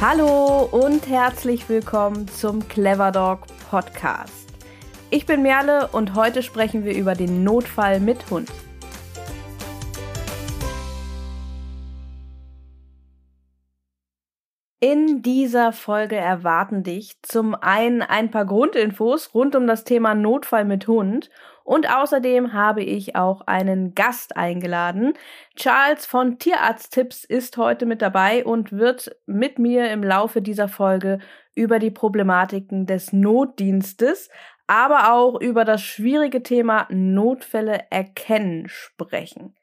Hallo und herzlich willkommen zum Clever Dog Podcast. Ich bin Merle und heute sprechen wir über den Notfall mit Hund. In dieser Folge erwarten dich zum einen ein paar Grundinfos rund um das Thema Notfall mit Hund und außerdem habe ich auch einen Gast eingeladen. Charles von Tierarzttipps ist heute mit dabei und wird mit mir im Laufe dieser Folge über die Problematiken des Notdienstes, aber auch über das schwierige Thema Notfälle erkennen sprechen.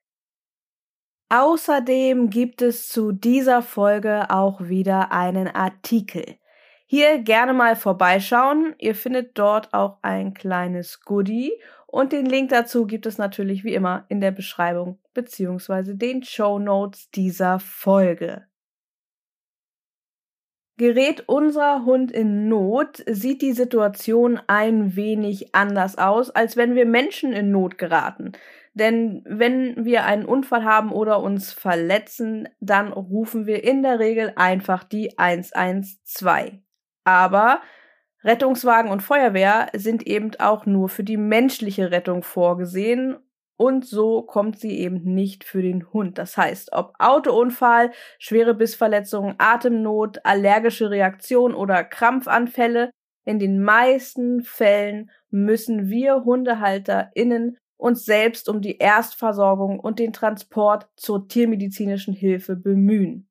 Außerdem gibt es zu dieser Folge auch wieder einen Artikel. Hier gerne mal vorbeischauen. Ihr findet dort auch ein kleines Goodie und den Link dazu gibt es natürlich wie immer in der Beschreibung beziehungsweise den Show Notes dieser Folge. Gerät unser Hund in Not, sieht die Situation ein wenig anders aus, als wenn wir Menschen in Not geraten. Denn wenn wir einen Unfall haben oder uns verletzen, dann rufen wir in der Regel einfach die 112. Aber Rettungswagen und Feuerwehr sind eben auch nur für die menschliche Rettung vorgesehen und so kommt sie eben nicht für den Hund. Das heißt, ob Autounfall, schwere Bissverletzungen, Atemnot, allergische Reaktion oder Krampfanfälle, in den meisten Fällen müssen wir HundehalterInnen uns selbst um die Erstversorgung und den Transport zur tiermedizinischen Hilfe bemühen.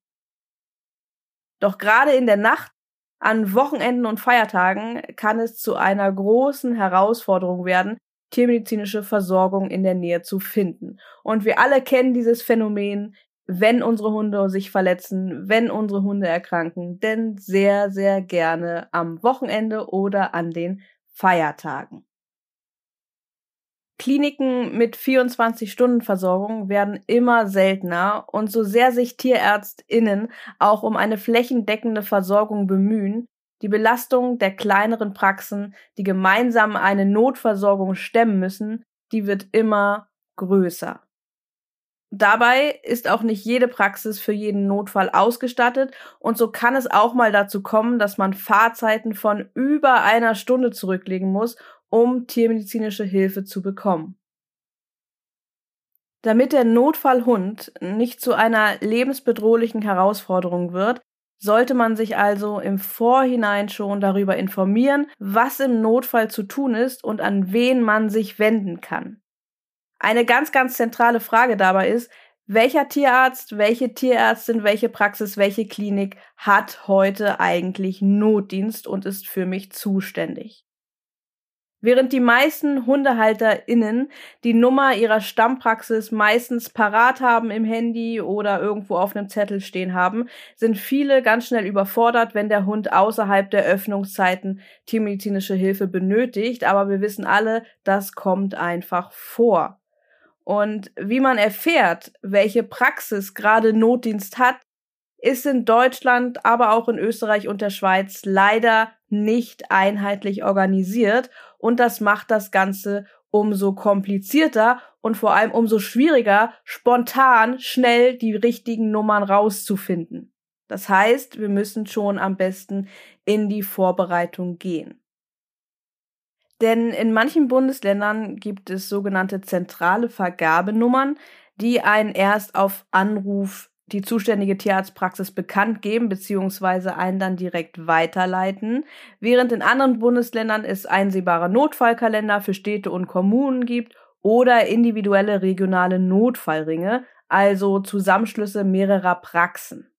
Doch gerade in der Nacht, an Wochenenden und Feiertagen kann es zu einer großen Herausforderung werden, tiermedizinische Versorgung in der Nähe zu finden. Und wir alle kennen dieses Phänomen, wenn unsere Hunde sich verletzen, wenn unsere Hunde erkranken, denn sehr, sehr gerne am Wochenende oder an den Feiertagen. Kliniken mit 24-Stunden-Versorgung werden immer seltener und so sehr sich TierärztInnen auch um eine flächendeckende Versorgung bemühen, die Belastung der kleineren Praxen, die gemeinsam eine Notversorgung stemmen müssen, die wird immer größer. Dabei ist auch nicht jede Praxis für jeden Notfall ausgestattet und so kann es auch mal dazu kommen, dass man Fahrzeiten von über einer Stunde zurücklegen muss, um tiermedizinische Hilfe zu bekommen. Damit der Notfallhund nicht zu einer lebensbedrohlichen Herausforderung wird, sollte man sich also im Vorhinein schon darüber informieren, was im Notfall zu tun ist und an wen man sich wenden kann. Eine ganz, ganz zentrale Frage dabei ist, welcher Tierarzt, welche Tierärztin, welche Praxis, welche Klinik hat heute eigentlich Notdienst und ist für mich zuständig? Während die meisten HundehalterInnen die Nummer ihrer Stammpraxis meistens parat haben im Handy oder irgendwo auf einem Zettel stehen haben, sind viele ganz schnell überfordert, wenn der Hund außerhalb der Öffnungszeiten tiermedizinische Hilfe benötigt. Aber wir wissen alle, das kommt einfach vor. Und wie man erfährt, welche Praxis gerade Notdienst hat, ist in Deutschland, aber auch in Österreich und der Schweiz leider nicht einheitlich organisiert und das macht das Ganze umso komplizierter und vor allem umso schwieriger, spontan schnell die richtigen Nummern rauszufinden. Das heißt, wir müssen schon am besten in die Vorbereitung gehen. Denn in manchen Bundesländern gibt es sogenannte zentrale Vergabenummern, die einen erst auf Anruf die zuständige Tierarztpraxis bekannt geben bzw. einen dann direkt weiterleiten, während in anderen Bundesländern es einsehbare Notfallkalender für Städte und Kommunen gibt oder individuelle regionale Notfallringe, also Zusammenschlüsse mehrerer Praxen.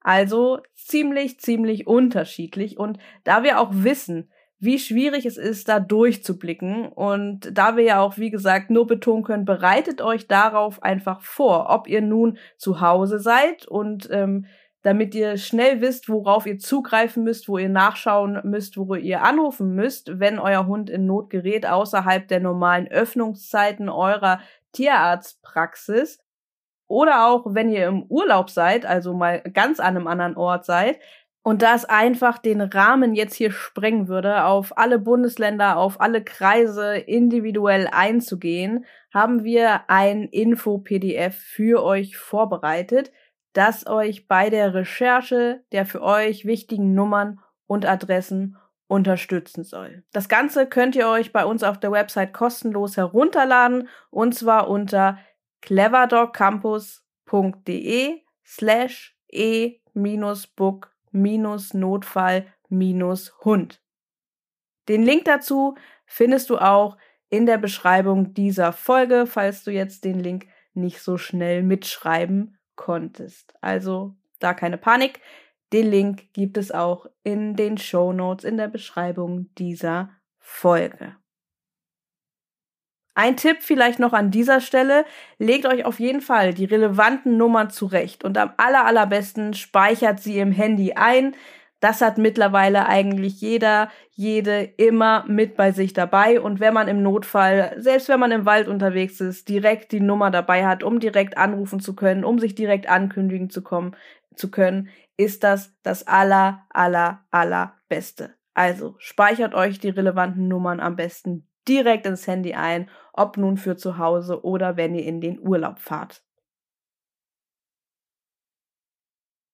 Also ziemlich, ziemlich unterschiedlich und da wir auch wissen, wie schwierig es ist, da durchzublicken. Und da wir ja auch, wie gesagt, nur betonen können, bereitet euch darauf einfach vor, ob ihr nun zu Hause seid und ähm, damit ihr schnell wisst, worauf ihr zugreifen müsst, wo ihr nachschauen müsst, wo ihr anrufen müsst, wenn euer Hund in Not gerät, außerhalb der normalen Öffnungszeiten eurer Tierarztpraxis. Oder auch, wenn ihr im Urlaub seid, also mal ganz an einem anderen Ort seid, und da es einfach den Rahmen jetzt hier sprengen würde, auf alle Bundesländer, auf alle Kreise individuell einzugehen, haben wir ein Info-PDF für euch vorbereitet. das euch bei der Recherche der für euch wichtigen Nummern und Adressen unterstützen soll. Das Ganze könnt ihr euch bei uns auf der Website kostenlos herunterladen und zwar unter cleverdogcampus.de slash e-book-notfall-hund. Den Link dazu findest du auch in der Beschreibung dieser Folge, falls du jetzt den Link nicht so schnell mitschreiben konntest. Also da keine Panik. Den Link gibt es auch in den Show Notes in der Beschreibung dieser Folge. Ein Tipp vielleicht noch an dieser Stelle, legt euch auf jeden Fall die relevanten Nummern zurecht und am aller, allerbesten speichert sie im Handy ein. Das hat mittlerweile eigentlich jeder, jede immer mit bei sich dabei. Und wenn man im Notfall, selbst wenn man im Wald unterwegs ist, direkt die Nummer dabei hat, um direkt anrufen zu können, um sich direkt ankündigen zu kommen, zu können, ist das das aller, aller, aller Beste. Also speichert euch die relevanten Nummern am besten direkt ins Handy ein, ob nun für zu Hause oder wenn ihr in den Urlaub fahrt.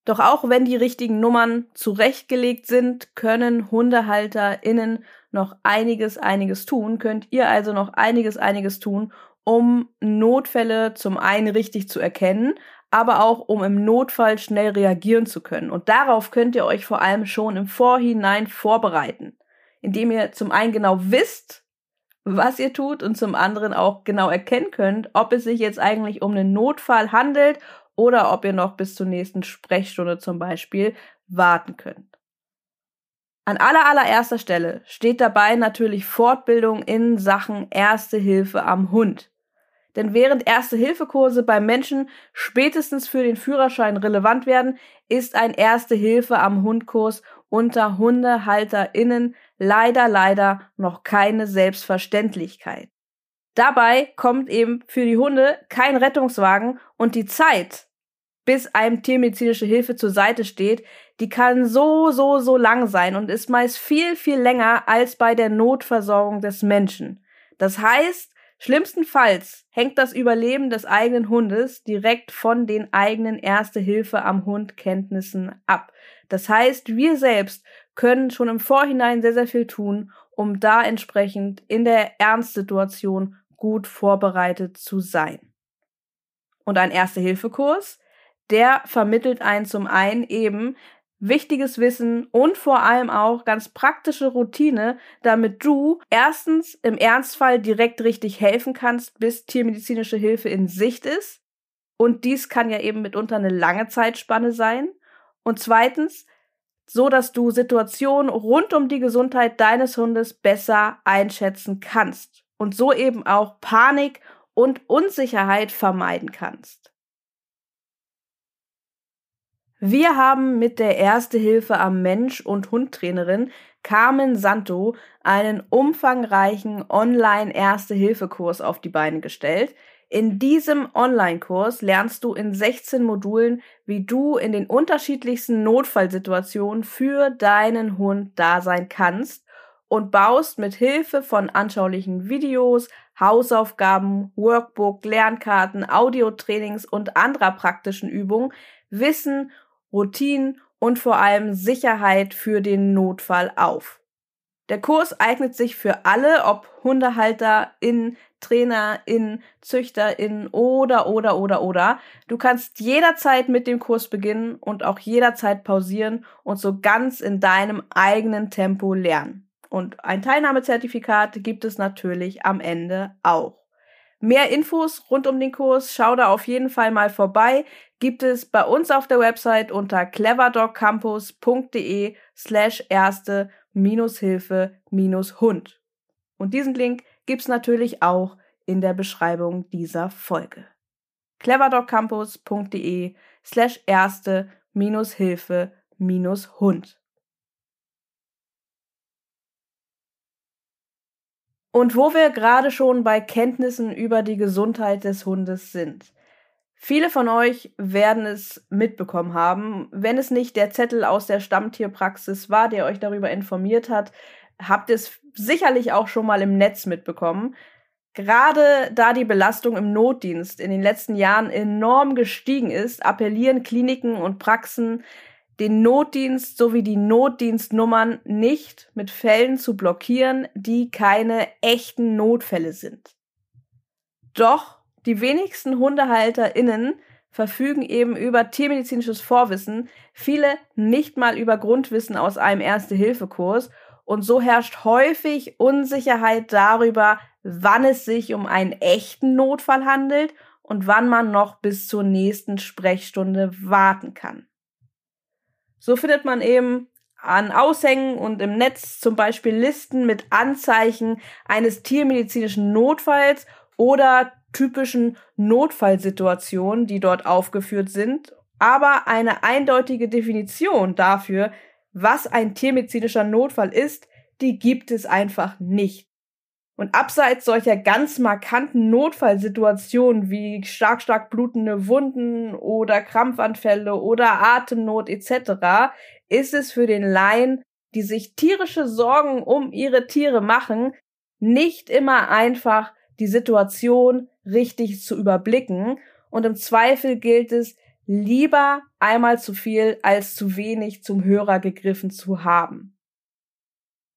Doch auch wenn die richtigen Nummern zurechtgelegt sind, können HundehalterInnen noch einiges, einiges tun. Könnt ihr also noch einiges, einiges tun, um Notfälle zum einen richtig zu erkennen, aber auch um im Notfall schnell reagieren zu können. Und darauf könnt ihr euch vor allem schon im Vorhinein vorbereiten, indem ihr zum einen genau wisst, was ihr tut und zum anderen auch genau erkennen könnt, ob es sich jetzt eigentlich um einen Notfall handelt oder ob ihr noch bis zur nächsten Sprechstunde zum Beispiel warten könnt. An aller allererster Stelle steht dabei natürlich Fortbildung in Sachen Erste Hilfe am Hund. Denn während Erste-Hilfe-Kurse beim Menschen spätestens für den Führerschein relevant werden, ist ein Erste-Hilfe am Hundkurs unter HundehalterInnen leider, leider noch keine Selbstverständlichkeit. Dabei kommt eben für die Hunde kein Rettungswagen und die Zeit, bis einem tiermedizinische Hilfe zur Seite steht, die kann so, so, so lang sein und ist meist viel, viel länger als bei der Notversorgung des Menschen. Das heißt, schlimmstenfalls hängt das Überleben des eigenen Hundes direkt von den eigenen Erste Hilfe am Hund Kenntnissen ab. Das heißt, wir selbst können schon im Vorhinein sehr, sehr viel tun, um da entsprechend in der Ernstsituation gut vorbereitet zu sein. Und ein Erste-Hilfe-Kurs, der vermittelt einen zum einen eben wichtiges Wissen und vor allem auch ganz praktische Routine, damit du erstens im Ernstfall direkt richtig helfen kannst, bis tiermedizinische Hilfe in Sicht ist. Und dies kann ja eben mitunter eine lange Zeitspanne sein. Und zweitens, so dass du Situationen rund um die Gesundheit deines Hundes besser einschätzen kannst und so eben auch Panik und Unsicherheit vermeiden kannst. Wir haben mit der Erste Hilfe am Mensch und Hundtrainerin Carmen Santo einen umfangreichen Online-Erste-Hilfe-Kurs auf die Beine gestellt. In diesem Online-Kurs lernst du in 16 Modulen, wie du in den unterschiedlichsten Notfallsituationen für deinen Hund da sein kannst und baust mit Hilfe von anschaulichen Videos, Hausaufgaben, Workbook, Lernkarten, Audiotrainings und anderer praktischen Übungen Wissen, Routinen und vor allem Sicherheit für den Notfall auf. Der Kurs eignet sich für alle, ob HundehalterInnen, TrainerInnen, ZüchterInnen oder, oder, oder, oder. Du kannst jederzeit mit dem Kurs beginnen und auch jederzeit pausieren und so ganz in deinem eigenen Tempo lernen. Und ein Teilnahmezertifikat gibt es natürlich am Ende auch. Mehr Infos rund um den Kurs, schau da auf jeden Fall mal vorbei, gibt es bei uns auf der Website unter cleverdogcampus.de slash erste minus Hilfe minus Hund. Und diesen Link gibt's natürlich auch in der Beschreibung dieser Folge. cleverdogcampus.de slash erste minus Hilfe minus Hund. Und wo wir gerade schon bei Kenntnissen über die Gesundheit des Hundes sind. Viele von euch werden es mitbekommen haben. Wenn es nicht der Zettel aus der Stammtierpraxis war, der euch darüber informiert hat, habt es sicherlich auch schon mal im Netz mitbekommen. Gerade da die Belastung im Notdienst in den letzten Jahren enorm gestiegen ist, appellieren Kliniken und Praxen, den Notdienst sowie die Notdienstnummern nicht mit Fällen zu blockieren, die keine echten Notfälle sind. Doch die wenigsten HundehalterInnen verfügen eben über tiermedizinisches Vorwissen, viele nicht mal über Grundwissen aus einem Erste-Hilfe-Kurs und so herrscht häufig Unsicherheit darüber, wann es sich um einen echten Notfall handelt und wann man noch bis zur nächsten Sprechstunde warten kann. So findet man eben an Aushängen und im Netz zum Beispiel Listen mit Anzeichen eines tiermedizinischen Notfalls oder typischen Notfallsituationen, die dort aufgeführt sind, aber eine eindeutige Definition dafür, was ein tiermedizinischer Notfall ist, die gibt es einfach nicht. Und abseits solcher ganz markanten Notfallsituationen wie stark, stark blutende Wunden oder Krampfanfälle oder Atemnot etc. ist es für den Laien, die sich tierische Sorgen um ihre Tiere machen, nicht immer einfach, die Situation richtig zu überblicken. Und im Zweifel gilt es, lieber einmal zu viel als zu wenig zum Hörer gegriffen zu haben.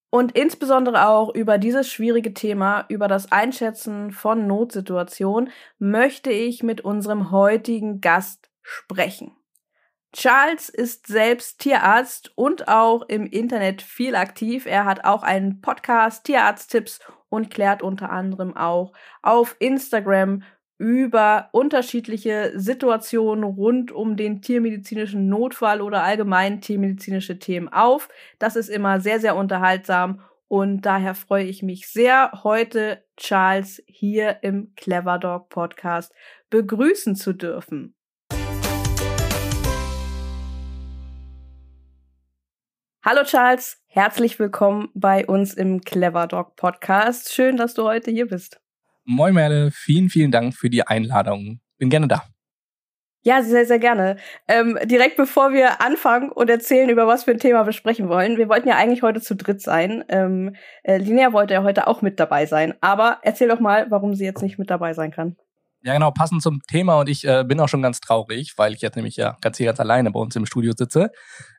Und insbesondere auch über dieses schwierige Thema, über das Einschätzen von Notsituationen, möchte ich mit unserem heutigen Gast sprechen. Charles ist selbst Tierarzt und auch im Internet viel aktiv. Er hat auch einen Podcast, Tierarzttipps und klärt unter anderem auch auf Instagram über unterschiedliche Situationen rund um den tiermedizinischen Notfall oder allgemein tiermedizinische Themen auf. Das ist immer sehr, sehr unterhaltsam und daher freue ich mich sehr, heute Charles hier im Clever Dog Podcast begrüßen zu dürfen. Hallo Charles, herzlich willkommen bei uns im Clever Dog Podcast. Schön, dass du heute hier bist. Moin Merle, vielen, vielen Dank für die Einladung. Bin gerne da. Ja, sehr, sehr gerne. Ähm, direkt bevor wir anfangen und erzählen, über was für ein Thema wir sprechen wollen. Wir wollten ja eigentlich heute zu dritt sein. Ähm, äh, Linnea wollte ja heute auch mit dabei sein. Aber erzähl doch mal, warum sie jetzt nicht mit dabei sein kann. Ja, genau, passend zum Thema und ich äh, bin auch schon ganz traurig, weil ich jetzt nämlich ja ganz hier ganz alleine bei uns im Studio sitze.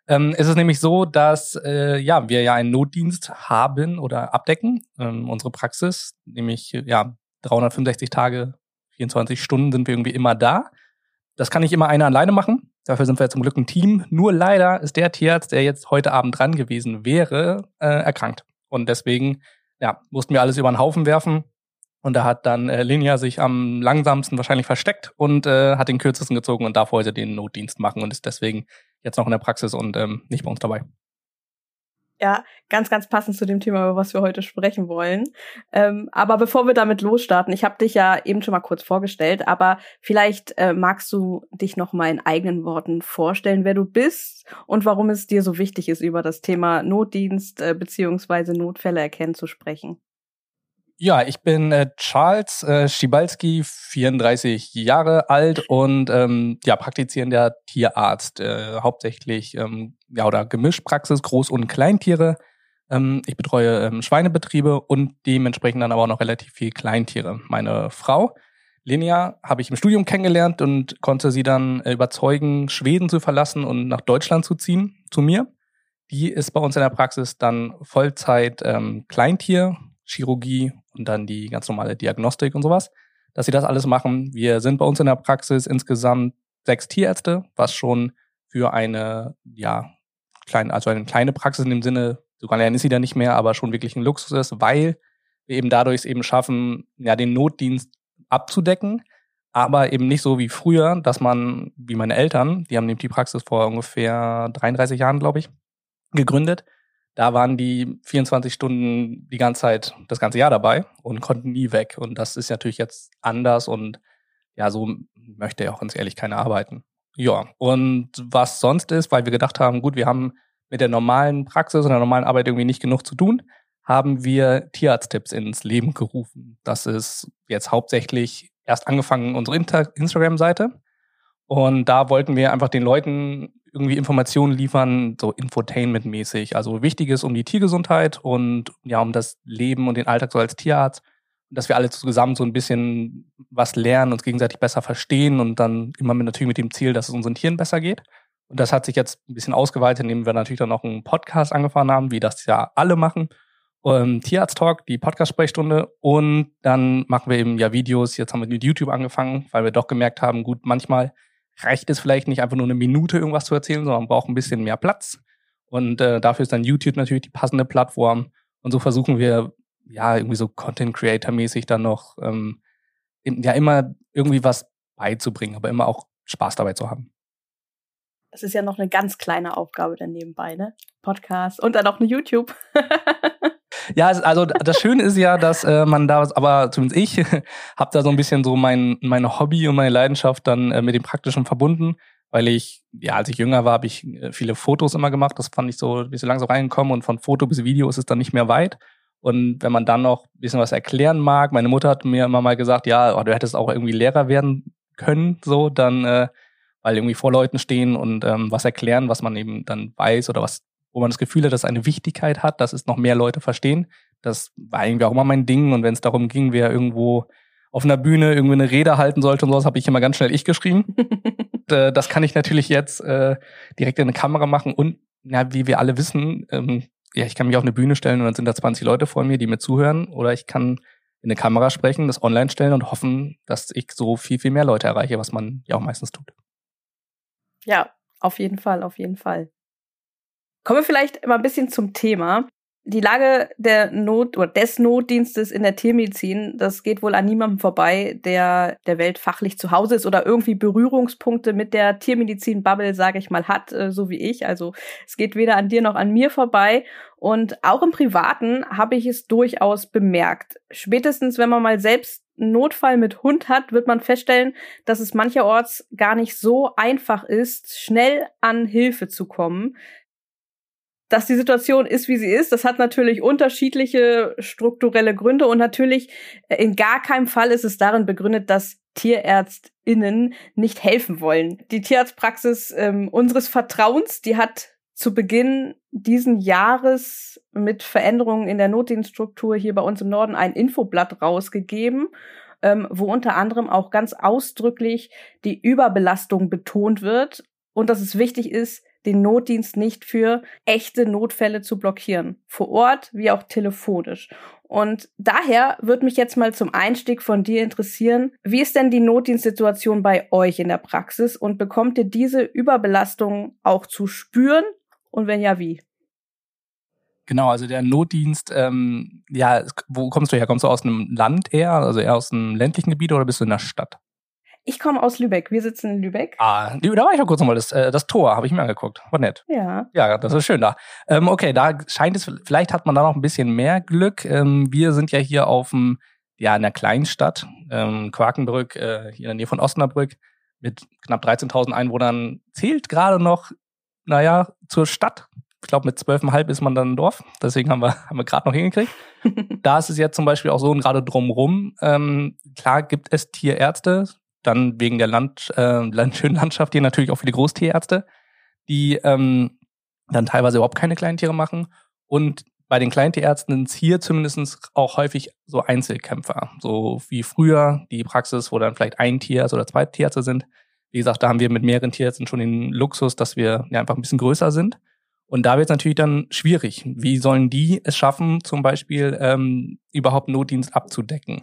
Ähm, ist es nämlich so, dass äh, ja wir ja einen Notdienst haben oder abdecken. Ähm, unsere Praxis, nämlich ja 365 Tage, 24 Stunden sind wir irgendwie immer da. Das kann nicht immer einer alleine machen. Dafür sind wir zum Glück ein Team. Nur leider ist der Tierarzt, der jetzt heute Abend dran gewesen wäre, äh, erkrankt. Und deswegen ja, mussten wir alles über den Haufen werfen. Und da hat dann äh, Linia sich am langsamsten wahrscheinlich versteckt und äh, hat den kürzesten gezogen und darf heute den Notdienst machen und ist deswegen jetzt noch in der Praxis und ähm, nicht bei uns dabei. Ja, ganz, ganz passend zu dem Thema, über was wir heute sprechen wollen. Ähm, aber bevor wir damit losstarten, ich habe dich ja eben schon mal kurz vorgestellt, aber vielleicht äh, magst du dich noch mal in eigenen Worten vorstellen, wer du bist und warum es dir so wichtig ist, über das Thema Notdienst äh, beziehungsweise Notfälle erkennen zu sprechen. Ja, ich bin äh, Charles äh, Schibalski, 34 Jahre alt und ähm, ja, praktizierender Tierarzt, äh, hauptsächlich ähm, ja oder Gemischpraxis, Groß- und Kleintiere. Ähm, ich betreue ähm, Schweinebetriebe und dementsprechend dann aber auch noch relativ viel Kleintiere. Meine Frau, Linia, habe ich im Studium kennengelernt und konnte sie dann äh, überzeugen, Schweden zu verlassen und nach Deutschland zu ziehen, zu mir. Die ist bei uns in der Praxis dann Vollzeit ähm, Kleintier, Chirurgie und dann die ganz normale Diagnostik und sowas, dass sie das alles machen. Wir sind bei uns in der Praxis insgesamt sechs Tierärzte, was schon für eine, ja, kleine, also eine kleine Praxis in dem Sinne, so klein ist sie da nicht mehr, aber schon wirklich ein Luxus ist, weil wir eben dadurch es eben schaffen, ja, den Notdienst abzudecken, aber eben nicht so wie früher, dass man, wie meine Eltern, die haben die Praxis vor ungefähr 33 Jahren, glaube ich, gegründet, da waren die 24 Stunden die ganze Zeit, das ganze Jahr dabei und konnten nie weg. Und das ist natürlich jetzt anders und ja, so möchte ja auch ganz ehrlich keiner arbeiten. Ja, und was sonst ist, weil wir gedacht haben, gut, wir haben mit der normalen Praxis und der normalen Arbeit irgendwie nicht genug zu tun, haben wir Tierarzttipps ins Leben gerufen. Das ist jetzt hauptsächlich erst angefangen unsere Instagram-Seite. Und da wollten wir einfach den Leuten irgendwie Informationen liefern, so Infotainment-mäßig. Also Wichtiges um die Tiergesundheit und ja, um das Leben und den Alltag so als Tierarzt. dass wir alle zusammen so ein bisschen was lernen, uns gegenseitig besser verstehen und dann immer mit, natürlich mit dem Ziel, dass es unseren Tieren besser geht. Und das hat sich jetzt ein bisschen ausgeweitet, indem wir natürlich dann auch einen Podcast angefangen haben, wie das ja alle machen. Ähm, Tierarzt Talk, die Podcast-Sprechstunde. Und dann machen wir eben ja Videos. Jetzt haben wir mit YouTube angefangen, weil wir doch gemerkt haben, gut, manchmal reicht es vielleicht nicht einfach nur eine Minute irgendwas zu erzählen, sondern man braucht ein bisschen mehr Platz. Und äh, dafür ist dann YouTube natürlich die passende Plattform. Und so versuchen wir ja, irgendwie so Content Creator-mäßig dann noch, ähm, ja, immer irgendwie was beizubringen, aber immer auch Spaß dabei zu haben. Das ist ja noch eine ganz kleine Aufgabe dann nebenbei, ne? Podcast und dann auch eine YouTube. ja, also das Schöne ist ja, dass äh, man da, aber zumindest ich, habe da so ein bisschen so mein meine Hobby und meine Leidenschaft dann äh, mit dem Praktischen verbunden, weil ich, ja, als ich jünger war, habe ich äh, viele Fotos immer gemacht. Das fand ich so, ein bisschen langsam reingekommen und von Foto bis Video ist es dann nicht mehr weit. Und wenn man dann noch ein bisschen was erklären mag, meine Mutter hat mir immer mal gesagt, ja, oh, du hättest auch irgendwie Lehrer werden können, so, dann, äh, weil irgendwie vor Leuten stehen und ähm, was erklären, was man eben dann weiß oder was, wo man das Gefühl hat, dass es eine Wichtigkeit hat, dass es noch mehr Leute verstehen. Das war irgendwie auch immer mein Ding. Und wenn es darum ging, wer irgendwo auf einer Bühne irgendwie eine Rede halten sollte und sowas, habe ich immer ganz schnell ich geschrieben. und, äh, das kann ich natürlich jetzt äh, direkt in eine Kamera machen und ja, wie wir alle wissen, ähm, ja, ich kann mich auf eine Bühne stellen und dann sind da 20 Leute vor mir, die mir zuhören. Oder ich kann in eine Kamera sprechen, das online stellen und hoffen, dass ich so viel, viel mehr Leute erreiche, was man ja auch meistens tut. Ja, auf jeden Fall, auf jeden Fall. Kommen wir vielleicht mal ein bisschen zum Thema die Lage der Not oder des Notdienstes in der Tiermedizin, das geht wohl an niemandem vorbei, der der Welt fachlich zu Hause ist oder irgendwie Berührungspunkte mit der Tiermedizin-Bubble, sage ich mal, hat, äh, so wie ich. Also es geht weder an dir noch an mir vorbei. Und auch im Privaten habe ich es durchaus bemerkt. Spätestens, wenn man mal selbst einen Notfall mit Hund hat, wird man feststellen, dass es mancherorts gar nicht so einfach ist, schnell an Hilfe zu kommen dass die Situation ist, wie sie ist. Das hat natürlich unterschiedliche strukturelle Gründe und natürlich äh, in gar keinem Fall ist es darin begründet, dass TierärztInnen nicht helfen wollen. Die Tierarztpraxis ähm, unseres Vertrauens, die hat zu Beginn diesen Jahres mit Veränderungen in der Notdienststruktur hier bei uns im Norden ein Infoblatt rausgegeben, ähm, wo unter anderem auch ganz ausdrücklich die Überbelastung betont wird und dass es wichtig ist, den Notdienst nicht für echte Notfälle zu blockieren. Vor Ort wie auch telefonisch. Und daher würde mich jetzt mal zum Einstieg von dir interessieren, wie ist denn die Notdienstsituation bei euch in der Praxis und bekommt ihr diese Überbelastung auch zu spüren? Und wenn ja, wie? Genau, also der Notdienst, ähm, ja, wo kommst du her? Kommst du aus einem Land eher, also eher aus einem ländlichen Gebiet oder bist du in der Stadt? Ich komme aus Lübeck. Wir sitzen in Lübeck. Ah, da war ich auch kurz nochmal. Das, äh, das Tor habe ich mir angeguckt. War nett. Ja. Ja, das ist schön da. Ähm, okay, da scheint es, vielleicht hat man da noch ein bisschen mehr Glück. Ähm, wir sind ja hier auf dem, ja, in der Kleinstadt, ähm, Quakenbrück, äh, hier in der Nähe von Osnabrück, mit knapp 13.000 Einwohnern. Zählt gerade noch, naja, zur Stadt. Ich glaube, mit 12,5 ist man dann ein Dorf. Deswegen haben wir, haben wir gerade noch hingekriegt. da ist es jetzt zum Beispiel auch so, und gerade drumrum, ähm, klar gibt es Tierärzte, dann wegen der Land, äh, schönen Landschaft hier natürlich auch viele Großtierärzte, die ähm, dann teilweise überhaupt keine Kleintiere machen. Und bei den Kleintierärzten sind es hier zumindest auch häufig so Einzelkämpfer. So wie früher die Praxis, wo dann vielleicht ein Tierarzt oder zwei Tierärzte sind. Wie gesagt, da haben wir mit mehreren Tierärzten schon den Luxus, dass wir ja einfach ein bisschen größer sind. Und da wird es natürlich dann schwierig. Wie sollen die es schaffen, zum Beispiel ähm, überhaupt Notdienst abzudecken?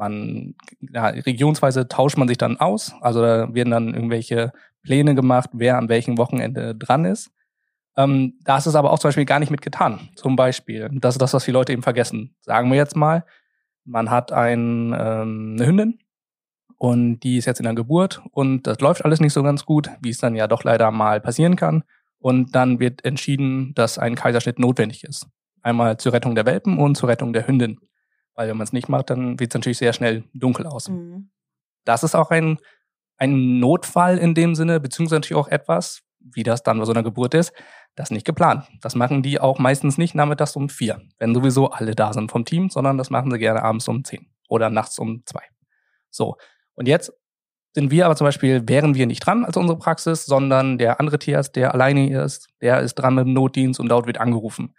Man, ja, regionsweise tauscht man sich dann aus. Also da werden dann irgendwelche Pläne gemacht, wer an welchem Wochenende dran ist. Ähm, da ist es aber auch zum Beispiel gar nicht mit getan. Zum Beispiel, das ist das, was die Leute eben vergessen. Sagen wir jetzt mal, man hat ein, ähm, eine Hündin und die ist jetzt in der Geburt und das läuft alles nicht so ganz gut, wie es dann ja doch leider mal passieren kann. Und dann wird entschieden, dass ein Kaiserschnitt notwendig ist. Einmal zur Rettung der Welpen und zur Rettung der Hündin. Weil wenn man es nicht macht, dann sieht es natürlich sehr schnell dunkel aus. Mhm. Das ist auch ein, ein Notfall in dem Sinne, beziehungsweise natürlich auch etwas, wie das dann bei so einer Geburt ist, das nicht geplant. Das machen die auch meistens nicht nachmittags um vier, wenn sowieso alle da sind vom Team, sondern das machen sie gerne abends um zehn oder nachts um zwei. So. Und jetzt sind wir aber zum Beispiel, wären wir nicht dran als unsere Praxis, sondern der andere Tierarzt, der alleine ist, der ist dran mit dem Notdienst und dort wird angerufen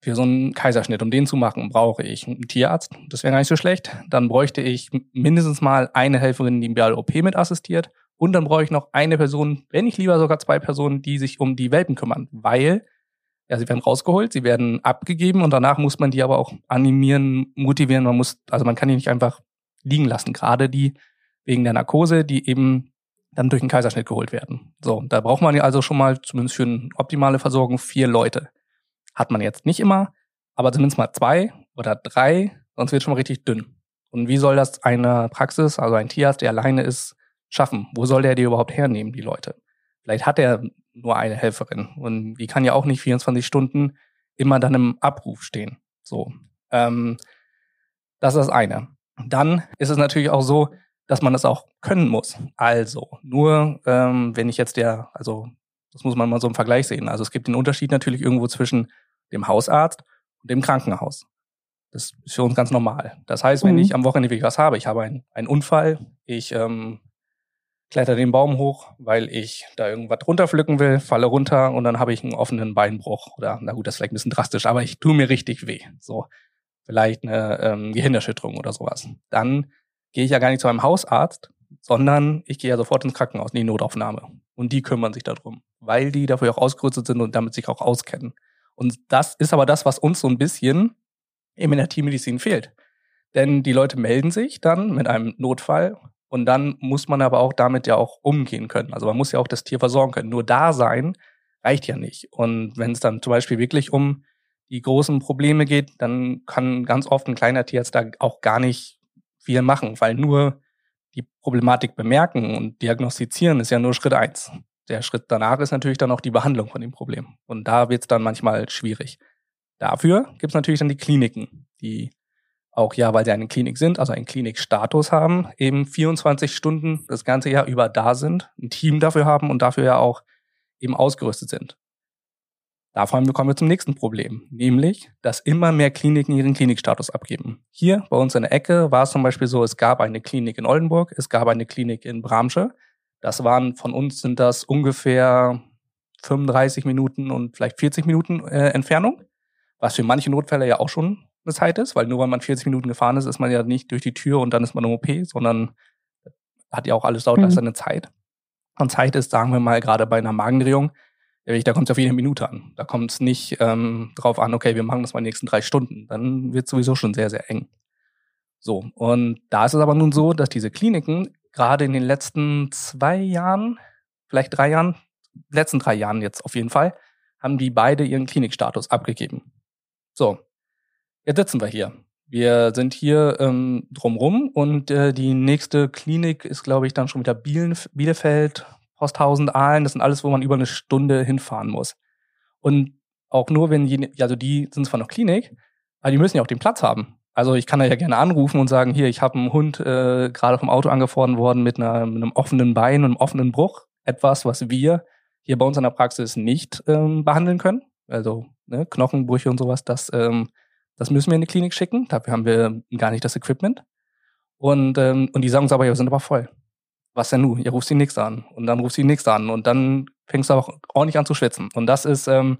für so einen Kaiserschnitt, um den zu machen, brauche ich einen Tierarzt. Das wäre gar nicht so schlecht. Dann bräuchte ich mindestens mal eine Helferin, die im OP mit assistiert. Und dann brauche ich noch eine Person, wenn nicht lieber sogar zwei Personen, die sich um die Welpen kümmern. Weil, ja, sie werden rausgeholt, sie werden abgegeben und danach muss man die aber auch animieren, motivieren. Man muss, also man kann die nicht einfach liegen lassen. Gerade die wegen der Narkose, die eben dann durch einen Kaiserschnitt geholt werden. So, da braucht man ja also schon mal, zumindest für eine optimale Versorgung, vier Leute. Hat man jetzt nicht immer, aber zumindest mal zwei oder drei, sonst wird es schon mal richtig dünn. Und wie soll das eine Praxis, also ein Tierarzt, der alleine ist, schaffen? Wo soll der die überhaupt hernehmen, die Leute? Vielleicht hat er nur eine Helferin und die kann ja auch nicht 24 Stunden immer dann im Abruf stehen. So, ähm, das ist das eine. Dann ist es natürlich auch so, dass man das auch können muss. Also, nur ähm, wenn ich jetzt der, also das muss man mal so im Vergleich sehen. Also es gibt den Unterschied natürlich irgendwo zwischen dem Hausarzt und dem Krankenhaus. Das ist für uns ganz normal. Das heißt, wenn mhm. ich am Wochenende wirklich was habe, ich habe einen, einen Unfall, ich ähm, kletter den Baum hoch, weil ich da irgendwas runterpflücken will, falle runter und dann habe ich einen offenen Beinbruch. Oder, na gut, das ist vielleicht ein bisschen drastisch, aber ich tue mir richtig weh. So, vielleicht eine ähm, Gehirnerschütterung oder sowas. Dann gehe ich ja gar nicht zu einem Hausarzt, sondern ich gehe ja sofort ins Krankenhaus, in die Notaufnahme. Und die kümmern sich darum, weil die dafür auch ausgerüstet sind und damit sich auch auskennen. Und das ist aber das, was uns so ein bisschen eben in der Teammedizin fehlt. Denn die Leute melden sich dann mit einem Notfall und dann muss man aber auch damit ja auch umgehen können. Also man muss ja auch das Tier versorgen können. Nur da sein reicht ja nicht. Und wenn es dann zum Beispiel wirklich um die großen Probleme geht, dann kann ganz oft ein kleiner Tierarzt da auch gar nicht viel machen, weil nur die Problematik bemerken und diagnostizieren ist ja nur Schritt eins. Der Schritt danach ist natürlich dann auch die Behandlung von dem Problem. Und da wird es dann manchmal schwierig. Dafür gibt es natürlich dann die Kliniken, die auch ja, weil sie eine Klinik sind, also einen Klinikstatus haben, eben 24 Stunden das ganze Jahr über da sind, ein Team dafür haben und dafür ja auch eben ausgerüstet sind. Davon kommen wir zum nächsten Problem, nämlich, dass immer mehr Kliniken ihren Klinikstatus abgeben. Hier bei uns in der Ecke war es zum Beispiel so, es gab eine Klinik in Oldenburg, es gab eine Klinik in Bramsche. Das waren von uns sind das ungefähr 35 Minuten und vielleicht 40 Minuten äh, Entfernung, was für manche Notfälle ja auch schon eine Zeit ist, weil nur weil man 40 Minuten gefahren ist, ist man ja nicht durch die Tür und dann ist man im OP, sondern hat ja auch alles dauert mhm. seine Zeit. Und Zeit ist, sagen wir mal, gerade bei einer Magendrehung, da kommt es auf jede Minute an. Da kommt es nicht ähm, drauf an, okay, wir machen das mal die nächsten drei Stunden. Dann wird es sowieso schon sehr, sehr eng. So, und da ist es aber nun so, dass diese Kliniken gerade in den letzten zwei Jahren, vielleicht drei Jahren, letzten drei Jahren jetzt auf jeden Fall, haben die beide ihren Klinikstatus abgegeben. So, jetzt sitzen wir hier. Wir sind hier ähm, drumrum und äh, die nächste Klinik ist, glaube ich, dann schon wieder Bielefeld, Posthausen, Aalen, das sind alles, wo man über eine Stunde hinfahren muss. Und auch nur, wenn die, also die sind zwar noch Klinik, aber die müssen ja auch den Platz haben. Also ich kann da ja gerne anrufen und sagen, hier, ich habe einen Hund äh, gerade vom Auto angefahren worden mit, einer, mit einem offenen Bein und einem offenen Bruch. Etwas, was wir hier bei uns in der Praxis nicht ähm, behandeln können. Also ne, Knochenbrüche und sowas, das, ähm, das müssen wir in die Klinik schicken. Dafür haben wir gar nicht das Equipment. Und, ähm, und die sagen uns aber, ja, wir sind aber voll was denn nun? Ihr ruft die nächste an und dann ruft die nächste an und dann fängst du auch ordentlich an zu schwitzen. Und das ist, ähm,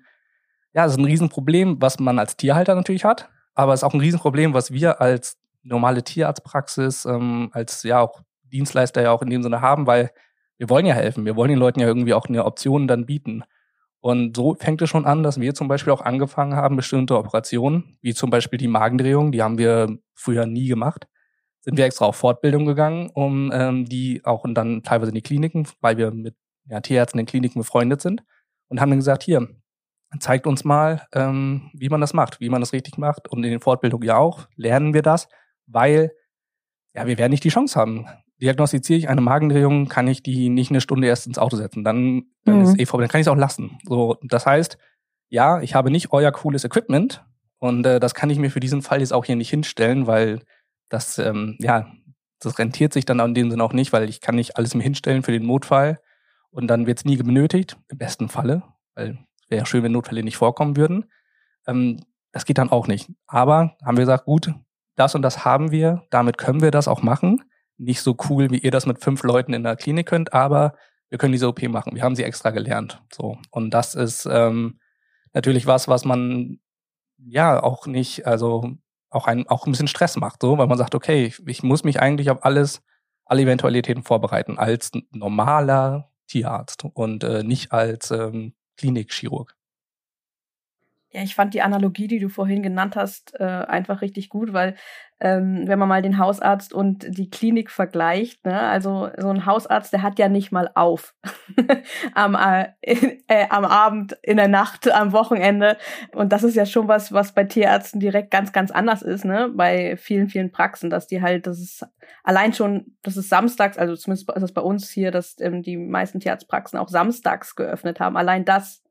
ja, das ist ein Riesenproblem, was man als Tierhalter natürlich hat, aber es ist auch ein Riesenproblem, was wir als normale Tierarztpraxis, ähm, als ja auch Dienstleister ja auch in dem Sinne haben, weil wir wollen ja helfen, wir wollen den Leuten ja irgendwie auch eine Option dann bieten. Und so fängt es schon an, dass wir zum Beispiel auch angefangen haben, bestimmte Operationen, wie zum Beispiel die Magendrehung, die haben wir früher nie gemacht, sind wir extra auf Fortbildung gegangen, um ähm, die auch und dann teilweise in die Kliniken, weil wir mit ja, Tierärzten in den Kliniken befreundet sind und haben dann gesagt, hier, zeigt uns mal, ähm, wie man das macht, wie man das richtig macht. Und in den Fortbildungen ja auch lernen wir das, weil ja, wir werden nicht die Chance haben. Diagnostiziere ich eine Magendrehung, kann ich die nicht eine Stunde erst ins Auto setzen. Dann, dann mhm. ist eh vorbei, dann kann ich es auch lassen. So, das heißt, ja, ich habe nicht euer cooles Equipment und äh, das kann ich mir für diesen Fall jetzt auch hier nicht hinstellen, weil das, ähm, ja, das rentiert sich dann in dem Sinne auch nicht, weil ich kann nicht alles mir hinstellen für den Notfall und dann wird es nie benötigt, im besten Falle, weil wäre schön, wenn Notfälle nicht vorkommen würden. Ähm, das geht dann auch nicht. Aber haben wir gesagt, gut, das und das haben wir, damit können wir das auch machen. Nicht so cool, wie ihr das mit fünf Leuten in der Klinik könnt, aber wir können diese OP machen. Wir haben sie extra gelernt. So. Und das ist ähm, natürlich was, was man ja auch nicht, also auch ein, auch ein bisschen Stress macht, so, weil man sagt, okay, ich, ich muss mich eigentlich auf alles, alle Eventualitäten vorbereiten, als normaler Tierarzt und äh, nicht als ähm, Klinikchirurg. Ja, ich fand die Analogie, die du vorhin genannt hast, äh, einfach richtig gut, weil ähm, wenn man mal den Hausarzt und die Klinik vergleicht, ne, also so ein Hausarzt, der hat ja nicht mal auf am, äh, äh, am Abend, in der Nacht, am Wochenende. Und das ist ja schon was, was bei Tierärzten direkt ganz, ganz anders ist, ne, bei vielen, vielen Praxen, dass die halt, das ist allein schon, das ist samstags, also zumindest ist es bei uns hier, dass ähm, die meisten Tierarztpraxen auch samstags geöffnet haben. Allein das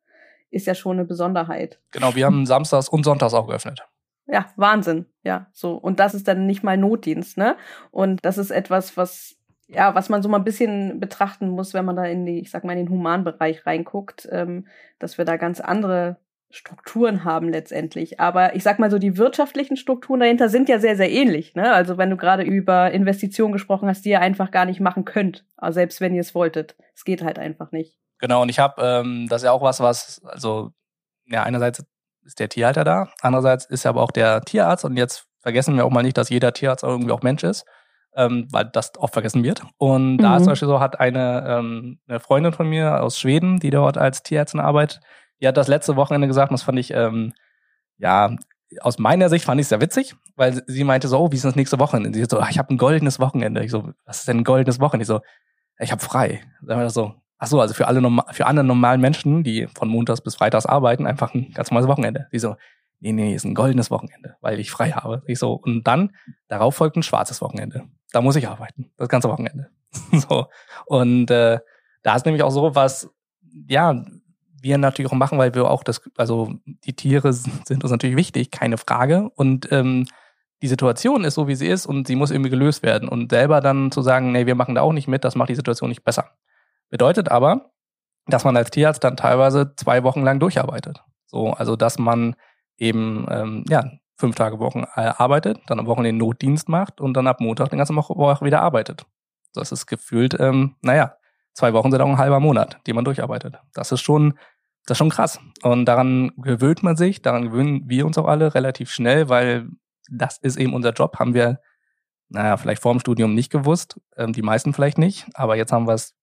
ist ja schon eine Besonderheit. Genau, wir haben samstags und sonntags auch geöffnet. Ja, Wahnsinn. Ja, so. Und das ist dann nicht mal Notdienst, ne? Und das ist etwas, was, ja, was man so mal ein bisschen betrachten muss, wenn man da in die, ich sag mal, in den Humanbereich reinguckt, ähm, dass wir da ganz andere Strukturen haben letztendlich. Aber ich sag mal so, die wirtschaftlichen Strukturen dahinter sind ja sehr, sehr ähnlich. Ne? Also wenn du gerade über Investitionen gesprochen hast, die ihr einfach gar nicht machen könnt, also selbst wenn ihr es wolltet. Es geht halt einfach nicht. Genau, und ich habe, ähm, das ist ja auch was, was, also, ja, einerseits ist der Tierhalter da, andererseits ist ja aber auch der Tierarzt und jetzt vergessen wir auch mal nicht, dass jeder Tierarzt auch irgendwie auch Mensch ist, ähm, weil das oft vergessen wird. Und mhm. da ist zum Beispiel so, hat eine, ähm, eine Freundin von mir aus Schweden, die dort als Tierärztin arbeitet, die hat das letzte Wochenende gesagt, und das fand ich, ähm, ja, aus meiner Sicht fand ich es sehr witzig, weil sie meinte so, oh, wie ist das nächste Wochenende? Sie so, ach, ich habe ein goldenes Wochenende. Ich so, was ist denn ein goldenes Wochenende? Ich so, ich habe frei. Sagen wir so, Ach so, also für alle für andere normalen Menschen, die von Montags bis Freitags arbeiten, einfach ein ganz normales Wochenende. Die so, nee, nee, ist ein goldenes Wochenende, weil ich frei habe. Ich so, und dann, darauf folgt ein schwarzes Wochenende. Da muss ich arbeiten, das ganze Wochenende. so. Und äh, da ist nämlich auch so, was, ja, wir natürlich auch machen, weil wir auch das, also die Tiere sind uns natürlich wichtig, keine Frage. Und ähm, die Situation ist so, wie sie ist und sie muss irgendwie gelöst werden. Und selber dann zu sagen, nee, wir machen da auch nicht mit, das macht die Situation nicht besser. Bedeutet aber, dass man als Tierarzt dann teilweise zwei Wochen lang durcharbeitet. So, also dass man eben ähm, ja fünf Tage Wochen äh, arbeitet, dann am Wochenende den Notdienst macht und dann ab Montag den ganzen Woche wieder arbeitet. Das ist gefühlt, ähm, naja, zwei Wochen sind auch ein halber Monat, die man durcharbeitet. Das ist schon, das ist schon krass. Und daran gewöhnt man sich, daran gewöhnen wir uns auch alle relativ schnell, weil das ist eben unser Job, haben wir, naja, vielleicht vor dem Studium nicht gewusst, ähm, die meisten vielleicht nicht, aber jetzt haben wir es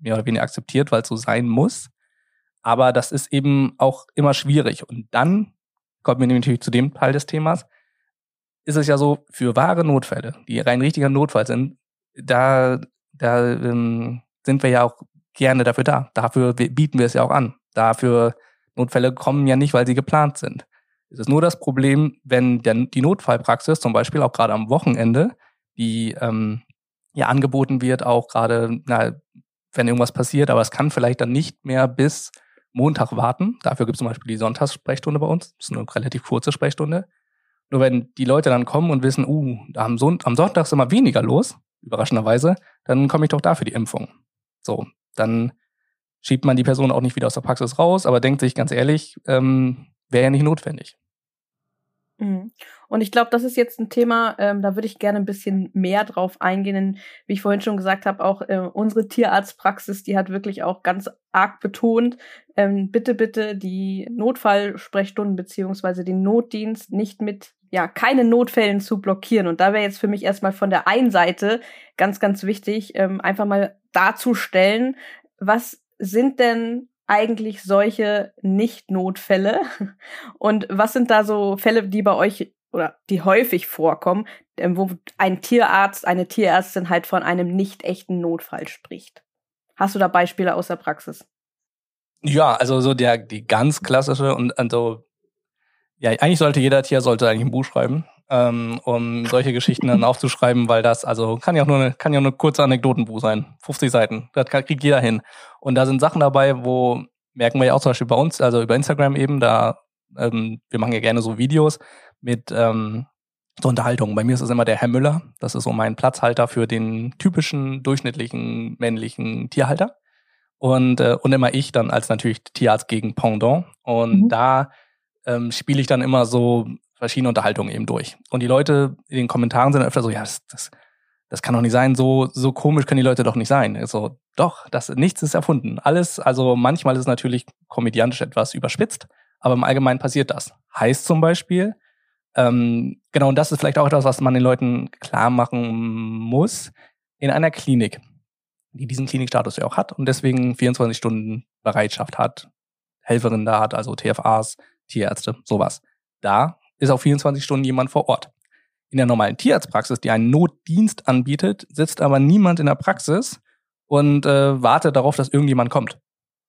mehr oder weniger akzeptiert, weil es so sein muss. Aber das ist eben auch immer schwierig. Und dann kommt mir natürlich zu dem Teil des Themas, ist es ja so, für wahre Notfälle, die rein richtiger Notfall sind, da, da ähm, sind wir ja auch gerne dafür da. Dafür bieten wir es ja auch an. Dafür Notfälle kommen ja nicht, weil sie geplant sind. Es ist nur das Problem, wenn der, die Notfallpraxis, zum Beispiel auch gerade am Wochenende, die ähm, ja angeboten wird, auch gerade na, wenn irgendwas passiert, aber es kann vielleicht dann nicht mehr bis Montag warten. Dafür gibt es zum Beispiel die Sonntagssprechstunde bei uns. Das ist eine relativ kurze Sprechstunde. Nur wenn die Leute dann kommen und wissen, uh, am, Son am Sonntag ist immer weniger los, überraschenderweise, dann komme ich doch dafür die Impfung. So, dann schiebt man die Person auch nicht wieder aus der Praxis raus, aber denkt sich ganz ehrlich, ähm, wäre ja nicht notwendig. Mhm. Und ich glaube, das ist jetzt ein Thema, ähm, da würde ich gerne ein bisschen mehr drauf eingehen. Denn, wie ich vorhin schon gesagt habe, auch äh, unsere Tierarztpraxis, die hat wirklich auch ganz arg betont, ähm, bitte, bitte die Notfallsprechstunden beziehungsweise den Notdienst nicht mit ja, keine Notfällen zu blockieren. Und da wäre jetzt für mich erstmal von der einen Seite ganz, ganz wichtig, ähm, einfach mal darzustellen, was sind denn eigentlich solche Nicht-Notfälle? Und was sind da so Fälle, die bei euch oder die häufig vorkommen, ähm, wo ein Tierarzt, eine Tierärztin halt von einem nicht echten Notfall spricht? Hast du da Beispiele aus der Praxis? Ja, also so der die ganz klassische und also ja eigentlich sollte jeder Tier sollte eigentlich ein Buch schreiben, ähm, um solche Geschichten dann aufzuschreiben, weil das also kann ja auch nur eine kann ja nur eine kurze Anekdotenbuch sein, 50 Seiten, das kriegt jeder hin. Und da sind Sachen dabei, wo merken wir ja auch zum Beispiel bei uns, also über Instagram eben, da ähm, wir machen ja gerne so Videos mit ähm, so Unterhaltung. Bei mir ist es immer der Herr Müller. Das ist so mein Platzhalter für den typischen durchschnittlichen männlichen Tierhalter. Und, äh, und immer ich dann als natürlich Tierarzt gegen Pendant. Und mhm. da ähm, spiele ich dann immer so verschiedene Unterhaltungen eben durch. Und die Leute in den Kommentaren sind öfter so, ja, das, das, das kann doch nicht sein, so, so komisch können die Leute doch nicht sein. Also, doch, das, nichts ist erfunden. Alles, also manchmal ist es natürlich komödiantisch etwas überspitzt, Aber im Allgemeinen passiert das. Heißt zum Beispiel, ähm, genau, und das ist vielleicht auch etwas, was man den Leuten klar machen muss, in einer Klinik, die diesen Klinikstatus ja auch hat und deswegen 24 Stunden Bereitschaft hat, Helferinnen da hat, also TFAs, Tierärzte, sowas. Da ist auch 24 Stunden jemand vor Ort. In der normalen Tierarztpraxis, die einen Notdienst anbietet, sitzt aber niemand in der Praxis und äh, wartet darauf, dass irgendjemand kommt.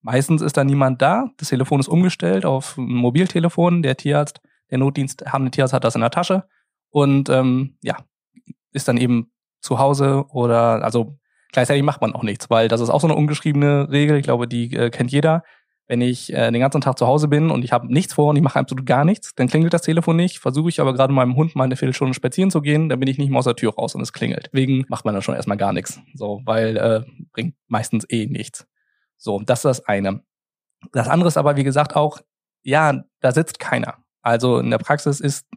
Meistens ist da niemand da, das Telefon ist umgestellt auf ein Mobiltelefon, der Tierarzt, der Notdienst haben Tierarzt hat das in der Tasche und ähm, ja, ist dann eben zu Hause oder also gleichzeitig macht man auch nichts, weil das ist auch so eine ungeschriebene Regel, ich glaube, die äh, kennt jeder wenn ich äh, den ganzen Tag zu Hause bin und ich habe nichts vor und ich mache absolut gar nichts, dann klingelt das Telefon nicht. Versuche ich aber gerade meinem Hund mal eine Viertelstunde spazieren zu gehen, dann bin ich nicht mehr aus der Tür raus und es klingelt. Deswegen macht man dann schon erstmal gar nichts. So, weil äh, bringt meistens eh nichts. So, das ist das eine. Das andere ist aber, wie gesagt, auch, ja, da sitzt keiner. Also in der Praxis ist,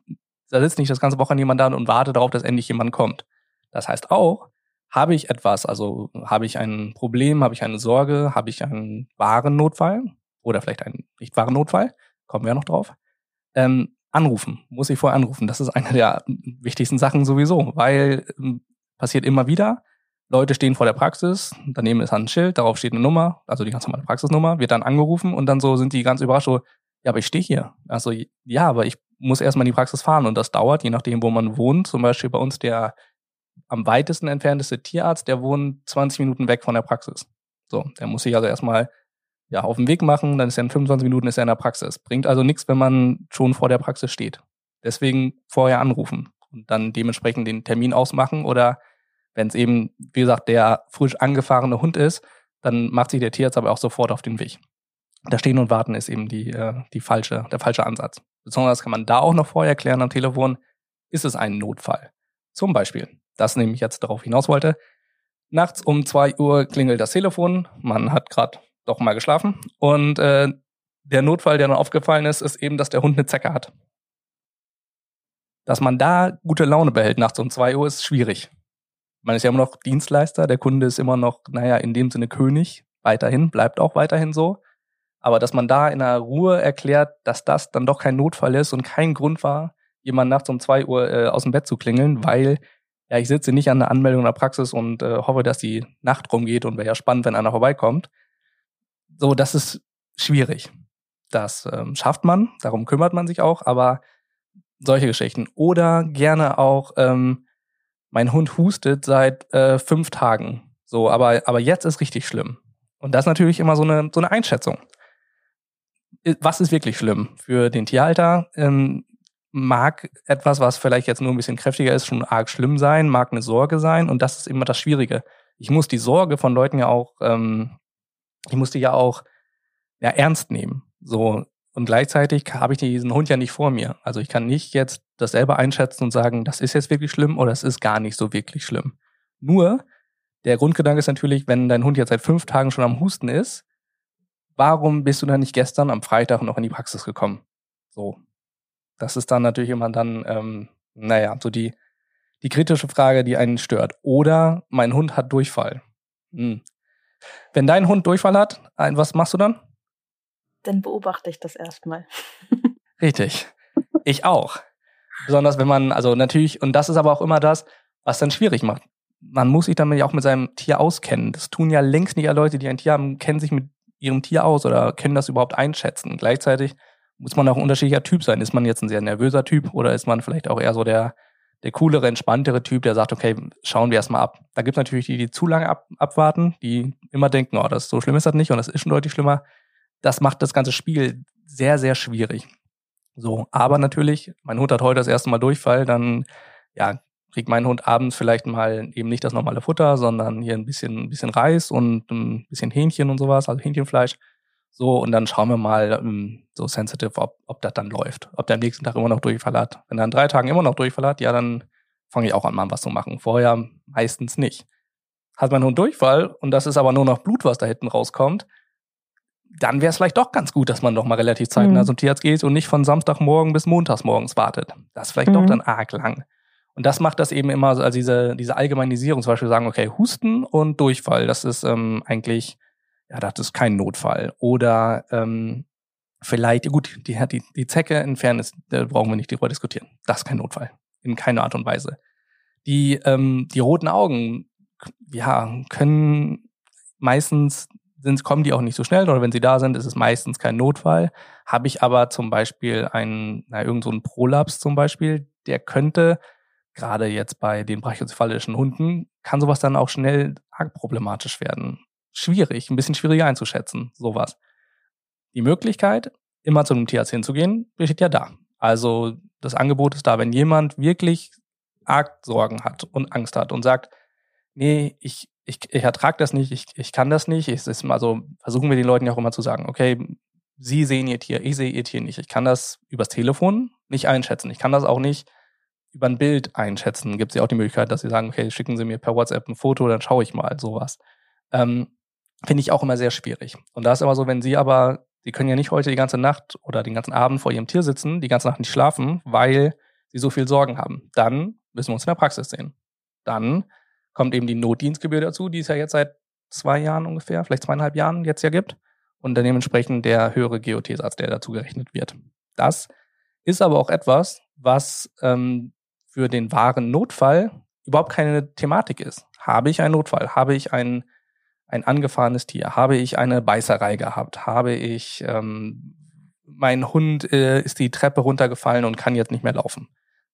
da sitzt nicht das ganze Wochenende jemand da und wartet darauf, dass endlich jemand kommt. Das heißt auch, habe ich etwas, also habe ich ein Problem, habe ich eine Sorge, habe ich einen wahren Notfall, oder vielleicht einen nicht wahren Notfall, kommen wir ja noch drauf, ähm, anrufen, muss ich vorher anrufen. Das ist eine der wichtigsten Sachen sowieso, weil ähm, passiert immer wieder, Leute stehen vor der Praxis, daneben ist ein Schild, darauf steht eine Nummer, also die ganz normale Praxisnummer, wird dann angerufen und dann so sind die ganz überrascht, so, ja, aber ich stehe hier. Also ja, aber ich muss erstmal in die Praxis fahren und das dauert, je nachdem, wo man wohnt. Zum Beispiel bei uns der am weitesten entfernteste Tierarzt, der wohnt 20 Minuten weg von der Praxis. So, der muss sich also erstmal ja, auf den Weg machen, dann ist er in 25 Minuten ist er in der Praxis. Bringt also nichts, wenn man schon vor der Praxis steht. Deswegen vorher anrufen und dann dementsprechend den Termin ausmachen oder wenn es eben, wie gesagt, der frisch angefahrene Hund ist, dann macht sich der Tierarzt aber auch sofort auf den Weg. Da stehen und warten ist eben die, äh, die falsche, der falsche Ansatz. Besonders kann man da auch noch vorher klären am Telefon, ist es ein Notfall. Zum Beispiel, das nämlich jetzt darauf hinaus wollte, nachts um zwei Uhr klingelt das Telefon, man hat gerade doch mal geschlafen. Und äh, der Notfall, der dann aufgefallen ist, ist eben, dass der Hund eine Zecke hat. Dass man da gute Laune behält nachts um zwei Uhr, ist schwierig. Man ist ja immer noch Dienstleister, der Kunde ist immer noch, naja, in dem Sinne König, weiterhin, bleibt auch weiterhin so. Aber dass man da in einer Ruhe erklärt, dass das dann doch kein Notfall ist und kein Grund war, jemand nachts um zwei Uhr äh, aus dem Bett zu klingeln, weil ja, ich sitze nicht an der Anmeldung in der Praxis und äh, hoffe, dass die Nacht rumgeht und wäre ja spannend, wenn einer vorbeikommt. So, das ist schwierig. Das ähm, schafft man, darum kümmert man sich auch, aber solche Geschichten. Oder gerne auch, ähm, mein Hund hustet seit äh, fünf Tagen. So, aber, aber jetzt ist richtig schlimm. Und das ist natürlich immer so eine, so eine Einschätzung. Was ist wirklich schlimm? Für den Tierhalter ähm, mag etwas, was vielleicht jetzt nur ein bisschen kräftiger ist, schon arg schlimm sein, mag eine Sorge sein. Und das ist immer das Schwierige. Ich muss die Sorge von Leuten ja auch ähm, ich musste ja auch ja, ernst nehmen. So, und gleichzeitig habe ich diesen Hund ja nicht vor mir. Also ich kann nicht jetzt das selber einschätzen und sagen, das ist jetzt wirklich schlimm oder es ist gar nicht so wirklich schlimm. Nur, der Grundgedanke ist natürlich, wenn dein Hund jetzt seit fünf Tagen schon am Husten ist, warum bist du dann nicht gestern am Freitag noch in die Praxis gekommen? So. Das ist dann natürlich immer dann, ähm, naja, so die, die kritische Frage, die einen stört. Oder mein Hund hat Durchfall. Hm. Wenn dein Hund Durchfall hat, was machst du dann? Dann beobachte ich das erstmal. Richtig. Ich auch. Besonders wenn man, also natürlich, und das ist aber auch immer das, was dann schwierig macht. Man muss sich damit ja auch mit seinem Tier auskennen. Das tun ja längst nicht alle Leute, die ein Tier haben, kennen sich mit ihrem Tier aus oder können das überhaupt einschätzen. Gleichzeitig muss man auch ein unterschiedlicher Typ sein. Ist man jetzt ein sehr nervöser Typ oder ist man vielleicht auch eher so der, der coolere, entspanntere Typ, der sagt, okay, schauen wir erstmal ab. Da gibt es natürlich die, die zu lange ab, abwarten, die immer denken, oh, das ist so schlimm ist das nicht und das ist schon deutlich schlimmer. Das macht das ganze Spiel sehr, sehr schwierig. So, aber natürlich, mein Hund hat heute das erste Mal Durchfall, dann ja, kriegt mein Hund abends vielleicht mal eben nicht das normale Futter, sondern hier ein bisschen, ein bisschen Reis und ein bisschen Hähnchen und sowas, also Hähnchenfleisch. So, und dann schauen wir mal ähm, so sensitive, ob, ob das dann läuft. Ob der am nächsten Tag immer noch Durchfall hat. Wenn er an drei Tagen immer noch Durchfall hat, ja, dann fange ich auch an, mal was zu machen. Vorher meistens nicht. Hat nur einen Durchfall und das ist aber nur noch Blut, was da hinten rauskommt, dann wäre es vielleicht doch ganz gut, dass man doch mal relativ zeitnah mhm. zum Tierarzt geht und nicht von Samstagmorgen bis Montagsmorgens wartet. Das ist vielleicht mhm. doch dann arg lang. Und das macht das eben immer, also diese, diese Allgemeinisierung, zum Beispiel sagen, okay, Husten und Durchfall, das ist ähm, eigentlich ja, das ist kein Notfall. Oder ähm, vielleicht, gut, die, die, die Zecke entfernen, ist, da brauchen wir nicht darüber diskutieren. Das ist kein Notfall. In keiner Art und Weise. Die, ähm, die roten Augen, ja, können meistens sind, kommen die auch nicht so schnell oder wenn sie da sind, ist es meistens kein Notfall. Habe ich aber zum Beispiel einen, na, irgend so einen Prolaps zum Beispiel, der könnte, gerade jetzt bei den brachycephalischen Hunden, kann sowas dann auch schnell arg problematisch werden. Schwierig, ein bisschen schwieriger einzuschätzen, sowas. Die Möglichkeit, immer zu einem Tierarzt hinzugehen, besteht ja da. Also das Angebot ist da, wenn jemand wirklich arg Sorgen hat und Angst hat und sagt, nee, ich ich, ich ertrage das nicht, ich, ich kann das nicht. Ist also versuchen wir den Leuten ja auch immer zu sagen, okay, Sie sehen Ihr Tier, ich sehe Ihr Tier nicht. Ich kann das übers Telefon nicht einschätzen. Ich kann das auch nicht über ein Bild einschätzen. Gibt es ja auch die Möglichkeit, dass Sie sagen, okay, schicken Sie mir per WhatsApp ein Foto, dann schaue ich mal sowas. Ähm, Finde ich auch immer sehr schwierig. Und da ist immer so, wenn Sie aber, Sie können ja nicht heute die ganze Nacht oder den ganzen Abend vor Ihrem Tier sitzen, die ganze Nacht nicht schlafen, weil Sie so viel Sorgen haben. Dann müssen wir uns in der Praxis sehen. Dann kommt eben die Notdienstgebühr dazu, die es ja jetzt seit zwei Jahren ungefähr, vielleicht zweieinhalb Jahren jetzt ja gibt. Und dann dementsprechend der höhere GOT-Satz, der dazu gerechnet wird. Das ist aber auch etwas, was ähm, für den wahren Notfall überhaupt keine Thematik ist. Habe ich einen Notfall? Habe ich ein, ein angefahrenes Tier? Habe ich eine Beißerei gehabt? Habe ich, ähm, mein Hund äh, ist die Treppe runtergefallen und kann jetzt nicht mehr laufen?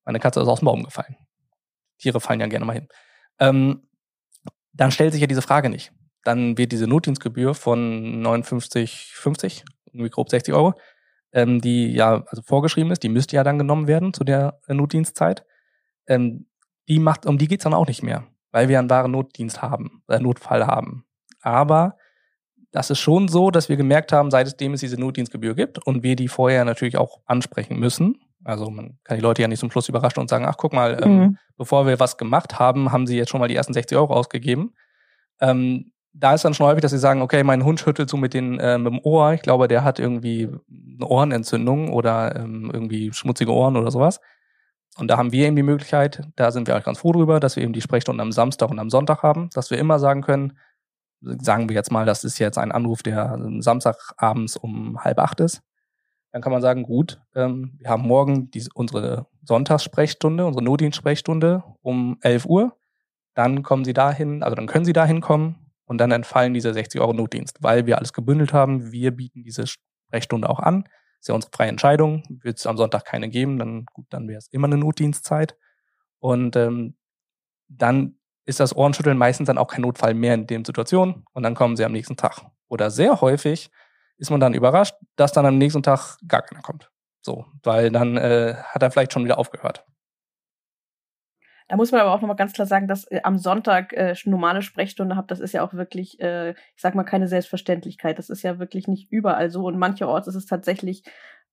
Meine Katze ist aus dem Baum gefallen. Tiere fallen ja gerne mal hin ähm, dann stellt sich ja diese Frage nicht. Dann wird diese Notdienstgebühr von 59,50, irgendwie grob 60 Euro, ähm, die ja also vorgeschrieben ist, die müsste ja dann genommen werden zu der Notdienstzeit. Ähm, die macht, um die geht's dann auch nicht mehr, weil wir einen wahren Notdienst haben, äh, Notfall haben. Aber das ist schon so, dass wir gemerkt haben, seitdem es diese Notdienstgebühr gibt und wir die vorher natürlich auch ansprechen müssen, also man kann die Leute ja nicht zum Schluss überraschen und sagen, ach guck mal, ähm, mhm. bevor wir was gemacht haben, haben sie jetzt schon mal die ersten 60 Euro ausgegeben. Ähm, da ist dann schon häufig, dass sie sagen, okay, mein Hund schüttelt so mit, den, äh, mit dem Ohr. Ich glaube, der hat irgendwie eine Ohrenentzündung oder ähm, irgendwie schmutzige Ohren oder sowas. Und da haben wir eben die Möglichkeit, da sind wir auch ganz froh drüber, dass wir eben die Sprechstunden am Samstag und am Sonntag haben, dass wir immer sagen können, sagen wir jetzt mal, das ist jetzt ein Anruf, der Samstagabends um halb acht ist dann kann man sagen, gut, ähm, wir haben morgen die, unsere Sonntagssprechstunde, unsere Notdienstsprechstunde um 11 Uhr. Dann kommen Sie dahin, also dann können Sie dahin kommen und dann entfallen diese 60 Euro Notdienst, weil wir alles gebündelt haben. Wir bieten diese Sprechstunde auch an. Ist ja unsere freie Entscheidung. Wird es am Sonntag keine geben, dann gut, dann wäre es immer eine Notdienstzeit. Und ähm, dann ist das Ohrenschütteln meistens dann auch kein Notfall mehr in den Situationen und dann kommen sie am nächsten Tag. Oder sehr häufig ist man dann überrascht, dass dann am nächsten Tag gar keiner kommt. So, weil dann äh, hat er vielleicht schon wieder aufgehört. Da muss man aber auch nochmal ganz klar sagen, dass äh, am Sonntag äh, normale Sprechstunde habt, das ist ja auch wirklich, äh, ich sag mal, keine Selbstverständlichkeit. Das ist ja wirklich nicht überall so. Und mancherorts ist es tatsächlich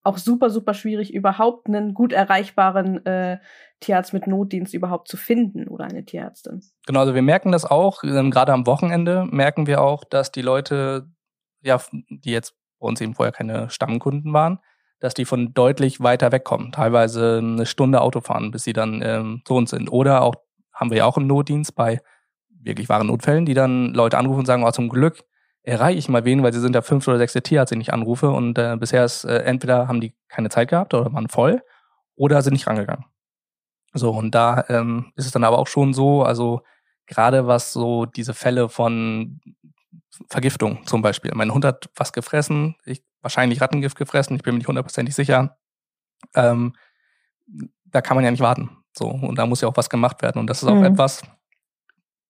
auch super, super schwierig, überhaupt einen gut erreichbaren äh, Tierarzt mit Notdienst überhaupt zu finden oder eine Tierärztin. Genau, also wir merken das auch, ähm, gerade am Wochenende merken wir auch, dass die Leute ja, die jetzt bei uns eben vorher keine Stammkunden waren, dass die von deutlich weiter wegkommen. Teilweise eine Stunde Auto fahren, bis sie dann ähm, zu uns sind. Oder auch, haben wir ja auch im Notdienst bei wirklich wahren Notfällen, die dann Leute anrufen und sagen, oh, zum Glück erreiche ich mal wen, weil sie sind der fünfte oder sechste Tierarzt, den ich anrufe. Und äh, bisher ist äh, entweder haben die keine Zeit gehabt oder waren voll oder sind nicht rangegangen. So, und da ähm, ist es dann aber auch schon so, also gerade was so diese Fälle von Vergiftung zum Beispiel. Mein Hund hat was gefressen, ich, wahrscheinlich Rattengift gefressen, ich bin mir nicht hundertprozentig sicher. Ähm, da kann man ja nicht warten. So, und da muss ja auch was gemacht werden. Und das ist auch mhm. etwas,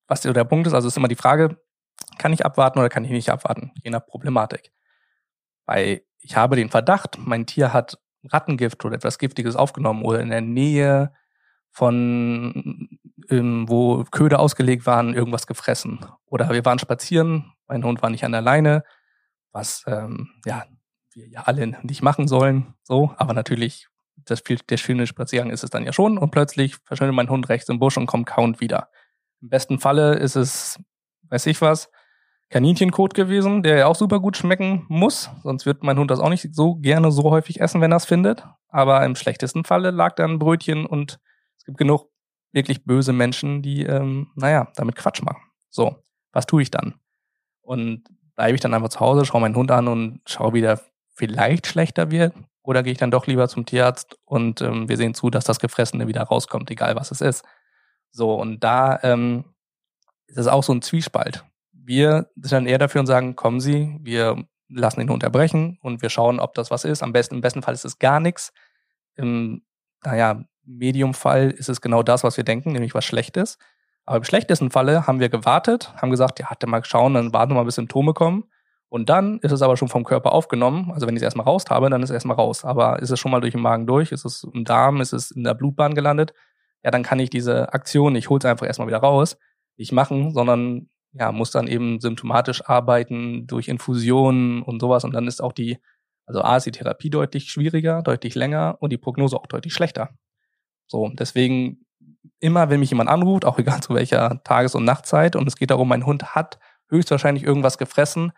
was der Punkt ist. Also ist immer die Frage, kann ich abwarten oder kann ich nicht abwarten, je nach Problematik. Weil ich habe den Verdacht, mein Tier hat Rattengift oder etwas Giftiges aufgenommen oder in der Nähe von, ähm, wo Köder ausgelegt waren, irgendwas gefressen. Oder wir waren spazieren, mein Hund war nicht an der Leine, was ähm, ja wir ja alle nicht machen sollen. So, aber natürlich das der schöne Spaziergang ist es dann ja schon und plötzlich verschwindet mein Hund rechts im Busch und kommt kaum wieder. Im besten Falle ist es, weiß ich was, Kaninchenkot gewesen, der ja auch super gut schmecken muss. Sonst wird mein Hund das auch nicht so gerne so häufig essen, wenn er es findet. Aber im schlechtesten Falle lag da ein Brötchen und es gibt genug wirklich böse Menschen, die, ähm, naja, damit Quatsch machen. So, was tue ich dann? Und bleibe ich dann einfach zu Hause, schaue meinen Hund an und schaue, wie der vielleicht schlechter wird? Oder gehe ich dann doch lieber zum Tierarzt und ähm, wir sehen zu, dass das Gefressene wieder rauskommt, egal was es ist. So, und da ähm, ist es auch so ein Zwiespalt. Wir sind dann eher dafür und sagen, kommen Sie, wir lassen ihn unterbrechen und wir schauen, ob das was ist. Am besten, im besten Fall ist es gar nichts. Im, naja, Medium-Fall ist es genau das, was wir denken, nämlich was Schlechtes. Aber im schlechtesten Falle haben wir gewartet, haben gesagt, ja, dann mal schauen, dann warten wir mal, bis Symptome kommen. Und dann ist es aber schon vom Körper aufgenommen. Also wenn ich es erstmal raus habe, dann ist es erstmal raus. Aber ist es schon mal durch den Magen durch? Ist es im Darm? Ist es in der Blutbahn gelandet? Ja, dann kann ich diese Aktion, ich hole es einfach erstmal wieder raus, nicht machen, sondern ja, muss dann eben symptomatisch arbeiten durch Infusionen und sowas. Und dann ist auch die, also A ist die Therapie deutlich schwieriger, deutlich länger und die Prognose auch deutlich schlechter. So, deswegen immer, wenn mich jemand anruft, auch egal zu welcher Tages- und Nachtzeit, und es geht darum, mein Hund hat höchstwahrscheinlich irgendwas gefressen,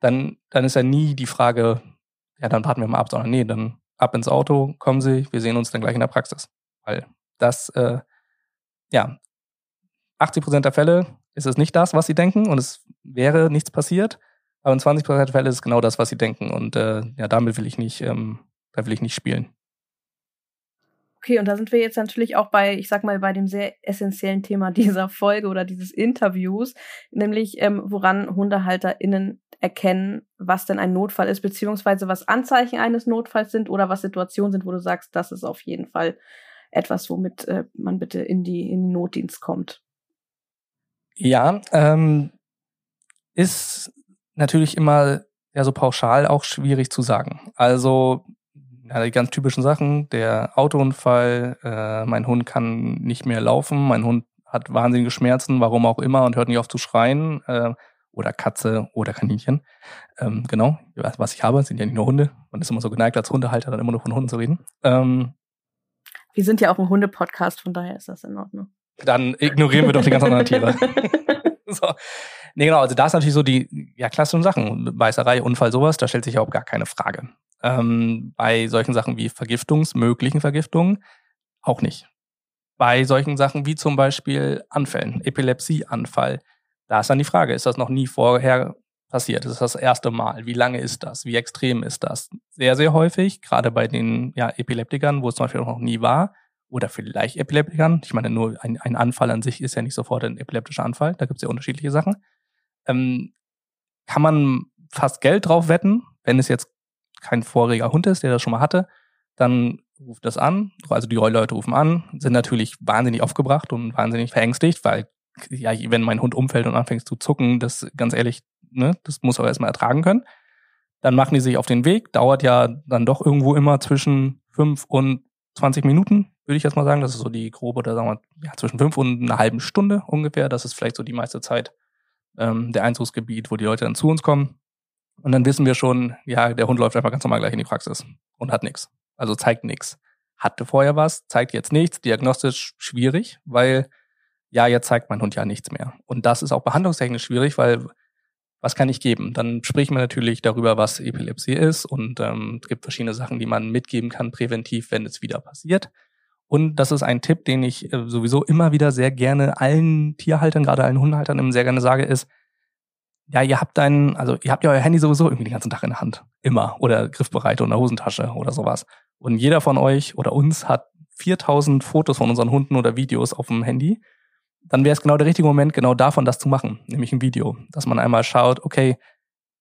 dann, dann ist ja nie die Frage, ja, dann warten wir mal ab, sondern nee, dann ab ins Auto, kommen Sie, wir sehen uns dann gleich in der Praxis. Weil das, äh, ja, 80 Prozent der Fälle ist es nicht das, was Sie denken und es wäre nichts passiert. Aber in 20 Prozent der Fälle ist es genau das, was Sie denken. Und äh, ja, damit will ich nicht, ähm, da will ich nicht spielen. Okay, und da sind wir jetzt natürlich auch bei, ich sag mal, bei dem sehr essentiellen Thema dieser Folge oder dieses Interviews, nämlich ähm, woran HundehalterInnen erkennen, was denn ein Notfall ist, beziehungsweise was Anzeichen eines Notfalls sind oder was Situationen sind, wo du sagst, das ist auf jeden Fall etwas, womit äh, man bitte in die in den Notdienst kommt. Ja, ähm, ist natürlich immer ja so pauschal auch schwierig zu sagen. Also ja, die ganz typischen Sachen, der Autounfall, äh, mein Hund kann nicht mehr laufen, mein Hund hat wahnsinnige Schmerzen, warum auch immer, und hört nicht auf zu schreien, äh, oder Katze oder Kaninchen. Ähm, genau, was ich habe, sind ja nicht nur Hunde. Man ist immer so geneigt, als Hundehalter dann immer nur von Hunden zu reden. Ähm, wir sind ja auch ein Hunde-Podcast, von daher ist das in Ordnung. Dann ignorieren wir doch die ganz anderen Tiere. so. Nee, genau, also da ist natürlich so die ja, klassischen Sachen. Beißerei, Unfall, sowas, da stellt sich ja auch gar keine Frage. Ähm, bei solchen Sachen wie Vergiftungs, möglichen Vergiftungen auch nicht. Bei solchen Sachen wie zum Beispiel Anfällen, Epilepsieanfall, da ist dann die Frage, ist das noch nie vorher passiert? Ist das das erste Mal? Wie lange ist das? Wie extrem ist das? Sehr, sehr häufig, gerade bei den ja, Epileptikern, wo es zum Beispiel noch nie war, oder vielleicht Epileptikern. Ich meine, nur ein, ein Anfall an sich ist ja nicht sofort ein epileptischer Anfall, da gibt es ja unterschiedliche Sachen. Ähm, kann man fast Geld drauf wetten, wenn es jetzt kein voriger Hund ist, der das schon mal hatte, dann ruft das an. Also die Leute rufen an, sind natürlich wahnsinnig aufgebracht und wahnsinnig verängstigt, weil ja, wenn mein Hund umfällt und anfängt zu zucken, das ganz ehrlich, ne, das muss er erstmal ertragen können. Dann machen die sich auf den Weg, dauert ja dann doch irgendwo immer zwischen fünf und 20 Minuten, würde ich jetzt mal sagen. Das ist so die grobe, oder sagen wir, ja, zwischen fünf und einer halben Stunde ungefähr. Das ist vielleicht so die meiste Zeit ähm, der Einzugsgebiet, wo die Leute dann zu uns kommen. Und dann wissen wir schon, ja, der Hund läuft einfach ganz normal gleich in die Praxis und hat nichts. Also zeigt nichts. Hatte vorher was, zeigt jetzt nichts. Diagnostisch schwierig, weil ja, jetzt zeigt mein Hund ja nichts mehr. Und das ist auch behandlungstechnisch schwierig, weil was kann ich geben? Dann sprechen wir natürlich darüber, was Epilepsie ist und ähm, es gibt verschiedene Sachen, die man mitgeben kann präventiv, wenn es wieder passiert. Und das ist ein Tipp, den ich äh, sowieso immer wieder sehr gerne allen Tierhaltern, gerade allen Hundehaltern, sehr gerne sage, ist, ja, ihr habt ein, also ihr habt ja euer Handy sowieso irgendwie den ganzen Tag in der Hand. Immer. Oder griffbereit oder Hosentasche oder sowas. Und jeder von euch oder uns hat 4000 Fotos von unseren Hunden oder Videos auf dem Handy. Dann wäre es genau der richtige Moment, genau davon das zu machen. Nämlich ein Video. Dass man einmal schaut, okay,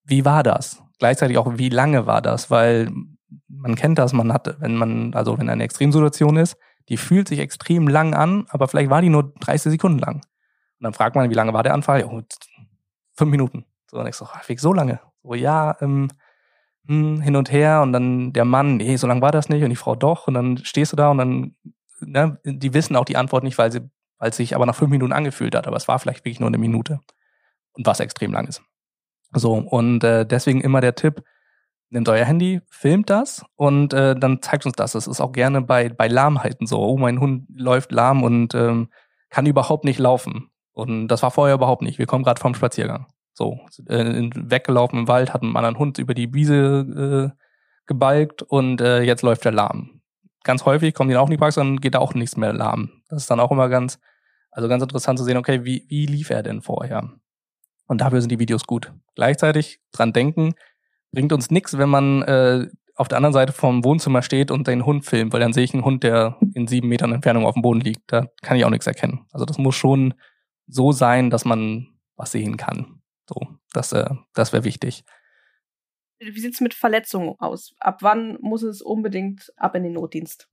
wie war das? Gleichzeitig auch, wie lange war das? Weil man kennt das, man hat, wenn man, also wenn eine Extremsituation ist, die fühlt sich extrem lang an, aber vielleicht war die nur 30 Sekunden lang. Und dann fragt man, wie lange war der Anfall? Ja, fünf Minuten. So, und ich so, ach, so lange. So, ja, ähm, hm, hin und her und dann der Mann, nee, so lange war das nicht und die Frau doch und dann stehst du da und dann, ne, die wissen auch die Antwort nicht, weil sie, weil es sich aber nach fünf Minuten angefühlt hat, aber es war vielleicht wirklich nur eine Minute und was extrem lang ist. So, und äh, deswegen immer der Tipp, nehmt euer Handy, filmt das und äh, dann zeigt uns das. Das ist auch gerne bei, bei Lahmheiten so. Oh, mein Hund läuft lahm und ähm, kann überhaupt nicht laufen. Und das war vorher überhaupt nicht. Wir kommen gerade vom Spaziergang. So, äh, weggelaufen im Wald, hat einen anderen Hund über die Wiese äh, gebalgt und äh, jetzt läuft er lahm. Ganz häufig kommen die auch in die Praxis und geht da auch nichts mehr lahm. Das ist dann auch immer ganz, also ganz interessant zu sehen, okay, wie, wie lief er denn vorher? Und dafür sind die Videos gut. Gleichzeitig dran denken, bringt uns nichts, wenn man äh, auf der anderen Seite vom Wohnzimmer steht und den Hund filmt, weil dann sehe ich einen Hund, der in sieben Metern Entfernung auf dem Boden liegt. Da kann ich auch nichts erkennen. Also das muss schon so sein, dass man was sehen kann. So, das, äh, das wäre wichtig. Wie sieht's mit Verletzungen aus? Ab wann muss es unbedingt ab in den Notdienst?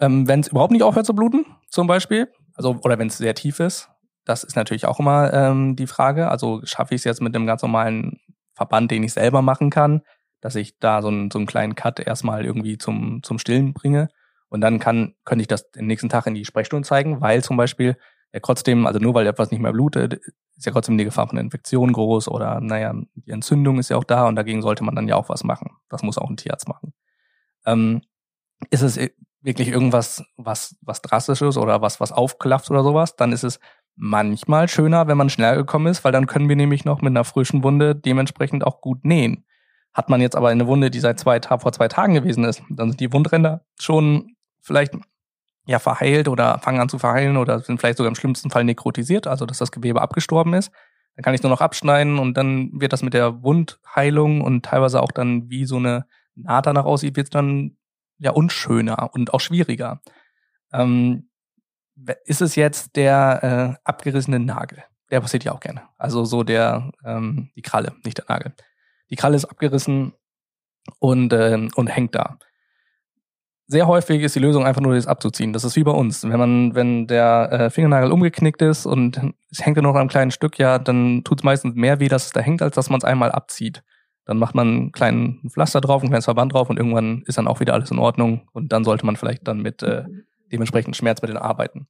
Ähm, wenn es überhaupt nicht aufhört zu bluten, zum Beispiel, also oder wenn es sehr tief ist, das ist natürlich auch immer ähm, die Frage. Also schaffe ich es jetzt mit einem ganz normalen Verband, den ich selber machen kann, dass ich da so einen, so einen kleinen Cut erstmal irgendwie zum, zum Stillen bringe. Und dann kann, könnte ich das den nächsten Tag in die Sprechstunde zeigen, weil zum Beispiel ja trotzdem, also nur weil etwas nicht mehr blutet, ist ja trotzdem die Gefahr von Infektion groß oder naja, die Entzündung ist ja auch da und dagegen sollte man dann ja auch was machen. Das muss auch ein Tierarzt machen. Ähm, ist es wirklich irgendwas, was, was drastisches oder was, was aufklafft oder sowas, dann ist es manchmal schöner, wenn man schnell gekommen ist, weil dann können wir nämlich noch mit einer frischen Wunde dementsprechend auch gut nähen. Hat man jetzt aber eine Wunde, die seit zwei vor zwei Tagen gewesen ist, dann sind die Wundränder schon vielleicht ja verheilt oder fangen an zu verheilen oder sind vielleicht sogar im schlimmsten Fall nekrotisiert, also dass das Gewebe abgestorben ist. Dann kann ich nur noch abschneiden und dann wird das mit der Wundheilung und teilweise auch dann wie so eine Naht danach aussieht, wird es dann ja unschöner und auch schwieriger. Ähm, ist es jetzt der äh, abgerissene Nagel? Der passiert ja auch gerne. Also so der ähm, die Kralle, nicht der Nagel. Die Kralle ist abgerissen und äh, und hängt da sehr häufig ist die Lösung einfach nur das abzuziehen. Das ist wie bei uns. Wenn man, wenn der äh, Fingernagel umgeknickt ist und es hängt ja noch einem kleinen Stück, ja, dann tut es meistens mehr weh, dass es da hängt, als dass man es einmal abzieht. Dann macht man einen kleinen Pflaster drauf, ein kleines Verband drauf und irgendwann ist dann auch wieder alles in Ordnung und dann sollte man vielleicht dann mit äh, dementsprechenden Schmerzmitteln arbeiten.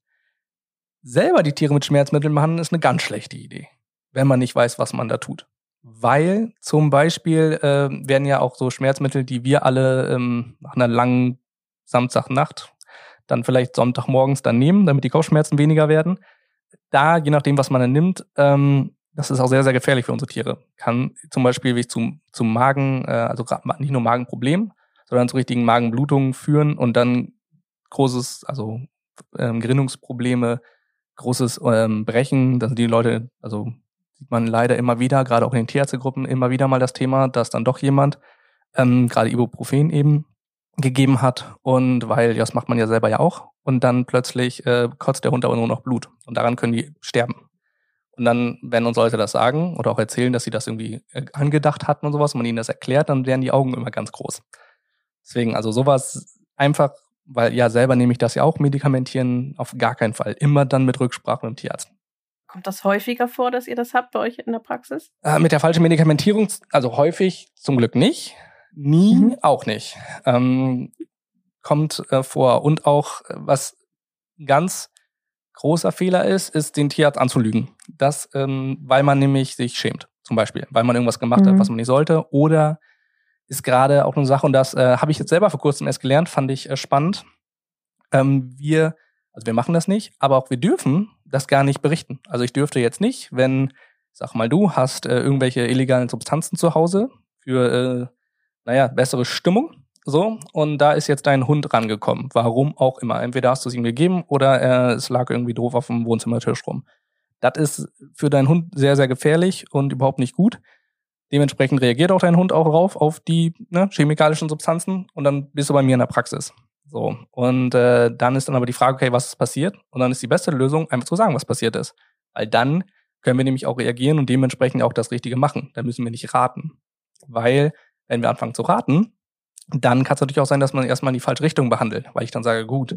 Selber die Tiere mit Schmerzmitteln machen, ist eine ganz schlechte Idee, wenn man nicht weiß, was man da tut. Weil zum Beispiel äh, werden ja auch so Schmerzmittel, die wir alle ähm, nach einer langen Samstagnacht, dann vielleicht Sonntagmorgens dann nehmen, damit die Kopfschmerzen weniger werden. Da, je nachdem, was man dann nimmt, ähm, das ist auch sehr, sehr gefährlich für unsere Tiere. Kann zum Beispiel wie zum, zum Magen, äh, also nicht nur Magenproblem, sondern zu richtigen Magenblutungen führen und dann großes, also ähm, Gerinnungsprobleme, großes ähm, Brechen. Da sind die Leute, also sieht man leider immer wieder, gerade auch in den Tierärztegruppen immer wieder mal das Thema, dass dann doch jemand, ähm, gerade Ibuprofen eben, gegeben hat und weil das macht man ja selber ja auch und dann plötzlich äh, kotzt der Hund aber nur noch Blut und daran können die sterben. Und dann, wenn uns Leute das sagen oder auch erzählen, dass sie das irgendwie äh, angedacht hatten und sowas, und man ihnen das erklärt, dann werden die Augen immer ganz groß. Deswegen, also sowas einfach, weil ja selber nehme ich das ja auch, medikamentieren auf gar keinen Fall. Immer dann mit Rücksprache mit dem Tierarzt. Kommt das häufiger vor, dass ihr das habt bei euch in der Praxis? Äh, mit der falschen Medikamentierung, also häufig zum Glück nicht. Nie mhm. auch nicht. Ähm, kommt äh, vor. Und auch, was ganz großer Fehler ist, ist, den Tierarzt anzulügen. Das, ähm, weil man nämlich sich schämt, zum Beispiel. Weil man irgendwas gemacht mhm. hat, was man nicht sollte. Oder ist gerade auch eine Sache, und das äh, habe ich jetzt selber vor kurzem erst gelernt, fand ich äh, spannend. Ähm, wir, also wir machen das nicht, aber auch wir dürfen das gar nicht berichten. Also ich dürfte jetzt nicht, wenn, sag mal, du hast äh, irgendwelche illegalen Substanzen zu Hause für äh, naja, bessere Stimmung. So, und da ist jetzt dein Hund rangekommen. Warum auch immer. Entweder hast du es ihm gegeben oder äh, es lag irgendwie doof auf dem Wohnzimmertisch rum. Das ist für deinen Hund sehr, sehr gefährlich und überhaupt nicht gut. Dementsprechend reagiert auch dein Hund auch drauf, auf die ne, chemikalischen Substanzen und dann bist du bei mir in der Praxis. So. Und äh, dann ist dann aber die Frage, okay, was ist passiert? Und dann ist die beste Lösung, einfach zu sagen, was passiert ist. Weil dann können wir nämlich auch reagieren und dementsprechend auch das Richtige machen. Da müssen wir nicht raten. Weil wenn wir anfangen zu raten, dann kann es natürlich auch sein, dass man erstmal in die falsche Richtung behandelt, weil ich dann sage, gut,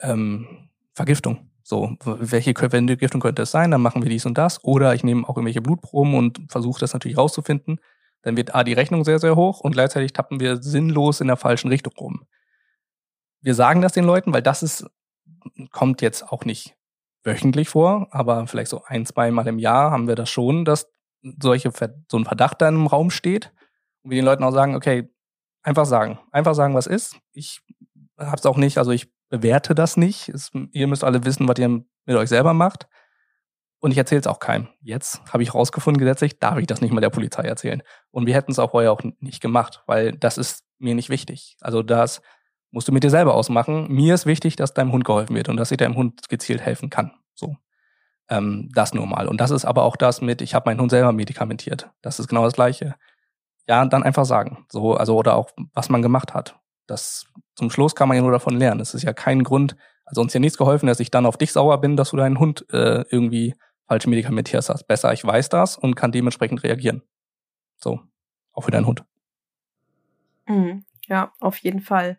ähm, Vergiftung. So, welche Vergiftung könnte es sein? Dann machen wir dies und das. Oder ich nehme auch irgendwelche Blutproben und versuche das natürlich rauszufinden. Dann wird A die Rechnung sehr, sehr hoch und gleichzeitig tappen wir sinnlos in der falschen Richtung rum. Wir sagen das den Leuten, weil das ist, kommt jetzt auch nicht wöchentlich vor, aber vielleicht so ein, zwei Mal im Jahr haben wir das schon, dass solche, so ein Verdacht da im Raum steht und wir den Leuten auch sagen, okay, einfach sagen. Einfach sagen, was ist. Ich hab's auch nicht, also ich bewerte das nicht. Es, ihr müsst alle wissen, was ihr mit euch selber macht. Und ich erzähle es auch keinem. Jetzt habe ich rausgefunden, gesetzlich darf ich das nicht mal der Polizei erzählen. Und wir hätten es auch vorher auch nicht gemacht, weil das ist mir nicht wichtig. Also das musst du mit dir selber ausmachen. Mir ist wichtig, dass deinem Hund geholfen wird und dass ich deinem Hund gezielt helfen kann. So. Ähm, das nur mal. Und das ist aber auch das mit, ich habe meinen Hund selber medikamentiert. Das ist genau das Gleiche ja, dann einfach sagen. So, also, oder auch, was man gemacht hat. Das, zum Schluss kann man ja nur davon lernen. Es ist ja kein Grund, also uns ja nichts geholfen, dass ich dann auf dich sauer bin, dass du deinen Hund äh, irgendwie falsch medikamentiert hast. Besser, ich weiß das und kann dementsprechend reagieren. So, auch für deinen Hund. Mhm. Ja, auf jeden Fall.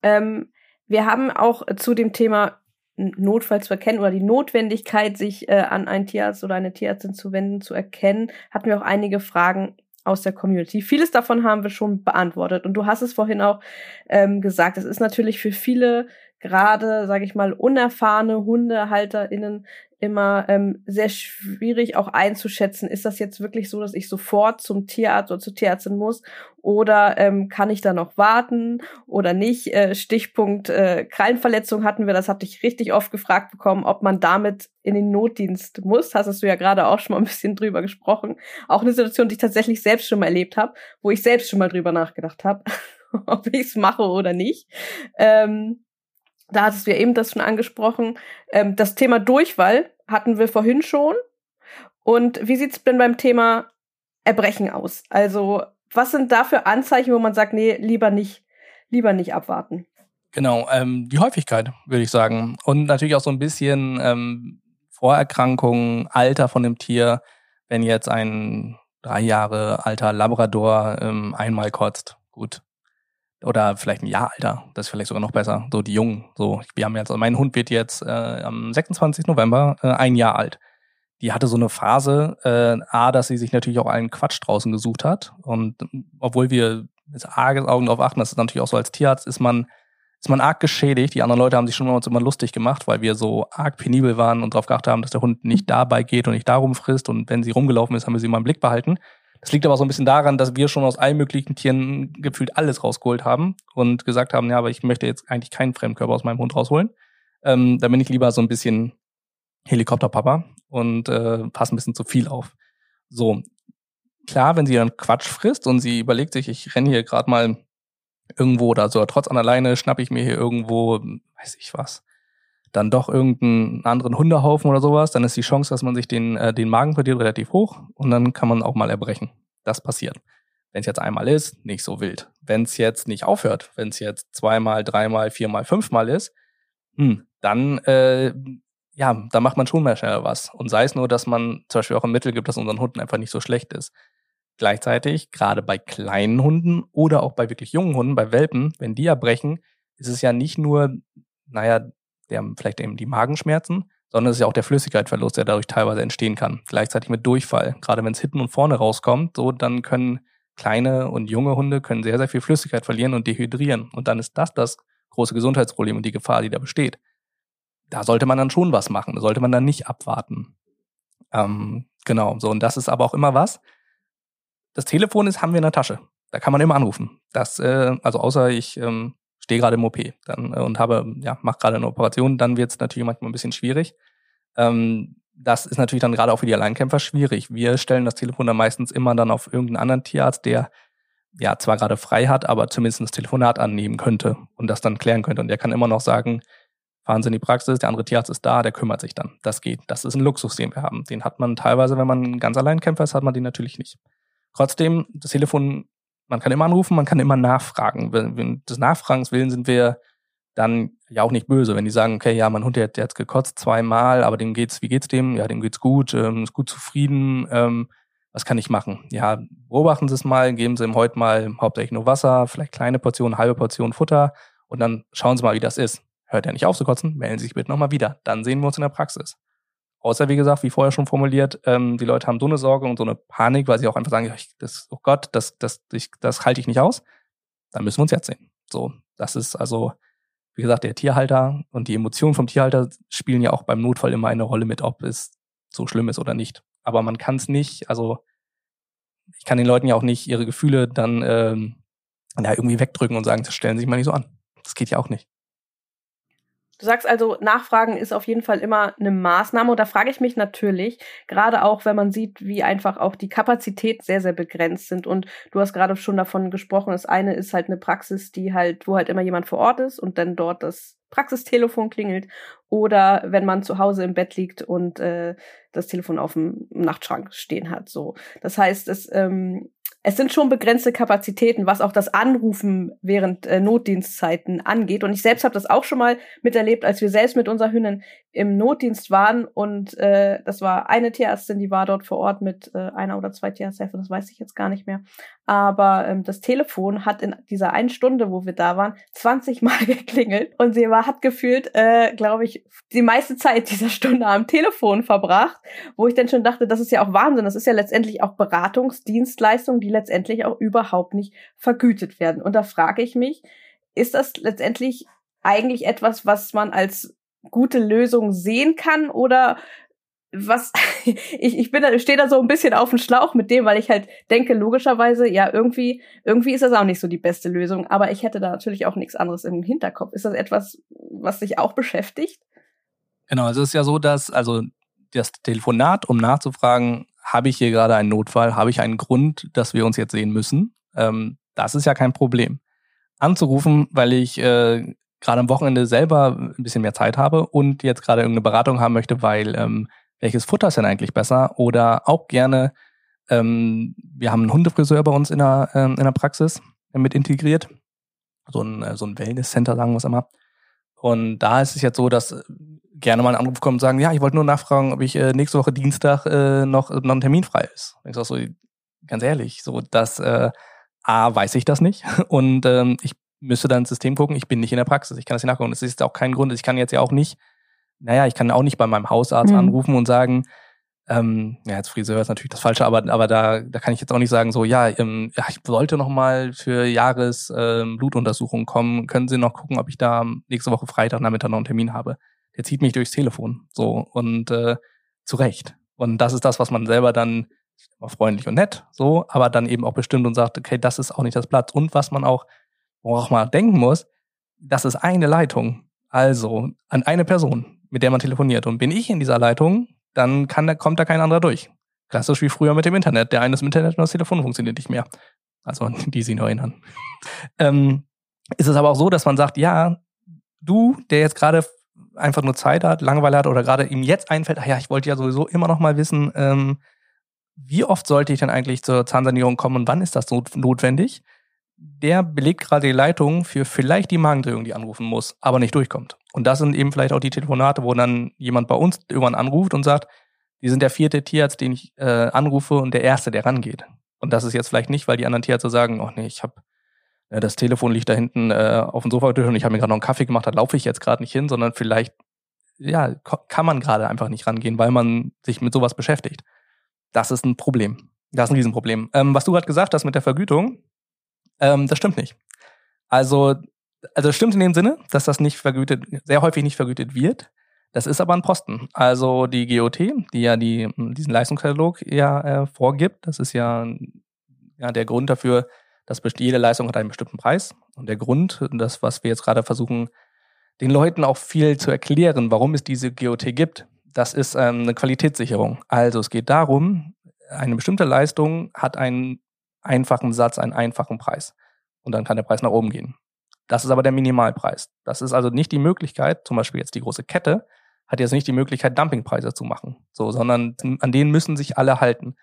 Ähm, wir haben auch zu dem Thema Notfall zu erkennen oder die Notwendigkeit, sich äh, an einen Tierarzt oder eine Tierärztin zu wenden, zu erkennen, hatten wir auch einige Fragen aus der Community. Vieles davon haben wir schon beantwortet und du hast es vorhin auch ähm, gesagt. Es ist natürlich für viele gerade, sage ich mal, unerfahrene HundehalterInnen immer ähm, sehr schwierig auch einzuschätzen, ist das jetzt wirklich so, dass ich sofort zum Tierarzt oder zur Tierärztin muss oder ähm, kann ich da noch warten oder nicht? Äh, Stichpunkt äh, Krallenverletzung hatten wir, das hatte ich richtig oft gefragt bekommen, ob man damit in den Notdienst muss. Hast du ja gerade auch schon mal ein bisschen drüber gesprochen. Auch eine Situation, die ich tatsächlich selbst schon mal erlebt habe, wo ich selbst schon mal drüber nachgedacht habe, ob ich es mache oder nicht. Ähm, da hattest du ja eben das schon angesprochen. Ähm, das Thema Durchfall hatten wir vorhin schon. Und wie sieht's denn beim Thema Erbrechen aus? Also, was sind da für Anzeichen, wo man sagt, nee, lieber nicht, lieber nicht abwarten? Genau, ähm, die Häufigkeit, würde ich sagen. Und natürlich auch so ein bisschen ähm, Vorerkrankungen, Alter von dem Tier. Wenn jetzt ein drei Jahre alter Labrador ähm, einmal kotzt, gut, oder vielleicht ein Jahr alter. Das ist vielleicht sogar noch besser. So die Jungen. So, wir haben jetzt, also mein Hund wird jetzt äh, am 26. November äh, ein Jahr alt. Die hatte so eine Phase, äh, A, dass sie sich natürlich auch allen Quatsch draußen gesucht hat. Und obwohl wir mit arges Augen darauf achten, das ist natürlich auch so als Tierarzt, ist man, ist man arg geschädigt. Die anderen Leute haben sich schon immer, immer lustig gemacht, weil wir so arg penibel waren und darauf geachtet haben, dass der Hund nicht dabei geht und nicht darum frisst. Und wenn sie rumgelaufen ist, haben wir sie mal im Blick behalten. Das liegt aber so ein bisschen daran, dass wir schon aus allen möglichen Tieren gefühlt alles rausgeholt haben und gesagt haben, ja, aber ich möchte jetzt eigentlich keinen Fremdkörper aus meinem Hund rausholen. Ähm, da bin ich lieber so ein bisschen Helikopterpapa und äh, passe ein bisschen zu viel auf. So, klar, wenn sie dann Quatsch frisst und sie überlegt sich, ich renne hier gerade mal irgendwo oder so, trotz an alleine schnappe ich mir hier irgendwo, weiß ich was, dann doch irgendeinen anderen Hundehaufen oder sowas, dann ist die Chance, dass man sich den, äh, den Magen verliert, relativ hoch und dann kann man auch mal erbrechen. Das passiert. Wenn es jetzt einmal ist, nicht so wild. Wenn es jetzt nicht aufhört, wenn es jetzt zweimal, dreimal, viermal, fünfmal ist, hm, dann äh, ja, da macht man schon mehr schnell was. Und sei es nur, dass man zum Beispiel auch ein Mittel gibt, dass unseren Hunden einfach nicht so schlecht ist. Gleichzeitig, gerade bei kleinen Hunden oder auch bei wirklich jungen Hunden, bei Welpen, wenn die erbrechen, ist es ja nicht nur, naja, der vielleicht eben die Magenschmerzen, sondern es ist ja auch der Flüssigkeitsverlust, der dadurch teilweise entstehen kann. Gleichzeitig mit Durchfall. Gerade wenn es hinten und vorne rauskommt, so dann können kleine und junge Hunde können sehr, sehr viel Flüssigkeit verlieren und dehydrieren. Und dann ist das das große Gesundheitsproblem und die Gefahr, die da besteht. Da sollte man dann schon was machen. Da sollte man dann nicht abwarten. Ähm, genau, so. Und das ist aber auch immer was. Das Telefon ist, haben wir in der Tasche. Da kann man immer anrufen. Das, äh, also außer ich ähm, stehe gerade im OP dann, äh, und habe, ja, mache gerade eine Operation, dann wird es natürlich manchmal ein bisschen schwierig. Ähm, das ist natürlich dann gerade auch für die Alleinkämpfer schwierig. Wir stellen das Telefon dann meistens immer dann auf irgendeinen anderen Tierarzt, der ja zwar gerade frei hat, aber zumindest das Telefonat annehmen könnte und das dann klären könnte. Und der kann immer noch sagen, fahren Sie in die Praxis, der andere Tierarzt ist da, der kümmert sich dann. Das geht. Das ist ein Luxus, den wir haben. Den hat man teilweise, wenn man ganz Alleinkämpfer ist, hat man den natürlich nicht. Trotzdem, das Telefon man kann immer anrufen, man kann immer nachfragen. Wenn des Nachfragens willen sind wir dann ja auch nicht böse, wenn die sagen, okay, ja, mein Hund der, hat gekotzt zweimal, aber dem geht's, wie geht's dem? Ja, dem geht's gut, ähm, ist gut zufrieden. Ähm, was kann ich machen? Ja, beobachten Sie es mal, geben Sie ihm heute mal hauptsächlich nur Wasser, vielleicht kleine Portionen, halbe Portion Futter und dann schauen Sie mal, wie das ist. Hört er nicht auf zu kotzen, melden Sie sich bitte nochmal wieder. Dann sehen wir uns in der Praxis. Außer, wie gesagt, wie vorher schon formuliert, ähm, die Leute haben so eine Sorge und so eine Panik, weil sie auch einfach sagen, ich, das, oh Gott, das, das, ich, das halte ich nicht aus. Dann müssen wir uns jetzt sehen. So, das ist also, wie gesagt, der Tierhalter und die Emotionen vom Tierhalter spielen ja auch beim Notfall immer eine Rolle mit, ob es so schlimm ist oder nicht. Aber man kann es nicht, also ich kann den Leuten ja auch nicht ihre Gefühle dann ähm, ja, irgendwie wegdrücken und sagen, das stellen Sie sich mal nicht so an. Das geht ja auch nicht. Du sagst also, Nachfragen ist auf jeden Fall immer eine Maßnahme. Und da frage ich mich natürlich, gerade auch, wenn man sieht, wie einfach auch die Kapazitäten sehr, sehr begrenzt sind. Und du hast gerade schon davon gesprochen, das eine ist halt eine Praxis, die halt, wo halt immer jemand vor Ort ist und dann dort das Praxistelefon klingelt. Oder wenn man zu Hause im Bett liegt und äh, das Telefon auf dem Nachtschrank stehen hat. So. Das heißt, es ähm, es sind schon begrenzte Kapazitäten, was auch das Anrufen während äh, Notdienstzeiten angeht. Und ich selbst habe das auch schon mal miterlebt, als wir selbst mit unserer Hündin im Notdienst waren. Und äh, das war eine Tierärztin, die war dort vor Ort mit äh, einer oder zwei Tierarzthelfern, das weiß ich jetzt gar nicht mehr. Aber ähm, das Telefon hat in dieser einen Stunde, wo wir da waren, 20 Mal geklingelt. Und sie war, hat gefühlt, äh, glaube ich, die meiste Zeit dieser Stunde am Telefon verbracht, wo ich dann schon dachte, das ist ja auch Wahnsinn. Das ist ja letztendlich auch Beratungsdienstleistung, die letztendlich auch überhaupt nicht vergütet werden. Und da frage ich mich, ist das letztendlich eigentlich etwas, was man als gute Lösung sehen kann oder was ich, ich bin da stehe da so ein bisschen auf dem Schlauch mit dem, weil ich halt denke logischerweise ja irgendwie irgendwie ist das auch nicht so die beste Lösung, aber ich hätte da natürlich auch nichts anderes im Hinterkopf. Ist das etwas, was dich auch beschäftigt? Genau, es ist ja so, dass also das Telefonat, um nachzufragen, habe ich hier gerade einen Notfall, habe ich einen Grund, dass wir uns jetzt sehen müssen, ähm, das ist ja kein Problem. Anzurufen, weil ich äh, gerade am Wochenende selber ein bisschen mehr Zeit habe und jetzt gerade irgendeine Beratung haben möchte, weil ähm, welches Futter ist denn eigentlich besser? Oder auch gerne, ähm, wir haben einen Hundefriseur bei uns in der, ähm, in der Praxis mit integriert. So ein, äh, so ein Wellness-Center, sagen wir es immer. Und da ist es jetzt so, dass gerne mal ein Anruf kommt und sagen, ja, ich wollte nur nachfragen, ob ich äh, nächste Woche Dienstag äh, noch, noch ein Termin frei ist. Ich sag so, ganz ehrlich, so dass äh, A, weiß ich das nicht. Und ähm, ich müsste dann ins System gucken, ich bin nicht in der Praxis, ich kann das nicht nachgucken. Das ist auch kein Grund, ich kann jetzt ja auch nicht, naja, ich kann auch nicht bei meinem Hausarzt mhm. anrufen und sagen, ähm, ja, jetzt Friseur ist natürlich das Falsche, aber, aber da, da kann ich jetzt auch nicht sagen, so, ja, ähm, ja ich sollte noch mal für Jahres ähm, Blutuntersuchungen kommen, können Sie noch gucken, ob ich da nächste Woche Freitag Nachmittag noch einen Termin habe der zieht mich durchs Telefon. So und äh, zu Recht. Und das ist das, was man selber dann immer freundlich und nett, so, aber dann eben auch bestimmt und sagt, okay, das ist auch nicht das Platz. Und was man auch, worauf man denken muss, das ist eine Leitung. Also an eine Person, mit der man telefoniert. Und bin ich in dieser Leitung, dann kann da, kommt da kein anderer durch. Klassisch wie früher mit dem Internet. Der eine ist im Internet und das Telefon funktioniert nicht mehr. Also die sich noch erinnern. ähm, ist es aber auch so, dass man sagt, ja, du, der jetzt gerade einfach nur Zeit hat, Langeweile hat oder gerade ihm jetzt einfällt, ach ja, ich wollte ja sowieso immer noch mal wissen, ähm, wie oft sollte ich denn eigentlich zur Zahnsanierung kommen und wann ist das not notwendig? Der belegt gerade die Leitung für vielleicht die Magendrehung, die anrufen muss, aber nicht durchkommt. Und das sind eben vielleicht auch die Telefonate, wo dann jemand bei uns irgendwann anruft und sagt, die sind der vierte Tierarzt, den ich äh, anrufe und der erste, der rangeht. Und das ist jetzt vielleicht nicht, weil die anderen Tierärzte sagen, oh nee, ich habe äh, das Telefon liegt da hinten äh, auf dem Sofa und ich habe mir gerade noch einen Kaffee gemacht, da laufe ich jetzt gerade nicht hin, sondern vielleicht, ja, kann man gerade einfach nicht rangehen, weil man sich mit sowas beschäftigt. Das ist ein Problem. Das ist ein Riesenproblem. Ähm, was du gerade gesagt hast mit der Vergütung, ähm, das stimmt nicht. Also, also das stimmt in dem Sinne, dass das nicht vergütet, sehr häufig nicht vergütet wird. Das ist aber ein Posten. Also die GOT, die ja die, diesen Leistungskatalog ja äh, vorgibt, das ist ja, ja der Grund dafür, dass jede Leistung hat einen bestimmten Preis. Und der Grund, das, was wir jetzt gerade versuchen, den Leuten auch viel zu erklären, warum es diese GOT gibt, das ist ähm, eine Qualitätssicherung. Also es geht darum, eine bestimmte Leistung hat einen einfachen Satz, einen einfachen Preis. Und dann kann der Preis nach oben gehen. Das ist aber der Minimalpreis. Das ist also nicht die Möglichkeit, zum Beispiel jetzt die große Kette, hat jetzt nicht die Möglichkeit, Dumpingpreise zu machen. So, sondern an denen müssen sich alle halten.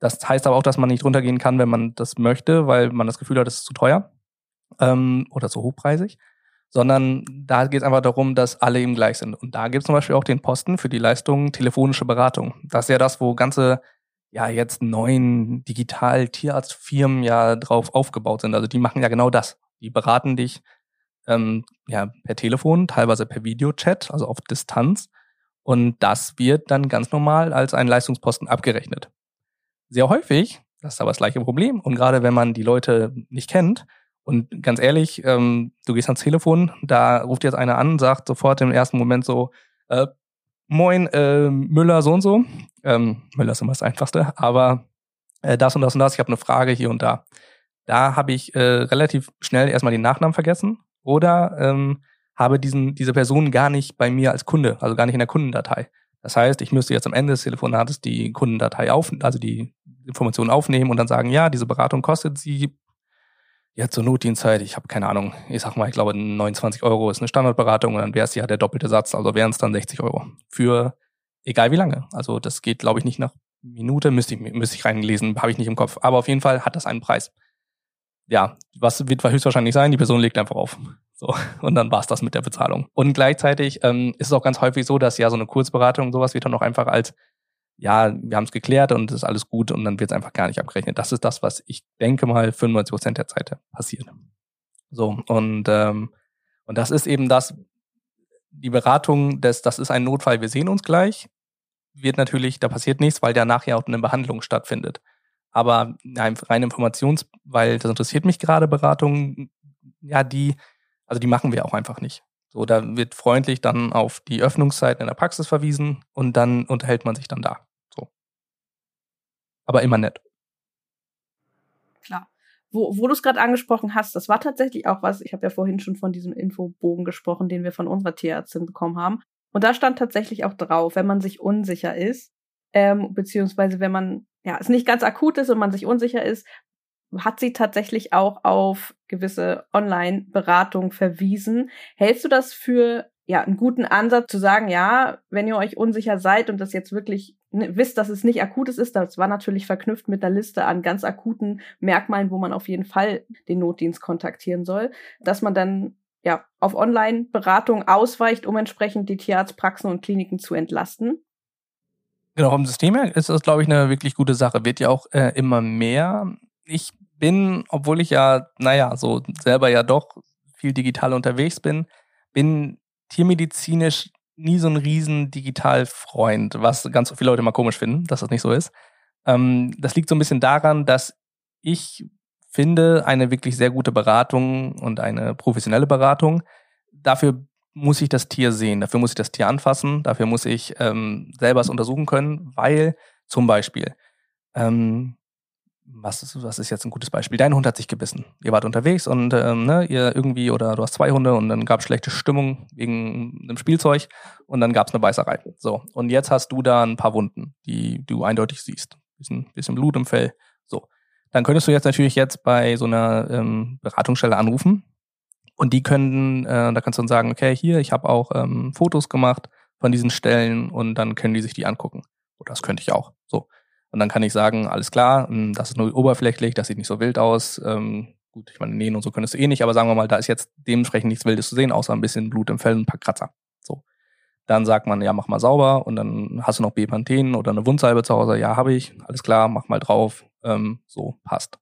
Das heißt aber auch, dass man nicht runtergehen kann, wenn man das möchte, weil man das Gefühl hat, es ist zu teuer ähm, oder zu hochpreisig. Sondern da geht es einfach darum, dass alle eben gleich sind. Und da gibt es zum Beispiel auch den Posten für die Leistung telefonische Beratung. Das ist ja das, wo ganze, ja, jetzt neuen Digital-Tierarztfirmen ja drauf aufgebaut sind. Also die machen ja genau das. Die beraten dich ähm, ja, per Telefon, teilweise per Videochat, also auf Distanz. Und das wird dann ganz normal als ein Leistungsposten abgerechnet sehr häufig, das ist aber das gleiche Problem. Und gerade wenn man die Leute nicht kennt, und ganz ehrlich, ähm, du gehst ans Telefon, da ruft jetzt einer an, sagt sofort im ersten Moment so, äh, moin, äh, Müller so und so. Ähm, Müller ist immer das Einfachste, aber äh, das und das und das, ich habe eine Frage hier und da. Da habe ich äh, relativ schnell erstmal den Nachnamen vergessen oder ähm, habe diesen, diese Person gar nicht bei mir als Kunde, also gar nicht in der Kundendatei. Das heißt, ich müsste jetzt am Ende des Telefonates die Kundendatei auf, also die Informationen aufnehmen und dann sagen, ja, diese Beratung kostet Sie ja zur Notdienstzeit, ich habe keine Ahnung, ich sag mal, ich glaube 29 Euro ist eine Standardberatung und dann wäre es ja der doppelte Satz, also wären es dann 60 Euro für egal wie lange. Also das geht, glaube ich, nicht nach Minute, müsste ich, müsste ich reinlesen, habe ich nicht im Kopf. Aber auf jeden Fall hat das einen Preis. Ja, was wird höchstwahrscheinlich sein? Die Person legt einfach auf. So, und dann war's das mit der Bezahlung. Und gleichzeitig ähm, ist es auch ganz häufig so, dass ja so eine Kurzberatung sowas wird dann auch einfach als, ja, wir haben es geklärt und es ist alles gut und dann wird es einfach gar nicht abgerechnet. Das ist das, was ich denke mal 95 Prozent der Zeit passiert. So, und, ähm, und das ist eben das, die Beratung, des, das ist ein Notfall, wir sehen uns gleich, wird natürlich, da passiert nichts, weil danach ja auch eine Behandlung stattfindet. Aber rein Informations, weil das interessiert mich gerade, Beratung, ja, die also die machen wir auch einfach nicht. So, da wird freundlich dann auf die Öffnungszeiten in der Praxis verwiesen und dann unterhält man sich dann da. Aber immer nett. Klar. Wo, wo du es gerade angesprochen hast, das war tatsächlich auch was, ich habe ja vorhin schon von diesem Infobogen gesprochen, den wir von unserer Tierärztin bekommen haben. Und da stand tatsächlich auch drauf, wenn man sich unsicher ist, ähm, beziehungsweise wenn man ja es nicht ganz akut ist und man sich unsicher ist, hat sie tatsächlich auch auf gewisse Online-Beratung verwiesen. Hältst du das für ja einen guten Ansatz zu sagen, ja, wenn ihr euch unsicher seid und das jetzt wirklich wisst, dass es nicht akutes ist, das war natürlich verknüpft mit einer Liste an ganz akuten Merkmalen, wo man auf jeden Fall den Notdienst kontaktieren soll, dass man dann ja auf Online-Beratung ausweicht, um entsprechend die Tierarztpraxen und Kliniken zu entlasten? Genau, vom System her ist das, glaube ich, eine wirklich gute Sache. Wird ja auch äh, immer mehr ich bin, obwohl ich ja, naja, so selber ja doch viel digital unterwegs bin, bin tiermedizinisch nie so ein riesen Digitalfreund, was ganz viele Leute mal komisch finden, dass das nicht so ist. Ähm, das liegt so ein bisschen daran, dass ich finde, eine wirklich sehr gute Beratung und eine professionelle Beratung, dafür muss ich das Tier sehen, dafür muss ich das Tier anfassen, dafür muss ich ähm, selber es untersuchen können, weil zum Beispiel ähm, was ist, was ist jetzt ein gutes Beispiel? Dein Hund hat sich gebissen. Ihr wart unterwegs und ähm, ne, ihr irgendwie, oder du hast zwei Hunde und dann gab es schlechte Stimmung wegen einem Spielzeug und dann gab es eine Beißerei. So, und jetzt hast du da ein paar Wunden, die du eindeutig siehst. Bisschen, bisschen Blut im Fell. So. Dann könntest du jetzt natürlich jetzt bei so einer ähm, Beratungsstelle anrufen und die können, äh, da kannst du dann sagen, okay, hier, ich habe auch ähm, Fotos gemacht von diesen Stellen und dann können die sich die angucken. Oder das könnte ich auch. So. Und dann kann ich sagen, alles klar, hm, das ist nur oberflächlich, das sieht nicht so wild aus. Ähm, gut, ich meine, nähen und so könntest du eh nicht, aber sagen wir mal, da ist jetzt dementsprechend nichts Wildes zu sehen, außer ein bisschen Blut im Fell und ein paar Kratzer. So. Dann sagt man, ja, mach mal sauber und dann hast du noch Bepanthen oder eine Wundsalbe zu Hause. Ja, habe ich. Alles klar, mach mal drauf. Ähm, so, passt.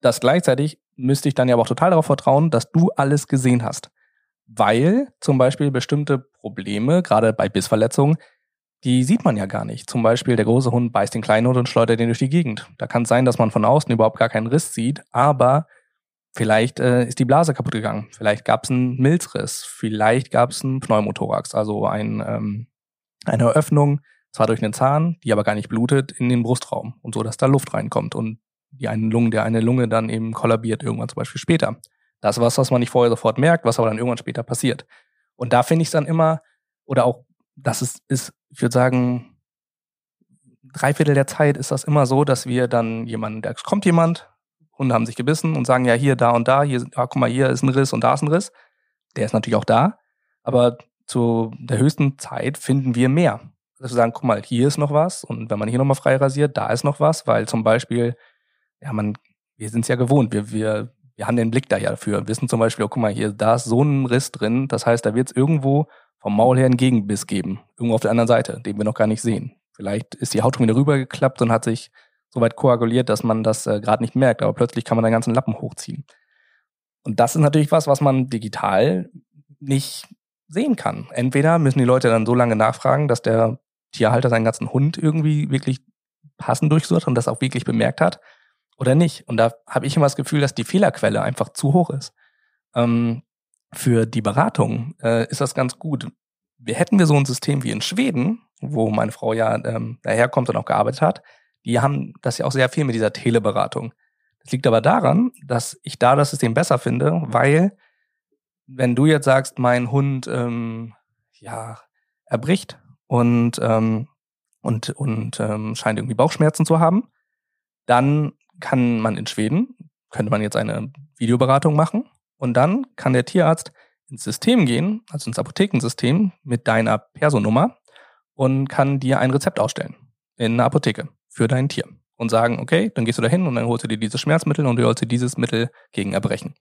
Das gleichzeitig müsste ich dann ja auch total darauf vertrauen, dass du alles gesehen hast. Weil zum Beispiel bestimmte Probleme, gerade bei Bissverletzungen, die sieht man ja gar nicht. Zum Beispiel der große Hund beißt den kleinen Hund und schleudert den durch die Gegend. Da kann es sein, dass man von außen überhaupt gar keinen Riss sieht, aber vielleicht äh, ist die Blase kaputt gegangen. Vielleicht gab es einen Milzriss. Vielleicht gab es einen Pneumothorax, also ein, ähm, eine Öffnung, zwar durch einen Zahn, die aber gar nicht blutet, in den Brustraum und so, dass da Luft reinkommt und die eine Lunge, der eine Lunge dann eben kollabiert irgendwann zum Beispiel später. Das ist was, was man nicht vorher sofort merkt, was aber dann irgendwann später passiert. Und da finde ich es dann immer, oder auch das ist, ist ich würde sagen, drei Viertel der Zeit ist das immer so, dass wir dann jemanden, da kommt jemand, Hunde haben sich gebissen und sagen, ja, hier, da und da, hier, ja, guck mal, hier ist ein Riss und da ist ein Riss. Der ist natürlich auch da, aber zu der höchsten Zeit finden wir mehr. Also wir sagen, guck mal, hier ist noch was und wenn man hier nochmal frei rasiert, da ist noch was, weil zum Beispiel, ja, man, wir sind es ja gewohnt, wir, wir, wir haben den Blick da ja dafür, wissen zum Beispiel, oh, guck mal, hier, da ist so ein Riss drin, das heißt, da wird es irgendwo vom Maul her einen Gegenbiss geben. Irgendwo auf der anderen Seite, den wir noch gar nicht sehen. Vielleicht ist die Haut schon wieder rübergeklappt und hat sich so weit koaguliert, dass man das äh, gerade nicht merkt, aber plötzlich kann man den ganzen Lappen hochziehen. Und das ist natürlich was, was man digital nicht sehen kann. Entweder müssen die Leute dann so lange nachfragen, dass der Tierhalter seinen ganzen Hund irgendwie wirklich passend durchsucht und das auch wirklich bemerkt hat, oder nicht. Und da habe ich immer das Gefühl, dass die Fehlerquelle einfach zu hoch ist. Ähm, für die Beratung äh, ist das ganz gut. Wir hätten wir so ein System wie in Schweden, wo meine Frau ja ähm, daherkommt und auch gearbeitet hat, die haben das ja auch sehr viel mit dieser Teleberatung. Das liegt aber daran, dass ich da das System besser finde, weil wenn du jetzt sagst, mein Hund ähm, ja erbricht und ähm, und und ähm, scheint irgendwie Bauchschmerzen zu haben, dann kann man in Schweden könnte man jetzt eine Videoberatung machen und dann kann der Tierarzt ins System gehen, also ins Apothekensystem mit deiner Personummer und kann dir ein Rezept ausstellen. in einer Apotheke für dein Tier und sagen, okay, dann gehst du da hin und dann holst du dir dieses Schmerzmittel und du holst dir dieses Mittel gegen Erbrechen,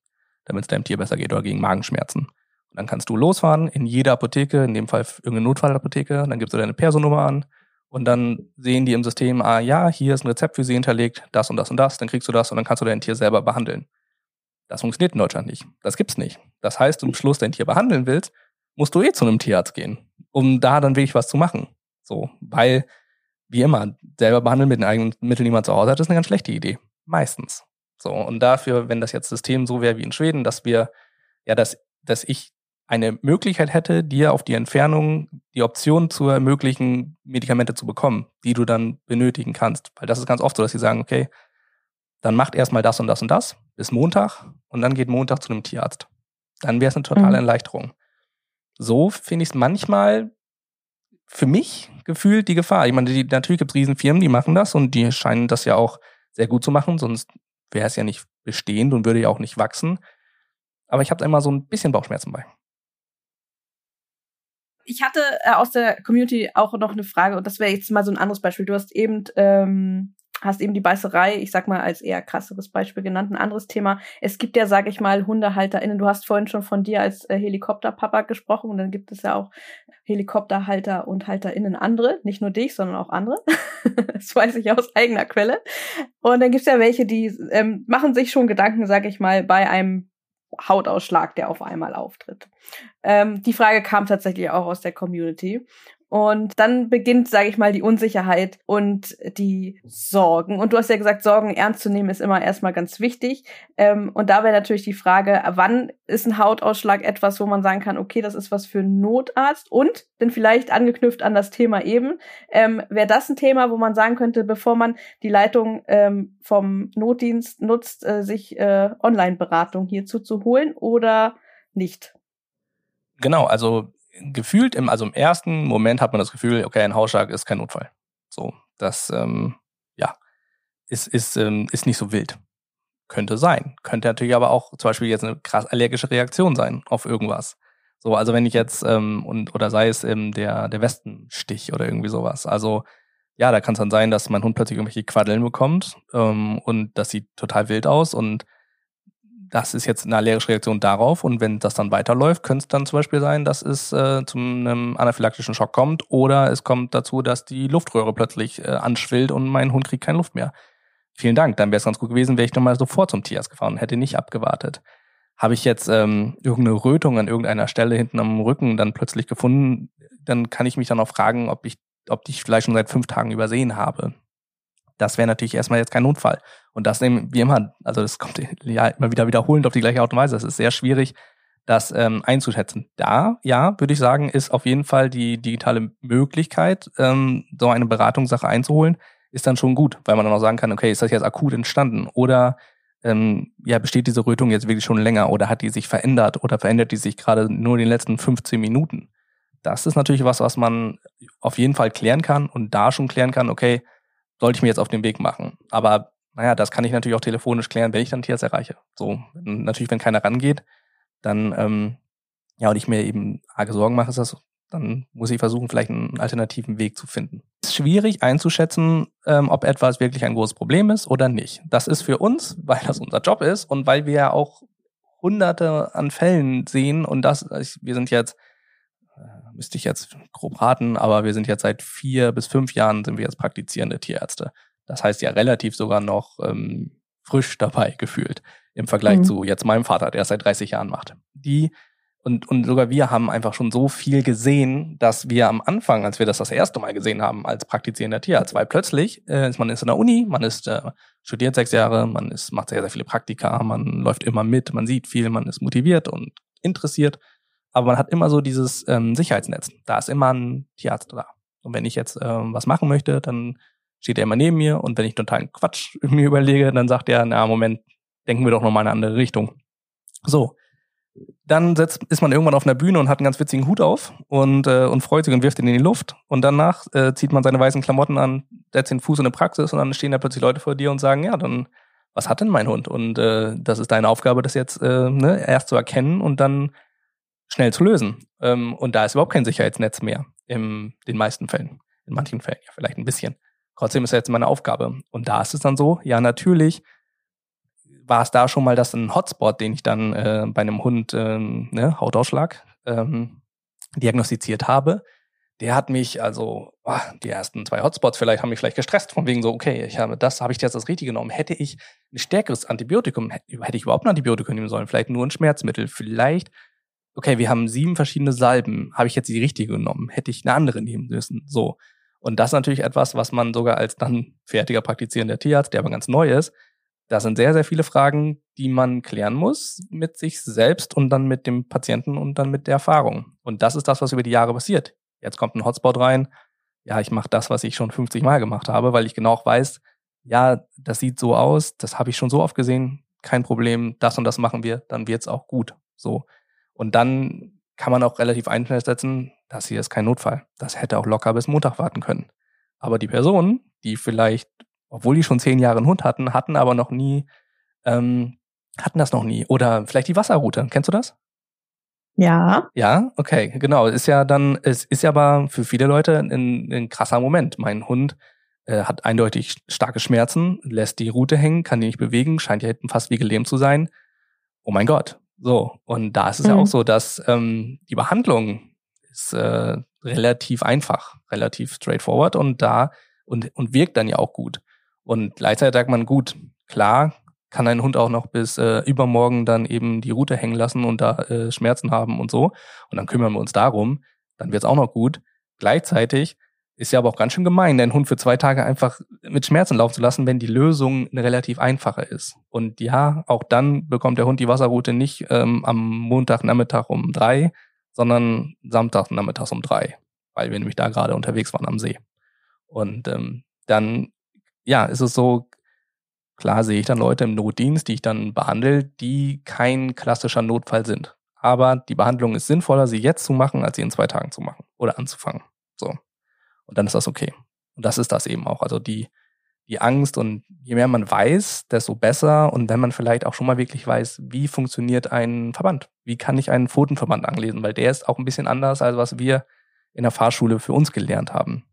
damit es deinem Tier besser geht oder gegen Magenschmerzen. Und dann kannst du losfahren in jede Apotheke, in dem Fall irgendeine Notfallapotheke, dann gibst du deine Personummer an und dann sehen die im System, ah ja, hier ist ein Rezept für sie hinterlegt, das und das und das, dann kriegst du das und dann kannst du dein Tier selber behandeln. Das funktioniert in Deutschland nicht. Das gibt's nicht. Das heißt, du am Schluss dein Tier behandeln willst, musst du eh zu einem Tierarzt gehen, um da dann wirklich was zu machen. So, weil, wie immer, selber behandeln mit den eigenen Mitteln, die man zu Hause hat, ist eine ganz schlechte Idee. Meistens. So, und dafür, wenn das jetzt System so wäre wie in Schweden, dass wir, ja, dass, dass ich eine Möglichkeit hätte, dir auf die Entfernung die Option zu ermöglichen, Medikamente zu bekommen, die du dann benötigen kannst. Weil das ist ganz oft so, dass sie sagen, okay, dann macht erstmal das und das und das bis Montag und dann geht Montag zu einem Tierarzt. Dann wäre es eine totale mhm. Erleichterung. So finde ich es manchmal für mich gefühlt die Gefahr. Ich meine, die, natürlich gibt es Riesenfirmen, die machen das und die scheinen das ja auch sehr gut zu machen, sonst wäre es ja nicht bestehend und würde ja auch nicht wachsen. Aber ich habe immer so ein bisschen Bauchschmerzen bei ich hatte äh, aus der Community auch noch eine Frage und das wäre jetzt mal so ein anderes Beispiel. Du hast eben ähm, hast eben die Beißerei, ich sag mal als eher krasseres Beispiel genannt, ein anderes Thema. Es gibt ja, sag ich mal, HundehalterInnen. Du hast vorhin schon von dir als äh, Helikopterpapa gesprochen und dann gibt es ja auch Helikopterhalter und HalterInnen andere, nicht nur dich, sondern auch andere. das weiß ich aus eigener Quelle. Und dann gibt's ja welche, die ähm, machen sich schon Gedanken, sag ich mal, bei einem Hautausschlag, der auf einmal auftritt. Ähm, die Frage kam tatsächlich auch aus der Community. Und dann beginnt, sage ich mal, die Unsicherheit und die Sorgen. Und du hast ja gesagt, Sorgen ernst zu nehmen ist immer erstmal ganz wichtig. Ähm, und da wäre natürlich die Frage, wann ist ein Hautausschlag etwas, wo man sagen kann, okay, das ist was für einen Notarzt? Und, denn vielleicht angeknüpft an das Thema eben, ähm, wäre das ein Thema, wo man sagen könnte, bevor man die Leitung ähm, vom Notdienst nutzt, äh, sich äh, Online-Beratung hierzu zu holen oder nicht? Genau, also gefühlt im, also im ersten Moment hat man das Gefühl, okay, ein Hausschlag ist kein Notfall. So, das, ähm, ja, ist, ist, ähm, ist nicht so wild. Könnte sein. Könnte natürlich aber auch zum Beispiel jetzt eine krass allergische Reaktion sein auf irgendwas. So, also wenn ich jetzt, ähm, und, oder sei es ähm, der, der Westenstich oder irgendwie sowas. Also, ja, da kann es dann sein, dass mein Hund plötzlich irgendwelche Quaddeln bekommt ähm, und das sieht total wild aus und das ist jetzt eine allergische Reaktion darauf und wenn das dann weiterläuft, könnte es dann zum Beispiel sein, dass es äh, zu einem anaphylaktischen Schock kommt oder es kommt dazu, dass die Luftröhre plötzlich äh, anschwillt und mein Hund kriegt keine Luft mehr. Vielen Dank, dann wäre es ganz gut gewesen, wäre ich nochmal sofort zum Tierarzt gefahren und hätte nicht abgewartet. Habe ich jetzt ähm, irgendeine Rötung an irgendeiner Stelle hinten am Rücken dann plötzlich gefunden, dann kann ich mich dann auch fragen, ob ich, ob ich vielleicht schon seit fünf Tagen übersehen habe. Das wäre natürlich erstmal jetzt kein Notfall. Und das eben, wie immer, also das kommt ja immer wieder wiederholend auf die gleiche Art und Weise. Es ist sehr schwierig, das ähm, einzuschätzen. Da, ja, würde ich sagen, ist auf jeden Fall die digitale Möglichkeit, ähm, so eine Beratungssache einzuholen, ist dann schon gut, weil man dann auch sagen kann, okay, ist das jetzt akut entstanden oder ähm, ja, besteht diese Rötung jetzt wirklich schon länger oder hat die sich verändert oder verändert die sich gerade nur in den letzten 15 Minuten? Das ist natürlich was, was man auf jeden Fall klären kann und da schon klären kann, okay, sollte ich mir jetzt auf den Weg machen. Aber naja, das kann ich natürlich auch telefonisch klären, wenn ich dann Tierarzt erreiche. So, natürlich, wenn keiner rangeht, dann, ähm, ja, und ich mir eben arge Sorgen mache, ist das, dann muss ich versuchen, vielleicht einen alternativen Weg zu finden. Es ist schwierig einzuschätzen, ähm, ob etwas wirklich ein großes Problem ist oder nicht. Das ist für uns, weil das unser Job ist und weil wir ja auch hunderte an Fällen sehen und das, wir sind jetzt müsste ich jetzt grob raten, aber wir sind jetzt seit vier bis fünf Jahren sind wir jetzt praktizierende Tierärzte. Das heißt ja relativ sogar noch ähm, frisch dabei gefühlt im Vergleich mhm. zu jetzt meinem Vater, der es seit 30 Jahren macht. Die und, und sogar wir haben einfach schon so viel gesehen, dass wir am Anfang, als wir das das erste Mal gesehen haben, als praktizierender Tierarzt, weil plötzlich äh, ist man ist in der Uni, man ist äh, studiert sechs Jahre, man ist macht sehr sehr viele Praktika, man läuft immer mit, man sieht viel, man ist motiviert und interessiert aber man hat immer so dieses ähm, Sicherheitsnetz. Da ist immer ein Tierarzt da. Und wenn ich jetzt ähm, was machen möchte, dann steht er immer neben mir und wenn ich totalen Quatsch mir überlege, dann sagt er, na Moment, denken wir doch noch mal in eine andere Richtung. So, dann setzt, ist man irgendwann auf einer Bühne und hat einen ganz witzigen Hut auf und, äh, und freut sich und wirft ihn in die Luft. Und danach äh, zieht man seine weißen Klamotten an, setzt den Fuß in eine Praxis und dann stehen da plötzlich Leute vor dir und sagen, ja, dann, was hat denn mein Hund? Und äh, das ist deine Aufgabe, das jetzt äh, ne, erst zu erkennen und dann schnell zu lösen. Ähm, und da ist überhaupt kein Sicherheitsnetz mehr in den meisten Fällen. In manchen Fällen ja vielleicht ein bisschen. Trotzdem ist jetzt meine Aufgabe. Und da ist es dann so, ja, natürlich war es da schon mal das ein Hotspot, den ich dann äh, bei einem Hund, äh, ne, Hautausschlag, ähm, diagnostiziert habe. Der hat mich, also oh, die ersten zwei Hotspots vielleicht haben mich vielleicht gestresst, von wegen so, okay, ich habe das, habe ich jetzt das Richtige genommen. Hätte ich ein stärkeres Antibiotikum, hätte ich überhaupt ein Antibiotikum nehmen sollen, vielleicht nur ein Schmerzmittel, vielleicht, okay, wir haben sieben verschiedene Salben, habe ich jetzt die richtige genommen, hätte ich eine andere nehmen müssen, so. Und das ist natürlich etwas, was man sogar als dann fertiger praktizierender Tierarzt, der aber ganz neu ist, da sind sehr, sehr viele Fragen, die man klären muss mit sich selbst und dann mit dem Patienten und dann mit der Erfahrung. Und das ist das, was über die Jahre passiert. Jetzt kommt ein Hotspot rein. Ja, ich mache das, was ich schon 50 Mal gemacht habe, weil ich genau weiß, ja, das sieht so aus, das habe ich schon so oft gesehen, kein Problem, das und das machen wir, dann wird's auch gut. So. Und dann kann man auch relativ einsetzen, das hier ist kein Notfall. Das hätte auch locker bis Montag warten können. Aber die Person, die vielleicht obwohl die schon zehn Jahre einen Hund hatten, hatten aber noch nie, ähm, hatten das noch nie. Oder vielleicht die Wasserroute. Kennst du das? Ja. Ja, okay, genau. Ist ja dann, es ist ja aber für viele Leute ein, ein krasser Moment. Mein Hund äh, hat eindeutig starke Schmerzen, lässt die Route hängen, kann die nicht bewegen, scheint ja fast wie gelähmt zu sein. Oh mein Gott. So. Und da ist es mhm. ja auch so, dass ähm, die Behandlung ist äh, relativ einfach, relativ straightforward und da und, und wirkt dann ja auch gut. Und gleichzeitig sagt man, gut, klar, kann ein Hund auch noch bis äh, übermorgen dann eben die Route hängen lassen und da äh, Schmerzen haben und so. Und dann kümmern wir uns darum. Dann wird's auch noch gut. Gleichzeitig ist ja aber auch ganz schön gemein, den Hund für zwei Tage einfach mit Schmerzen laufen zu lassen, wenn die Lösung eine relativ einfache ist. Und ja, auch dann bekommt der Hund die Wasserroute nicht ähm, am Montagnachmittag um drei, sondern Samstagnachmittags um drei, weil wir nämlich da gerade unterwegs waren am See. Und ähm, dann ja, ist es so, klar sehe ich dann Leute im Notdienst, die ich dann behandle, die kein klassischer Notfall sind. Aber die Behandlung ist sinnvoller, sie jetzt zu machen, als sie in zwei Tagen zu machen oder anzufangen. So. Und dann ist das okay. Und das ist das eben auch. Also die, die Angst und je mehr man weiß, desto besser. Und wenn man vielleicht auch schon mal wirklich weiß, wie funktioniert ein Verband? Wie kann ich einen Pfotenverband anlesen? Weil der ist auch ein bisschen anders, als was wir in der Fahrschule für uns gelernt haben.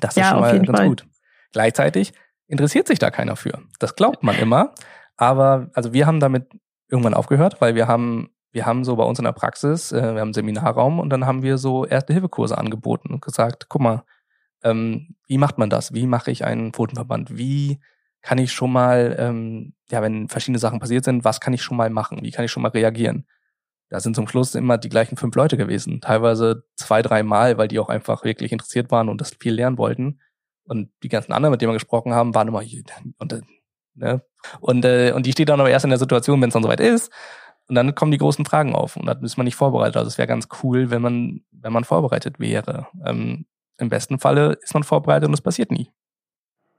Das ist ja, schon mal ganz Fall. gut. Gleichzeitig interessiert sich da keiner für. Das glaubt man immer. Aber also wir haben damit irgendwann aufgehört, weil wir haben, wir haben so bei uns in der Praxis, äh, wir haben einen Seminarraum und dann haben wir so Erste-Hilfe-Kurse angeboten und gesagt, guck mal, ähm, wie macht man das? Wie mache ich einen Pfotenverband? Wie kann ich schon mal, ähm, ja, wenn verschiedene Sachen passiert sind, was kann ich schon mal machen? Wie kann ich schon mal reagieren? Da sind zum Schluss immer die gleichen fünf Leute gewesen. Teilweise zwei, drei Mal, weil die auch einfach wirklich interessiert waren und das viel lernen wollten. Und die ganzen anderen, mit denen wir gesprochen haben, waren immer hier. Und, äh, ne? und, äh, und die steht dann aber erst in der Situation, wenn es dann soweit ist. Und dann kommen die großen Fragen auf. Und da ist man nicht vorbereitet. Also es wäre ganz cool, wenn man, wenn man vorbereitet wäre. Ähm, Im besten Falle ist man vorbereitet und es passiert nie.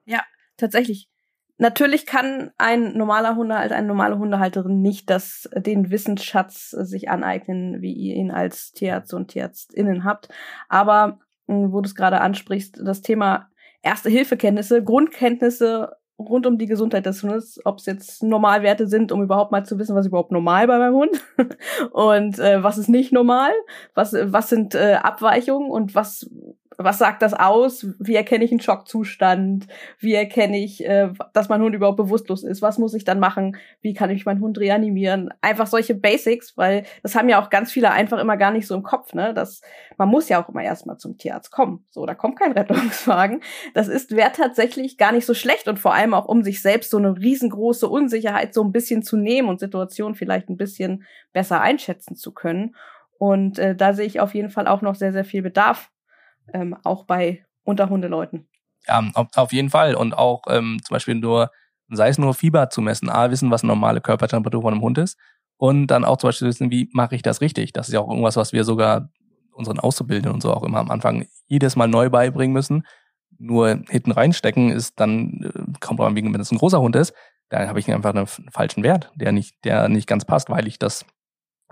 Ja, tatsächlich. Natürlich kann ein normaler Hundehalter, eine normale Hundehalterin nicht das, den Wissensschatz sich aneignen, wie ihr ihn als Tierarzt und Tierärztinnen habt. Aber wo du es gerade ansprichst, das Thema Erste-Hilfe-Kenntnisse, Grundkenntnisse rund um die Gesundheit des Hundes, ob es jetzt Normalwerte sind, um überhaupt mal zu wissen, was überhaupt normal bei meinem Hund und äh, was ist nicht normal, was was sind äh, Abweichungen und was was sagt das aus? Wie erkenne ich einen Schockzustand? Wie erkenne ich, äh, dass mein Hund überhaupt bewusstlos ist? Was muss ich dann machen? Wie kann ich meinen Hund reanimieren? Einfach solche Basics, weil das haben ja auch ganz viele einfach immer gar nicht so im Kopf, ne? Das, man muss ja auch immer erstmal zum Tierarzt kommen. So, da kommt kein Rettungswagen. Das ist, wäre tatsächlich gar nicht so schlecht und vor allem auch, um sich selbst so eine riesengroße Unsicherheit so ein bisschen zu nehmen und Situationen vielleicht ein bisschen besser einschätzen zu können. Und äh, da sehe ich auf jeden Fall auch noch sehr, sehr viel Bedarf ähm, auch bei Unterhundeleuten. Ja, auf, auf jeden Fall. Und auch ähm, zum Beispiel nur, sei es nur Fieber zu messen, A, wissen, was eine normale Körpertemperatur von einem Hund ist. Und dann auch zum Beispiel wissen, wie mache ich das richtig? Das ist ja auch irgendwas, was wir sogar unseren Auszubildenden und so auch immer am Anfang jedes Mal neu beibringen müssen. Nur hinten reinstecken ist dann, äh, kommt auch wegen, wenn es ein großer Hund ist, dann habe ich einfach einen falschen Wert, der nicht, der nicht ganz passt, weil ich das,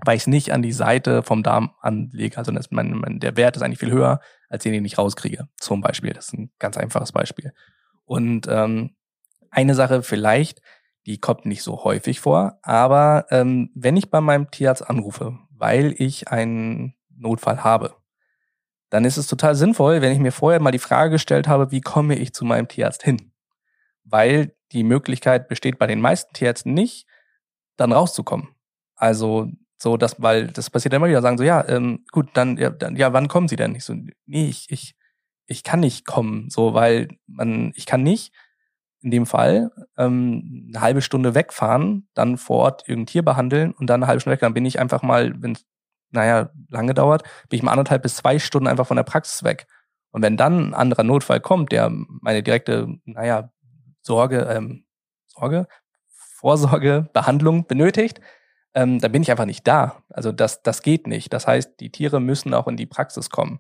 weil ich es nicht an die Seite vom Darm anlege. Also das, mein, mein, der Wert ist eigentlich viel höher, als den, den ich rauskriege. Zum Beispiel. Das ist ein ganz einfaches Beispiel. Und ähm, eine Sache vielleicht, die kommt nicht so häufig vor, aber ähm, wenn ich bei meinem Tierarzt anrufe, weil ich einen Notfall habe, dann ist es total sinnvoll, wenn ich mir vorher mal die Frage gestellt habe, wie komme ich zu meinem Tierarzt hin? Weil die Möglichkeit besteht bei den meisten Tierärzten nicht, dann rauszukommen. Also so, dass, weil das passiert immer wieder, sagen so, ja, ähm, gut, dann ja, dann, ja, wann kommen Sie denn? Ich so, nee, ich, ich, ich kann nicht kommen, so, weil man, ich kann nicht in dem Fall ähm, eine halbe Stunde wegfahren, dann vor Ort irgendein Tier behandeln und dann eine halbe Stunde weg. Dann bin ich einfach mal, wenn naja, lange dauert, bin ich mal anderthalb bis zwei Stunden einfach von der Praxis weg. Und wenn dann ein anderer Notfall kommt, der meine direkte, naja, Sorge, ähm, Sorge, Vorsorge, Behandlung benötigt, ähm, dann bin ich einfach nicht da. Also das, das geht nicht. Das heißt, die Tiere müssen auch in die Praxis kommen.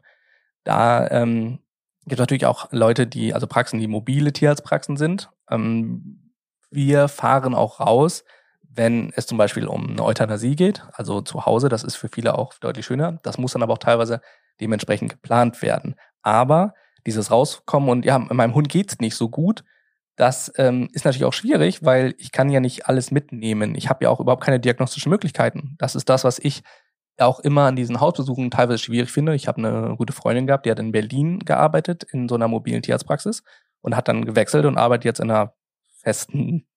Da ähm, gibt natürlich auch Leute, die, also Praxen, die mobile Tierarztpraxen sind. Ähm, wir fahren auch raus, wenn es zum Beispiel um eine Euthanasie geht, also zu Hause, das ist für viele auch deutlich schöner. Das muss dann aber auch teilweise dementsprechend geplant werden. Aber dieses Rauskommen und ja, meinem Hund geht's nicht so gut, das ähm, ist natürlich auch schwierig, weil ich kann ja nicht alles mitnehmen. Ich habe ja auch überhaupt keine diagnostischen Möglichkeiten. Das ist das, was ich auch immer an diesen Hausbesuchen teilweise schwierig finde. Ich habe eine gute Freundin gehabt, die hat in Berlin gearbeitet, in so einer mobilen Tierarztpraxis und hat dann gewechselt und arbeitet jetzt in einer festen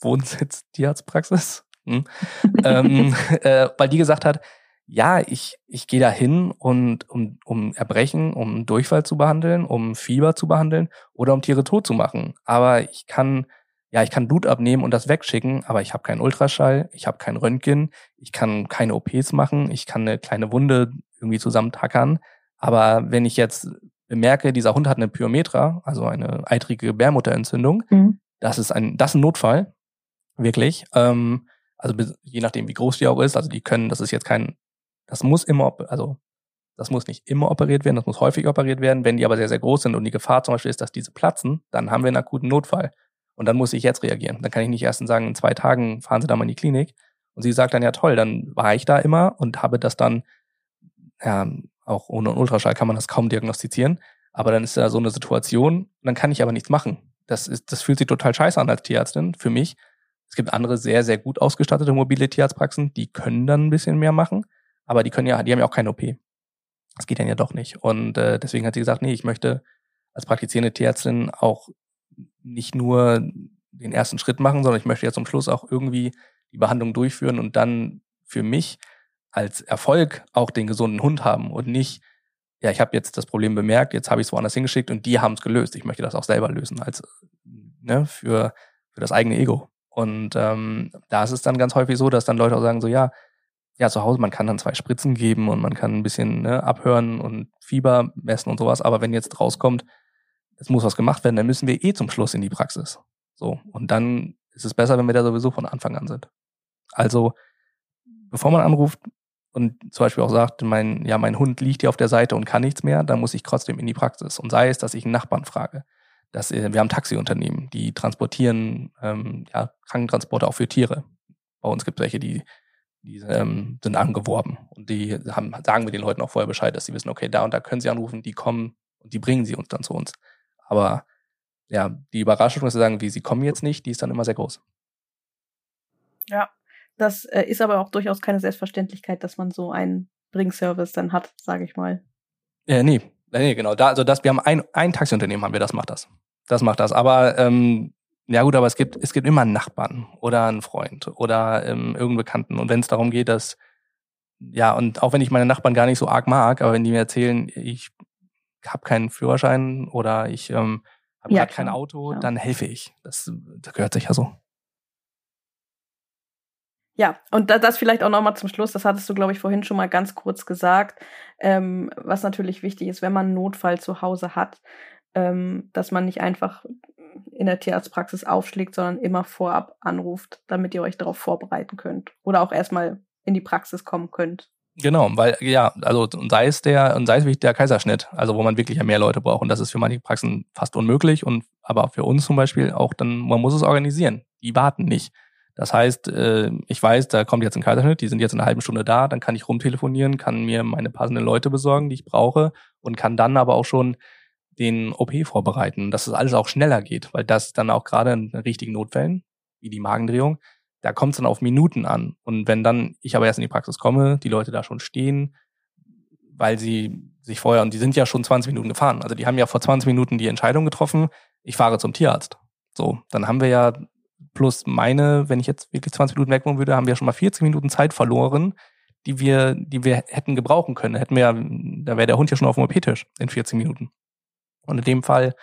Wohnsitz Tierarztpraxis. Hm. ähm, äh, weil die gesagt hat, ja, ich, ich gehe da hin und um, um Erbrechen, um Durchfall zu behandeln, um Fieber zu behandeln oder um Tiere tot zu machen. Aber ich kann, ja, ich kann Blut abnehmen und das wegschicken, aber ich habe keinen Ultraschall, ich habe kein Röntgen, ich kann keine OPs machen, ich kann eine kleine Wunde irgendwie zusammentackern. Aber wenn ich jetzt bemerke, dieser Hund hat eine Pyometra, also eine eitrige Gebärmutterentzündung, mhm. das ist ein, das ist ein Notfall, wirklich. Ähm, also je nachdem, wie groß die auch ist, also die können, das ist jetzt kein das muss immer, also das muss nicht immer operiert werden, das muss häufig operiert werden. Wenn die aber sehr, sehr groß sind und die Gefahr zum Beispiel ist, dass diese platzen, dann haben wir einen akuten Notfall. Und dann muss ich jetzt reagieren. Dann kann ich nicht erst sagen, in zwei Tagen fahren Sie da mal in die Klinik. Und sie sagt dann, ja toll, dann war ich da immer und habe das dann, ja, auch ohne Ultraschall kann man das kaum diagnostizieren. Aber dann ist da so eine Situation, dann kann ich aber nichts machen. Das ist, das fühlt sich total scheiße an als Tierärztin für mich. Es gibt andere sehr, sehr gut ausgestattete mobile Tierarztpraxen, die können dann ein bisschen mehr machen. Aber die können ja, die haben ja auch keine OP. Das geht dann ja doch nicht. Und äh, deswegen hat sie gesagt, nee, ich möchte als praktizierende Tierärztin auch nicht nur den ersten Schritt machen, sondern ich möchte ja zum Schluss auch irgendwie die Behandlung durchführen und dann für mich als Erfolg auch den gesunden Hund haben und nicht, ja, ich habe jetzt das Problem bemerkt, jetzt habe ich es woanders hingeschickt und die haben es gelöst. Ich möchte das auch selber lösen, als ne, für, für das eigene Ego. Und ähm, da ist es dann ganz häufig so, dass dann Leute auch sagen, so ja, ja, zu Hause, man kann dann zwei Spritzen geben und man kann ein bisschen ne, abhören und Fieber messen und sowas. Aber wenn jetzt rauskommt, es muss was gemacht werden, dann müssen wir eh zum Schluss in die Praxis. So. Und dann ist es besser, wenn wir da sowieso von Anfang an sind. Also, bevor man anruft und zum Beispiel auch sagt, mein, ja, mein Hund liegt hier auf der Seite und kann nichts mehr, dann muss ich trotzdem in die Praxis. Und sei es, dass ich einen Nachbarn frage. Dass, wir haben Taxiunternehmen, die transportieren ähm, ja, Krankentransporte auch für Tiere. Bei uns gibt es welche, die die ähm, sind angeworben und die haben, sagen wir den Leuten auch vorher Bescheid, dass sie wissen, okay, da und da können sie anrufen, die kommen und die bringen sie uns dann zu uns. Aber ja, die Überraschung, dass sie sagen, wie sie kommen jetzt nicht, die ist dann immer sehr groß. Ja, das äh, ist aber auch durchaus keine Selbstverständlichkeit, dass man so einen Bringservice dann hat, sage ich mal. Äh, nee, nee, genau. Da, also das, wir haben ein, ein Taxiunternehmen, haben wir, das macht das. Das macht das. Aber ähm, ja gut, aber es gibt, es gibt immer einen Nachbarn oder einen Freund oder ähm, irgendeinen Bekannten. Und wenn es darum geht, dass, ja, und auch wenn ich meine Nachbarn gar nicht so arg mag, aber wenn die mir erzählen, ich habe keinen Führerschein oder ich ähm, habe ja, kein Auto, ja. dann helfe ich. Das, das gehört sich ja so. Ja, und das vielleicht auch nochmal zum Schluss, das hattest du, glaube ich, vorhin schon mal ganz kurz gesagt, ähm, was natürlich wichtig ist, wenn man einen Notfall zu Hause hat, ähm, dass man nicht einfach in der Tierarztpraxis aufschlägt, sondern immer vorab anruft, damit ihr euch darauf vorbereiten könnt. Oder auch erstmal in die Praxis kommen könnt. Genau, weil ja, also und sei es der und sei es wirklich der Kaiserschnitt, also wo man wirklich ja mehr Leute braucht und das ist für manche Praxen fast unmöglich und aber für uns zum Beispiel auch dann man muss es organisieren. Die warten nicht. Das heißt, äh, ich weiß, da kommt jetzt ein Kaiserschnitt, die sind jetzt in einer halben Stunde da, dann kann ich rumtelefonieren, kann mir meine passenden Leute besorgen, die ich brauche und kann dann aber auch schon den OP vorbereiten, dass es alles auch schneller geht, weil das dann auch gerade in richtigen Notfällen, wie die Magendrehung, da kommt es dann auf Minuten an. Und wenn dann ich aber erst in die Praxis komme, die Leute da schon stehen, weil sie sich vorher, und die sind ja schon 20 Minuten gefahren. Also die haben ja vor 20 Minuten die Entscheidung getroffen, ich fahre zum Tierarzt. So, dann haben wir ja plus meine, wenn ich jetzt wirklich 20 Minuten weg wohnen würde, haben wir schon mal 40 Minuten Zeit verloren, die wir, die wir hätten gebrauchen können. Hätten wir, da wäre der Hund ja schon auf dem OP-Tisch in 40 Minuten. Und in dem Fall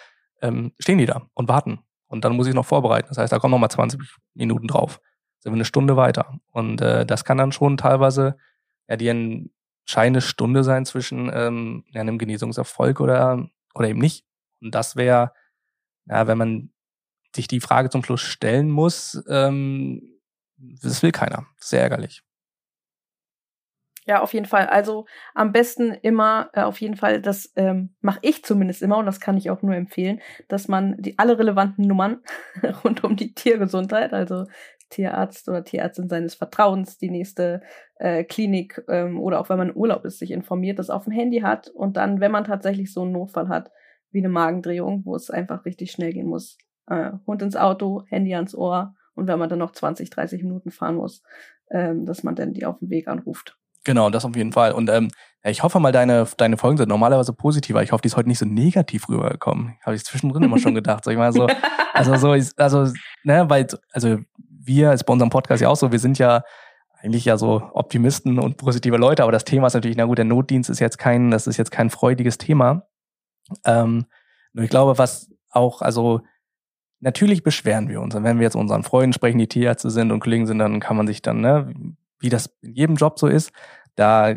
ähm, stehen die da und warten. Und dann muss ich noch vorbereiten. Das heißt, da kommen noch mal 20 Minuten drauf. Sind wir eine Stunde weiter. Und äh, das kann dann schon teilweise ja die entscheidende Stunde sein zwischen ähm, einem Genesungserfolg oder, oder eben nicht. Und das wäre, ja, wenn man sich die Frage zum Schluss stellen muss, ähm, das will keiner. Sehr ärgerlich. Ja, auf jeden Fall. Also am besten immer, äh, auf jeden Fall, das ähm, mache ich zumindest immer und das kann ich auch nur empfehlen, dass man die alle relevanten Nummern rund um die Tiergesundheit, also Tierarzt oder Tierärztin seines Vertrauens, die nächste äh, Klinik ähm, oder auch wenn man Urlaub ist, sich informiert, das auf dem Handy hat und dann, wenn man tatsächlich so einen Notfall hat, wie eine Magendrehung, wo es einfach richtig schnell gehen muss, äh, Hund ins Auto, Handy ans Ohr und wenn man dann noch 20, 30 Minuten fahren muss, ähm, dass man dann die auf dem Weg anruft. Genau, das auf jeden Fall. Und ähm, ich hoffe mal, deine, deine Folgen sind normalerweise positiver. Ich hoffe, die ist heute nicht so negativ rübergekommen. Habe ich zwischendrin immer schon gedacht. Sag ich mal so, also so, also, ne, weil, also wir, ist bei unserem Podcast ja auch so, wir sind ja eigentlich ja so Optimisten und positive Leute, aber das Thema ist natürlich, na gut, der Notdienst ist jetzt kein, das ist jetzt kein freudiges Thema. Ähm, nur ich glaube, was auch, also natürlich beschweren wir uns. Und wenn wir jetzt unseren Freunden sprechen, die Tierärzte sind und Kollegen sind, dann kann man sich dann, ne, wie das in jedem Job so ist, da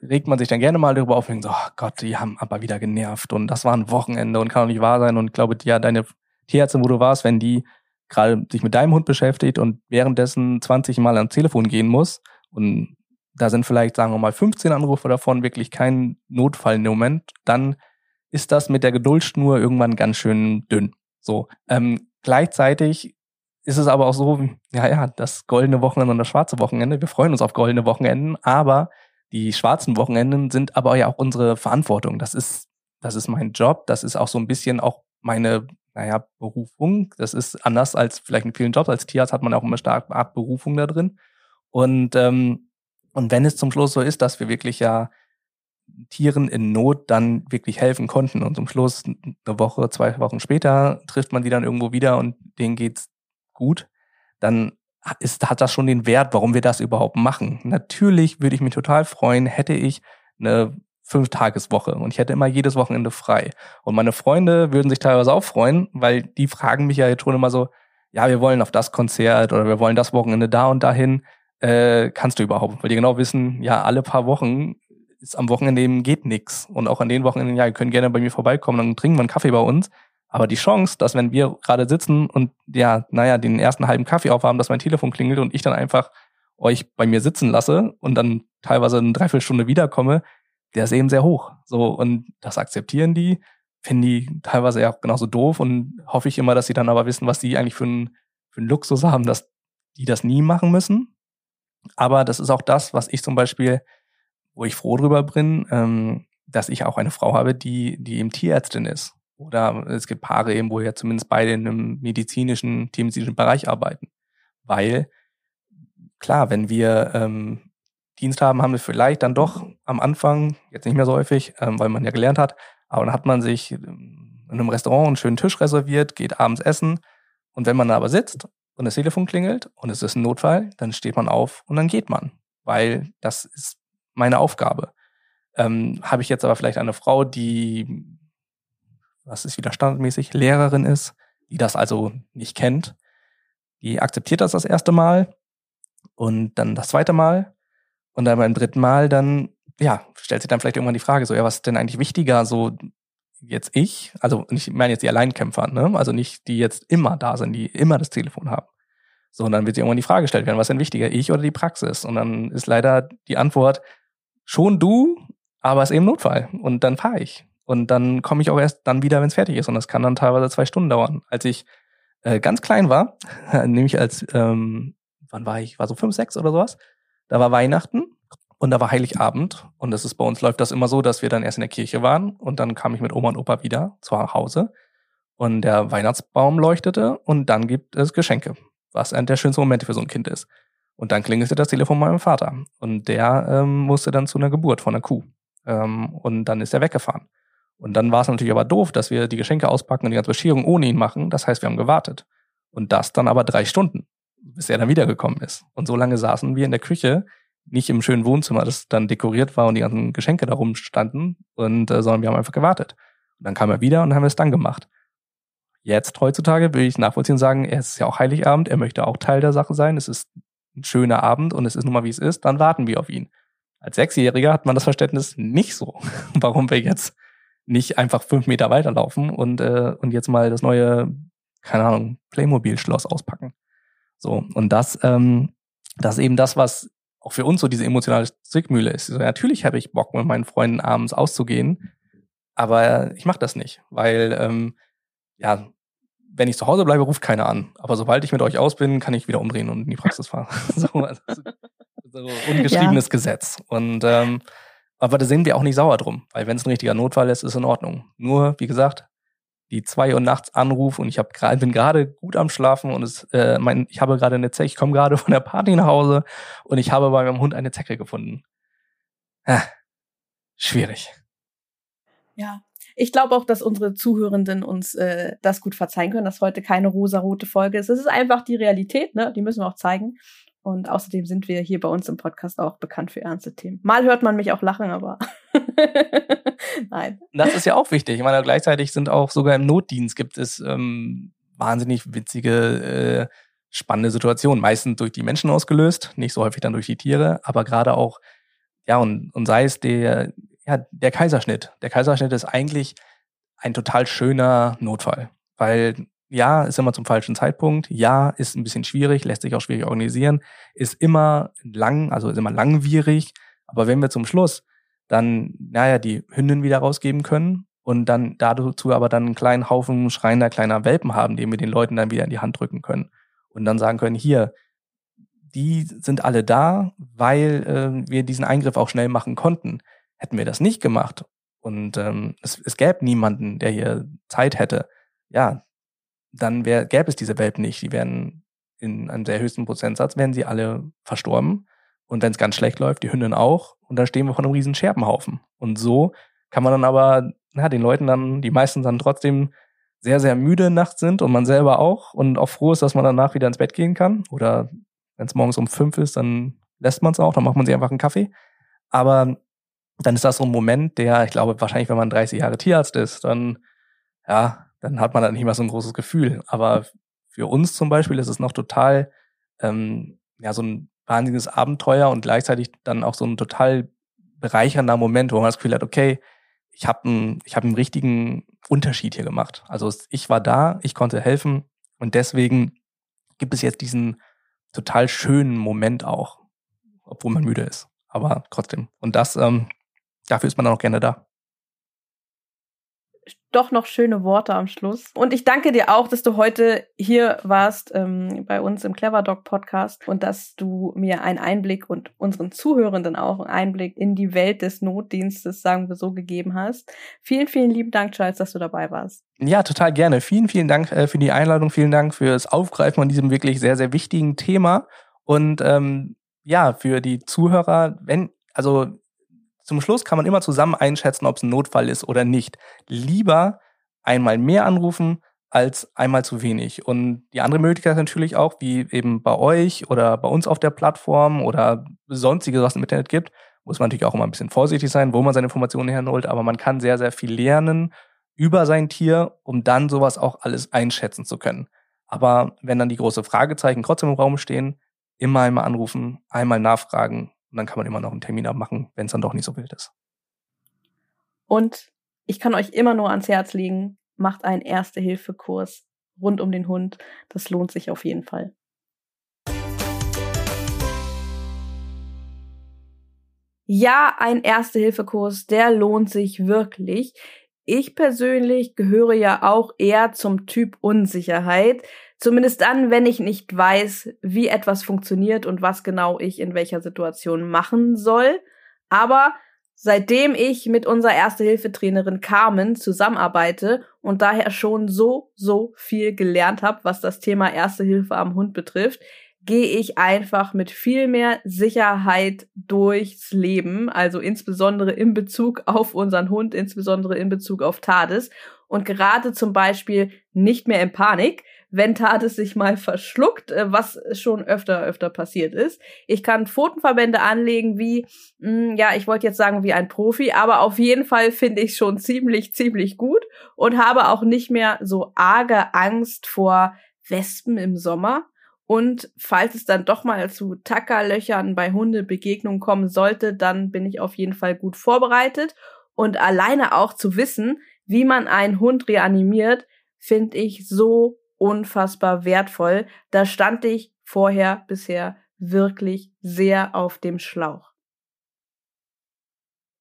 regt man sich dann gerne mal darüber auf und denkt so, oh Gott, die haben aber wieder genervt und das war ein Wochenende und kann doch nicht wahr sein. Und ich glaube, ja, deine Tierärztin, wo du warst, wenn die gerade sich mit deinem Hund beschäftigt und währenddessen 20 Mal ans Telefon gehen muss und da sind vielleicht, sagen wir mal, 15 Anrufe davon wirklich kein Notfall im Moment, dann ist das mit der Geduldschnur irgendwann ganz schön dünn. So. Ähm, gleichzeitig ist es aber auch so, ja, ja, das goldene Wochenende und das schwarze Wochenende. Wir freuen uns auf goldene Wochenenden, aber die schwarzen Wochenenden sind aber ja auch unsere Verantwortung. Das ist, das ist mein Job. Das ist auch so ein bisschen auch meine, naja, Berufung. Das ist anders als vielleicht in vielen Jobs. Als Tierarzt hat man auch immer stark Art Berufung da drin. Und, ähm, und wenn es zum Schluss so ist, dass wir wirklich ja Tieren in Not dann wirklich helfen konnten und zum Schluss eine Woche, zwei Wochen später trifft man die dann irgendwo wieder und denen geht's gut, dann ist, hat das schon den Wert, warum wir das überhaupt machen. Natürlich würde ich mich total freuen, hätte ich eine Fünf-Tages-Woche und ich hätte immer jedes Wochenende frei. Und meine Freunde würden sich teilweise auch freuen, weil die fragen mich ja jetzt schon immer so, ja, wir wollen auf das Konzert oder wir wollen das Wochenende da und dahin. Äh, kannst du überhaupt? Weil die genau wissen, ja, alle paar Wochen ist am Wochenende eben geht nix. Und auch an den Wochenenden, ja, ihr könnt gerne bei mir vorbeikommen, dann trinken wir einen Kaffee bei uns. Aber die Chance, dass wenn wir gerade sitzen und ja, naja, den ersten halben Kaffee aufhaben, dass mein Telefon klingelt und ich dann einfach euch bei mir sitzen lasse und dann teilweise eine Dreiviertelstunde wiederkomme, der ist eben sehr hoch. So, und das akzeptieren die, finden die teilweise ja auch genauso doof und hoffe ich immer, dass sie dann aber wissen, was die eigentlich für einen, für einen Luxus haben, dass die das nie machen müssen. Aber das ist auch das, was ich zum Beispiel, wo ich froh drüber bin, ähm, dass ich auch eine Frau habe, die, die eben Tierärztin ist. Oder es gibt Paare eben, wo ja zumindest beide in einem medizinischen, tiermedizinischen Bereich arbeiten. Weil, klar, wenn wir ähm, Dienst haben, haben wir vielleicht dann doch am Anfang, jetzt nicht mehr so häufig, ähm, weil man ja gelernt hat, aber dann hat man sich ähm, in einem Restaurant einen schönen Tisch reserviert, geht abends essen und wenn man da aber sitzt und das Telefon klingelt und es ist ein Notfall, dann steht man auf und dann geht man, weil das ist meine Aufgabe. Ähm, Habe ich jetzt aber vielleicht eine Frau, die was ist wieder standardmäßig, Lehrerin ist, die das also nicht kennt. Die akzeptiert das das erste Mal und dann das zweite Mal und dann beim dritten Mal dann, ja, stellt sich dann vielleicht irgendwann die Frage so, ja, was ist denn eigentlich wichtiger, so jetzt ich, also ich meine jetzt die Alleinkämpfer, ne? also nicht die jetzt immer da sind, die immer das Telefon haben. So, und dann wird sich irgendwann die Frage gestellt werden, was ist denn wichtiger, ich oder die Praxis? Und dann ist leider die Antwort, schon du, aber es ist eben Notfall. Und dann fahre ich. Und dann komme ich auch erst dann wieder, wenn es fertig ist. Und das kann dann teilweise zwei Stunden dauern. Als ich äh, ganz klein war, nämlich als, ähm, wann war ich? War so fünf, sechs oder sowas. Da war Weihnachten und da war Heiligabend. Und das ist bei uns läuft das immer so, dass wir dann erst in der Kirche waren und dann kam ich mit Oma und Opa wieder zu Hause. Und der Weihnachtsbaum leuchtete und dann gibt es Geschenke, was einer der schönsten Momente für so ein Kind ist. Und dann klingelte das Telefon meinem Vater. Und der ähm, musste dann zu einer Geburt von einer Kuh. Ähm, und dann ist er weggefahren. Und dann war es natürlich aber doof, dass wir die Geschenke auspacken und die ganze Bescherung ohne ihn machen. Das heißt, wir haben gewartet. Und das dann aber drei Stunden, bis er dann wiedergekommen ist. Und so lange saßen wir in der Küche, nicht im schönen Wohnzimmer, das dann dekoriert war und die ganzen Geschenke da rumstanden, und, äh, sondern wir haben einfach gewartet. Und dann kam er wieder und haben es dann gemacht. Jetzt, heutzutage, will ich nachvollziehen und sagen, er ist ja auch Heiligabend, er möchte auch Teil der Sache sein, es ist ein schöner Abend und es ist nun mal wie es ist, dann warten wir auf ihn. Als Sechsjähriger hat man das Verständnis nicht so, warum wir jetzt nicht einfach fünf Meter weiterlaufen und, äh, und jetzt mal das neue, keine Ahnung, Playmobil-Schloss auspacken. So, und das, ähm, das ist eben das, was auch für uns so diese emotionale Zwickmühle ist. Also, natürlich habe ich Bock, mit meinen Freunden abends auszugehen, aber ich mache das nicht, weil ja, ja, wenn ich zu Hause bleibe, ruft keiner an. Aber sobald ich mit euch aus bin, kann ich wieder umdrehen und in die Praxis fahren. so, also, so ungeschriebenes ja. Gesetz. Und ähm, aber da sind wir auch nicht sauer drum, weil wenn es ein richtiger Notfall ist, ist in Ordnung. Nur, wie gesagt, die zwei Uhr nachts Anruf und ich hab bin gerade gut am Schlafen und es, äh, mein, ich habe gerade eine Zecke, ich komme gerade von der Party nach Hause und ich habe bei meinem Hund eine Zecke gefunden. Ja, schwierig. Ja, ich glaube auch, dass unsere Zuhörenden uns äh, das gut verzeihen können, dass heute keine rosarote Folge ist. Es ist einfach die Realität, ne? Die müssen wir auch zeigen. Und außerdem sind wir hier bei uns im Podcast auch bekannt für ernste Themen. Mal hört man mich auch lachen, aber nein. Das ist ja auch wichtig. Ich meine, gleichzeitig sind auch sogar im Notdienst gibt es ähm, wahnsinnig witzige, äh, spannende Situationen. Meistens durch die Menschen ausgelöst, nicht so häufig dann durch die Tiere, aber gerade auch, ja, und, und sei es der, ja, der Kaiserschnitt. Der Kaiserschnitt ist eigentlich ein total schöner Notfall, weil ja, ist immer zum falschen Zeitpunkt, ja, ist ein bisschen schwierig, lässt sich auch schwierig organisieren, ist immer lang, also ist immer langwierig, aber wenn wir zum Schluss dann, naja, die Hündin wieder rausgeben können und dann dazu aber dann einen kleinen Haufen schreiender kleiner Welpen haben, die wir den Leuten dann wieder in die Hand drücken können und dann sagen können, hier, die sind alle da, weil äh, wir diesen Eingriff auch schnell machen konnten. Hätten wir das nicht gemacht und ähm, es, es gäbe niemanden, der hier Zeit hätte, ja, dann wär, gäbe es diese Welpen nicht. Die wären in einem sehr höchsten Prozentsatz, wären sie alle verstorben. Und wenn es ganz schlecht läuft, die Hündin auch. Und dann stehen wir vor einem riesen Scherbenhaufen. Und so kann man dann aber, na, den Leuten dann, die meisten dann trotzdem sehr, sehr müde nachts sind und man selber auch und auch froh ist, dass man danach wieder ins Bett gehen kann. Oder wenn es morgens um fünf ist, dann lässt man es auch, dann macht man sich einfach einen Kaffee. Aber dann ist das so ein Moment, der, ich glaube, wahrscheinlich, wenn man 30 Jahre Tierarzt ist, dann, ja, dann hat man da nicht mehr so ein großes Gefühl. Aber für uns zum Beispiel ist es noch total, ähm, ja, so ein wahnsinniges Abenteuer und gleichzeitig dann auch so ein total bereichernder Moment, wo man das Gefühl hat, okay, ich habe einen, ich hab einen richtigen Unterschied hier gemacht. Also ich war da, ich konnte helfen und deswegen gibt es jetzt diesen total schönen Moment auch, obwohl man müde ist. Aber trotzdem. Und das, ähm, dafür ist man dann auch gerne da doch noch schöne Worte am Schluss. Und ich danke dir auch, dass du heute hier warst ähm, bei uns im Clever Dog Podcast und dass du mir einen Einblick und unseren Zuhörenden auch einen Einblick in die Welt des Notdienstes, sagen wir so, gegeben hast. Vielen, vielen lieben Dank, Charles, dass du dabei warst. Ja, total gerne. Vielen, vielen Dank äh, für die Einladung. Vielen Dank fürs Aufgreifen von diesem wirklich sehr, sehr wichtigen Thema. Und ähm, ja, für die Zuhörer, wenn, also zum Schluss kann man immer zusammen einschätzen, ob es ein Notfall ist oder nicht. Lieber einmal mehr anrufen als einmal zu wenig. Und die andere Möglichkeit ist natürlich auch, wie eben bei euch oder bei uns auf der Plattform oder sonstiges, was es im Internet gibt, muss man natürlich auch immer ein bisschen vorsichtig sein, wo man seine Informationen herholt, aber man kann sehr, sehr viel lernen über sein Tier, um dann sowas auch alles einschätzen zu können. Aber wenn dann die große Fragezeichen trotzdem im Raum stehen, immer einmal anrufen, einmal nachfragen, und dann kann man immer noch einen Termin abmachen, wenn es dann doch nicht so wild ist. Und ich kann euch immer nur ans Herz legen, macht einen Erste-Hilfe-Kurs rund um den Hund. Das lohnt sich auf jeden Fall. Ja, ein Erste-Hilfe-Kurs, der lohnt sich wirklich. Ich persönlich gehöre ja auch eher zum Typ Unsicherheit. Zumindest dann, wenn ich nicht weiß, wie etwas funktioniert und was genau ich in welcher Situation machen soll. Aber seitdem ich mit unserer Erste-Hilfe-Trainerin Carmen zusammenarbeite und daher schon so, so viel gelernt habe, was das Thema Erste Hilfe am Hund betrifft, gehe ich einfach mit viel mehr Sicherheit durchs Leben, also insbesondere in Bezug auf unseren Hund, insbesondere in Bezug auf Tades und gerade zum Beispiel nicht mehr in Panik, wenn Tades sich mal verschluckt, äh, was schon öfter, öfter passiert ist. Ich kann Pfotenverbände anlegen wie, mh, hm, ja, ich wollte jetzt sagen wie ein Profi, aber auf jeden Fall finde ich schon ziemlich, ziemlich gut und habe auch nicht mehr so arge Angst vor Wespen im Sommer. Und falls es dann doch mal zu Tackerlöchern bei Hundebegegnungen kommen sollte, dann bin ich auf jeden Fall gut vorbereitet. Und alleine auch zu wissen, wie man einen Hund reanimiert, finde ich so unfassbar wertvoll. Da stand ich vorher bisher wirklich sehr auf dem Schlauch.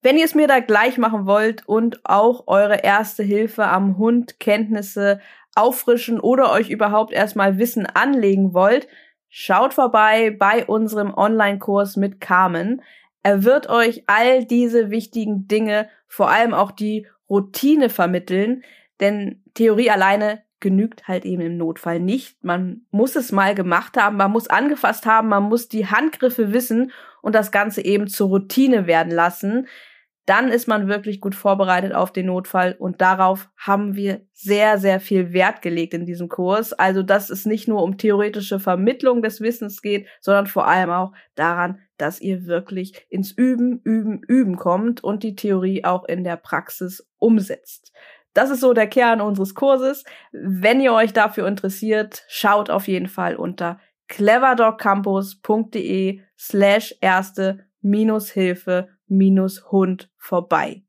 Wenn ihr es mir da gleich machen wollt und auch eure erste Hilfe am Hund Kenntnisse auffrischen oder euch überhaupt erstmal Wissen anlegen wollt, schaut vorbei bei unserem Online-Kurs mit Carmen. Er wird euch all diese wichtigen Dinge, vor allem auch die Routine vermitteln, denn Theorie alleine genügt halt eben im Notfall nicht. Man muss es mal gemacht haben, man muss angefasst haben, man muss die Handgriffe wissen und das Ganze eben zur Routine werden lassen. Dann ist man wirklich gut vorbereitet auf den Notfall und darauf haben wir sehr, sehr viel Wert gelegt in diesem Kurs. Also, dass es nicht nur um theoretische Vermittlung des Wissens geht, sondern vor allem auch daran, dass ihr wirklich ins Üben, Üben, Üben kommt und die Theorie auch in der Praxis umsetzt. Das ist so der Kern unseres Kurses. Wenn ihr euch dafür interessiert, schaut auf jeden Fall unter cleverdogcampus.de slash erste minus Hilfe Hund vorbei.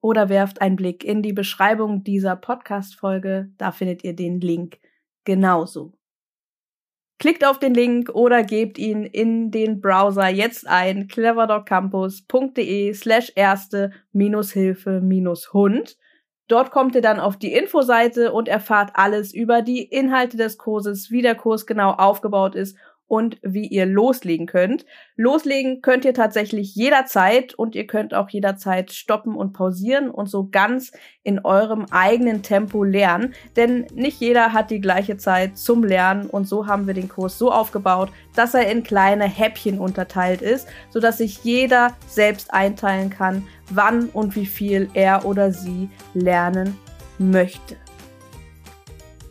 Oder werft einen Blick in die Beschreibung dieser Podcast-Folge, da findet ihr den Link genauso. Klickt auf den Link oder gebt ihn in den Browser jetzt ein cleverdogcampus.de slash erste minus Hilfe minus Hund Dort kommt ihr dann auf die Infoseite und erfahrt alles über die Inhalte des Kurses, wie der Kurs genau aufgebaut ist und wie ihr loslegen könnt. Loslegen könnt ihr tatsächlich jederzeit und ihr könnt auch jederzeit stoppen und pausieren und so ganz in eurem eigenen Tempo lernen, denn nicht jeder hat die gleiche Zeit zum Lernen und so haben wir den Kurs so aufgebaut, dass er in kleine Häppchen unterteilt ist, so dass sich jeder selbst einteilen kann, wann und wie viel er oder sie lernen möchte.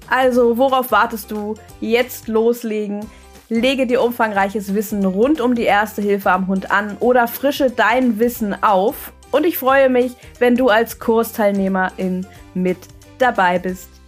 Also, worauf wartest du? Jetzt loslegen lege dir umfangreiches Wissen rund um die erste Hilfe am Hund an oder frische dein Wissen auf. Und ich freue mich, wenn du als Kursteilnehmerin mit dabei bist.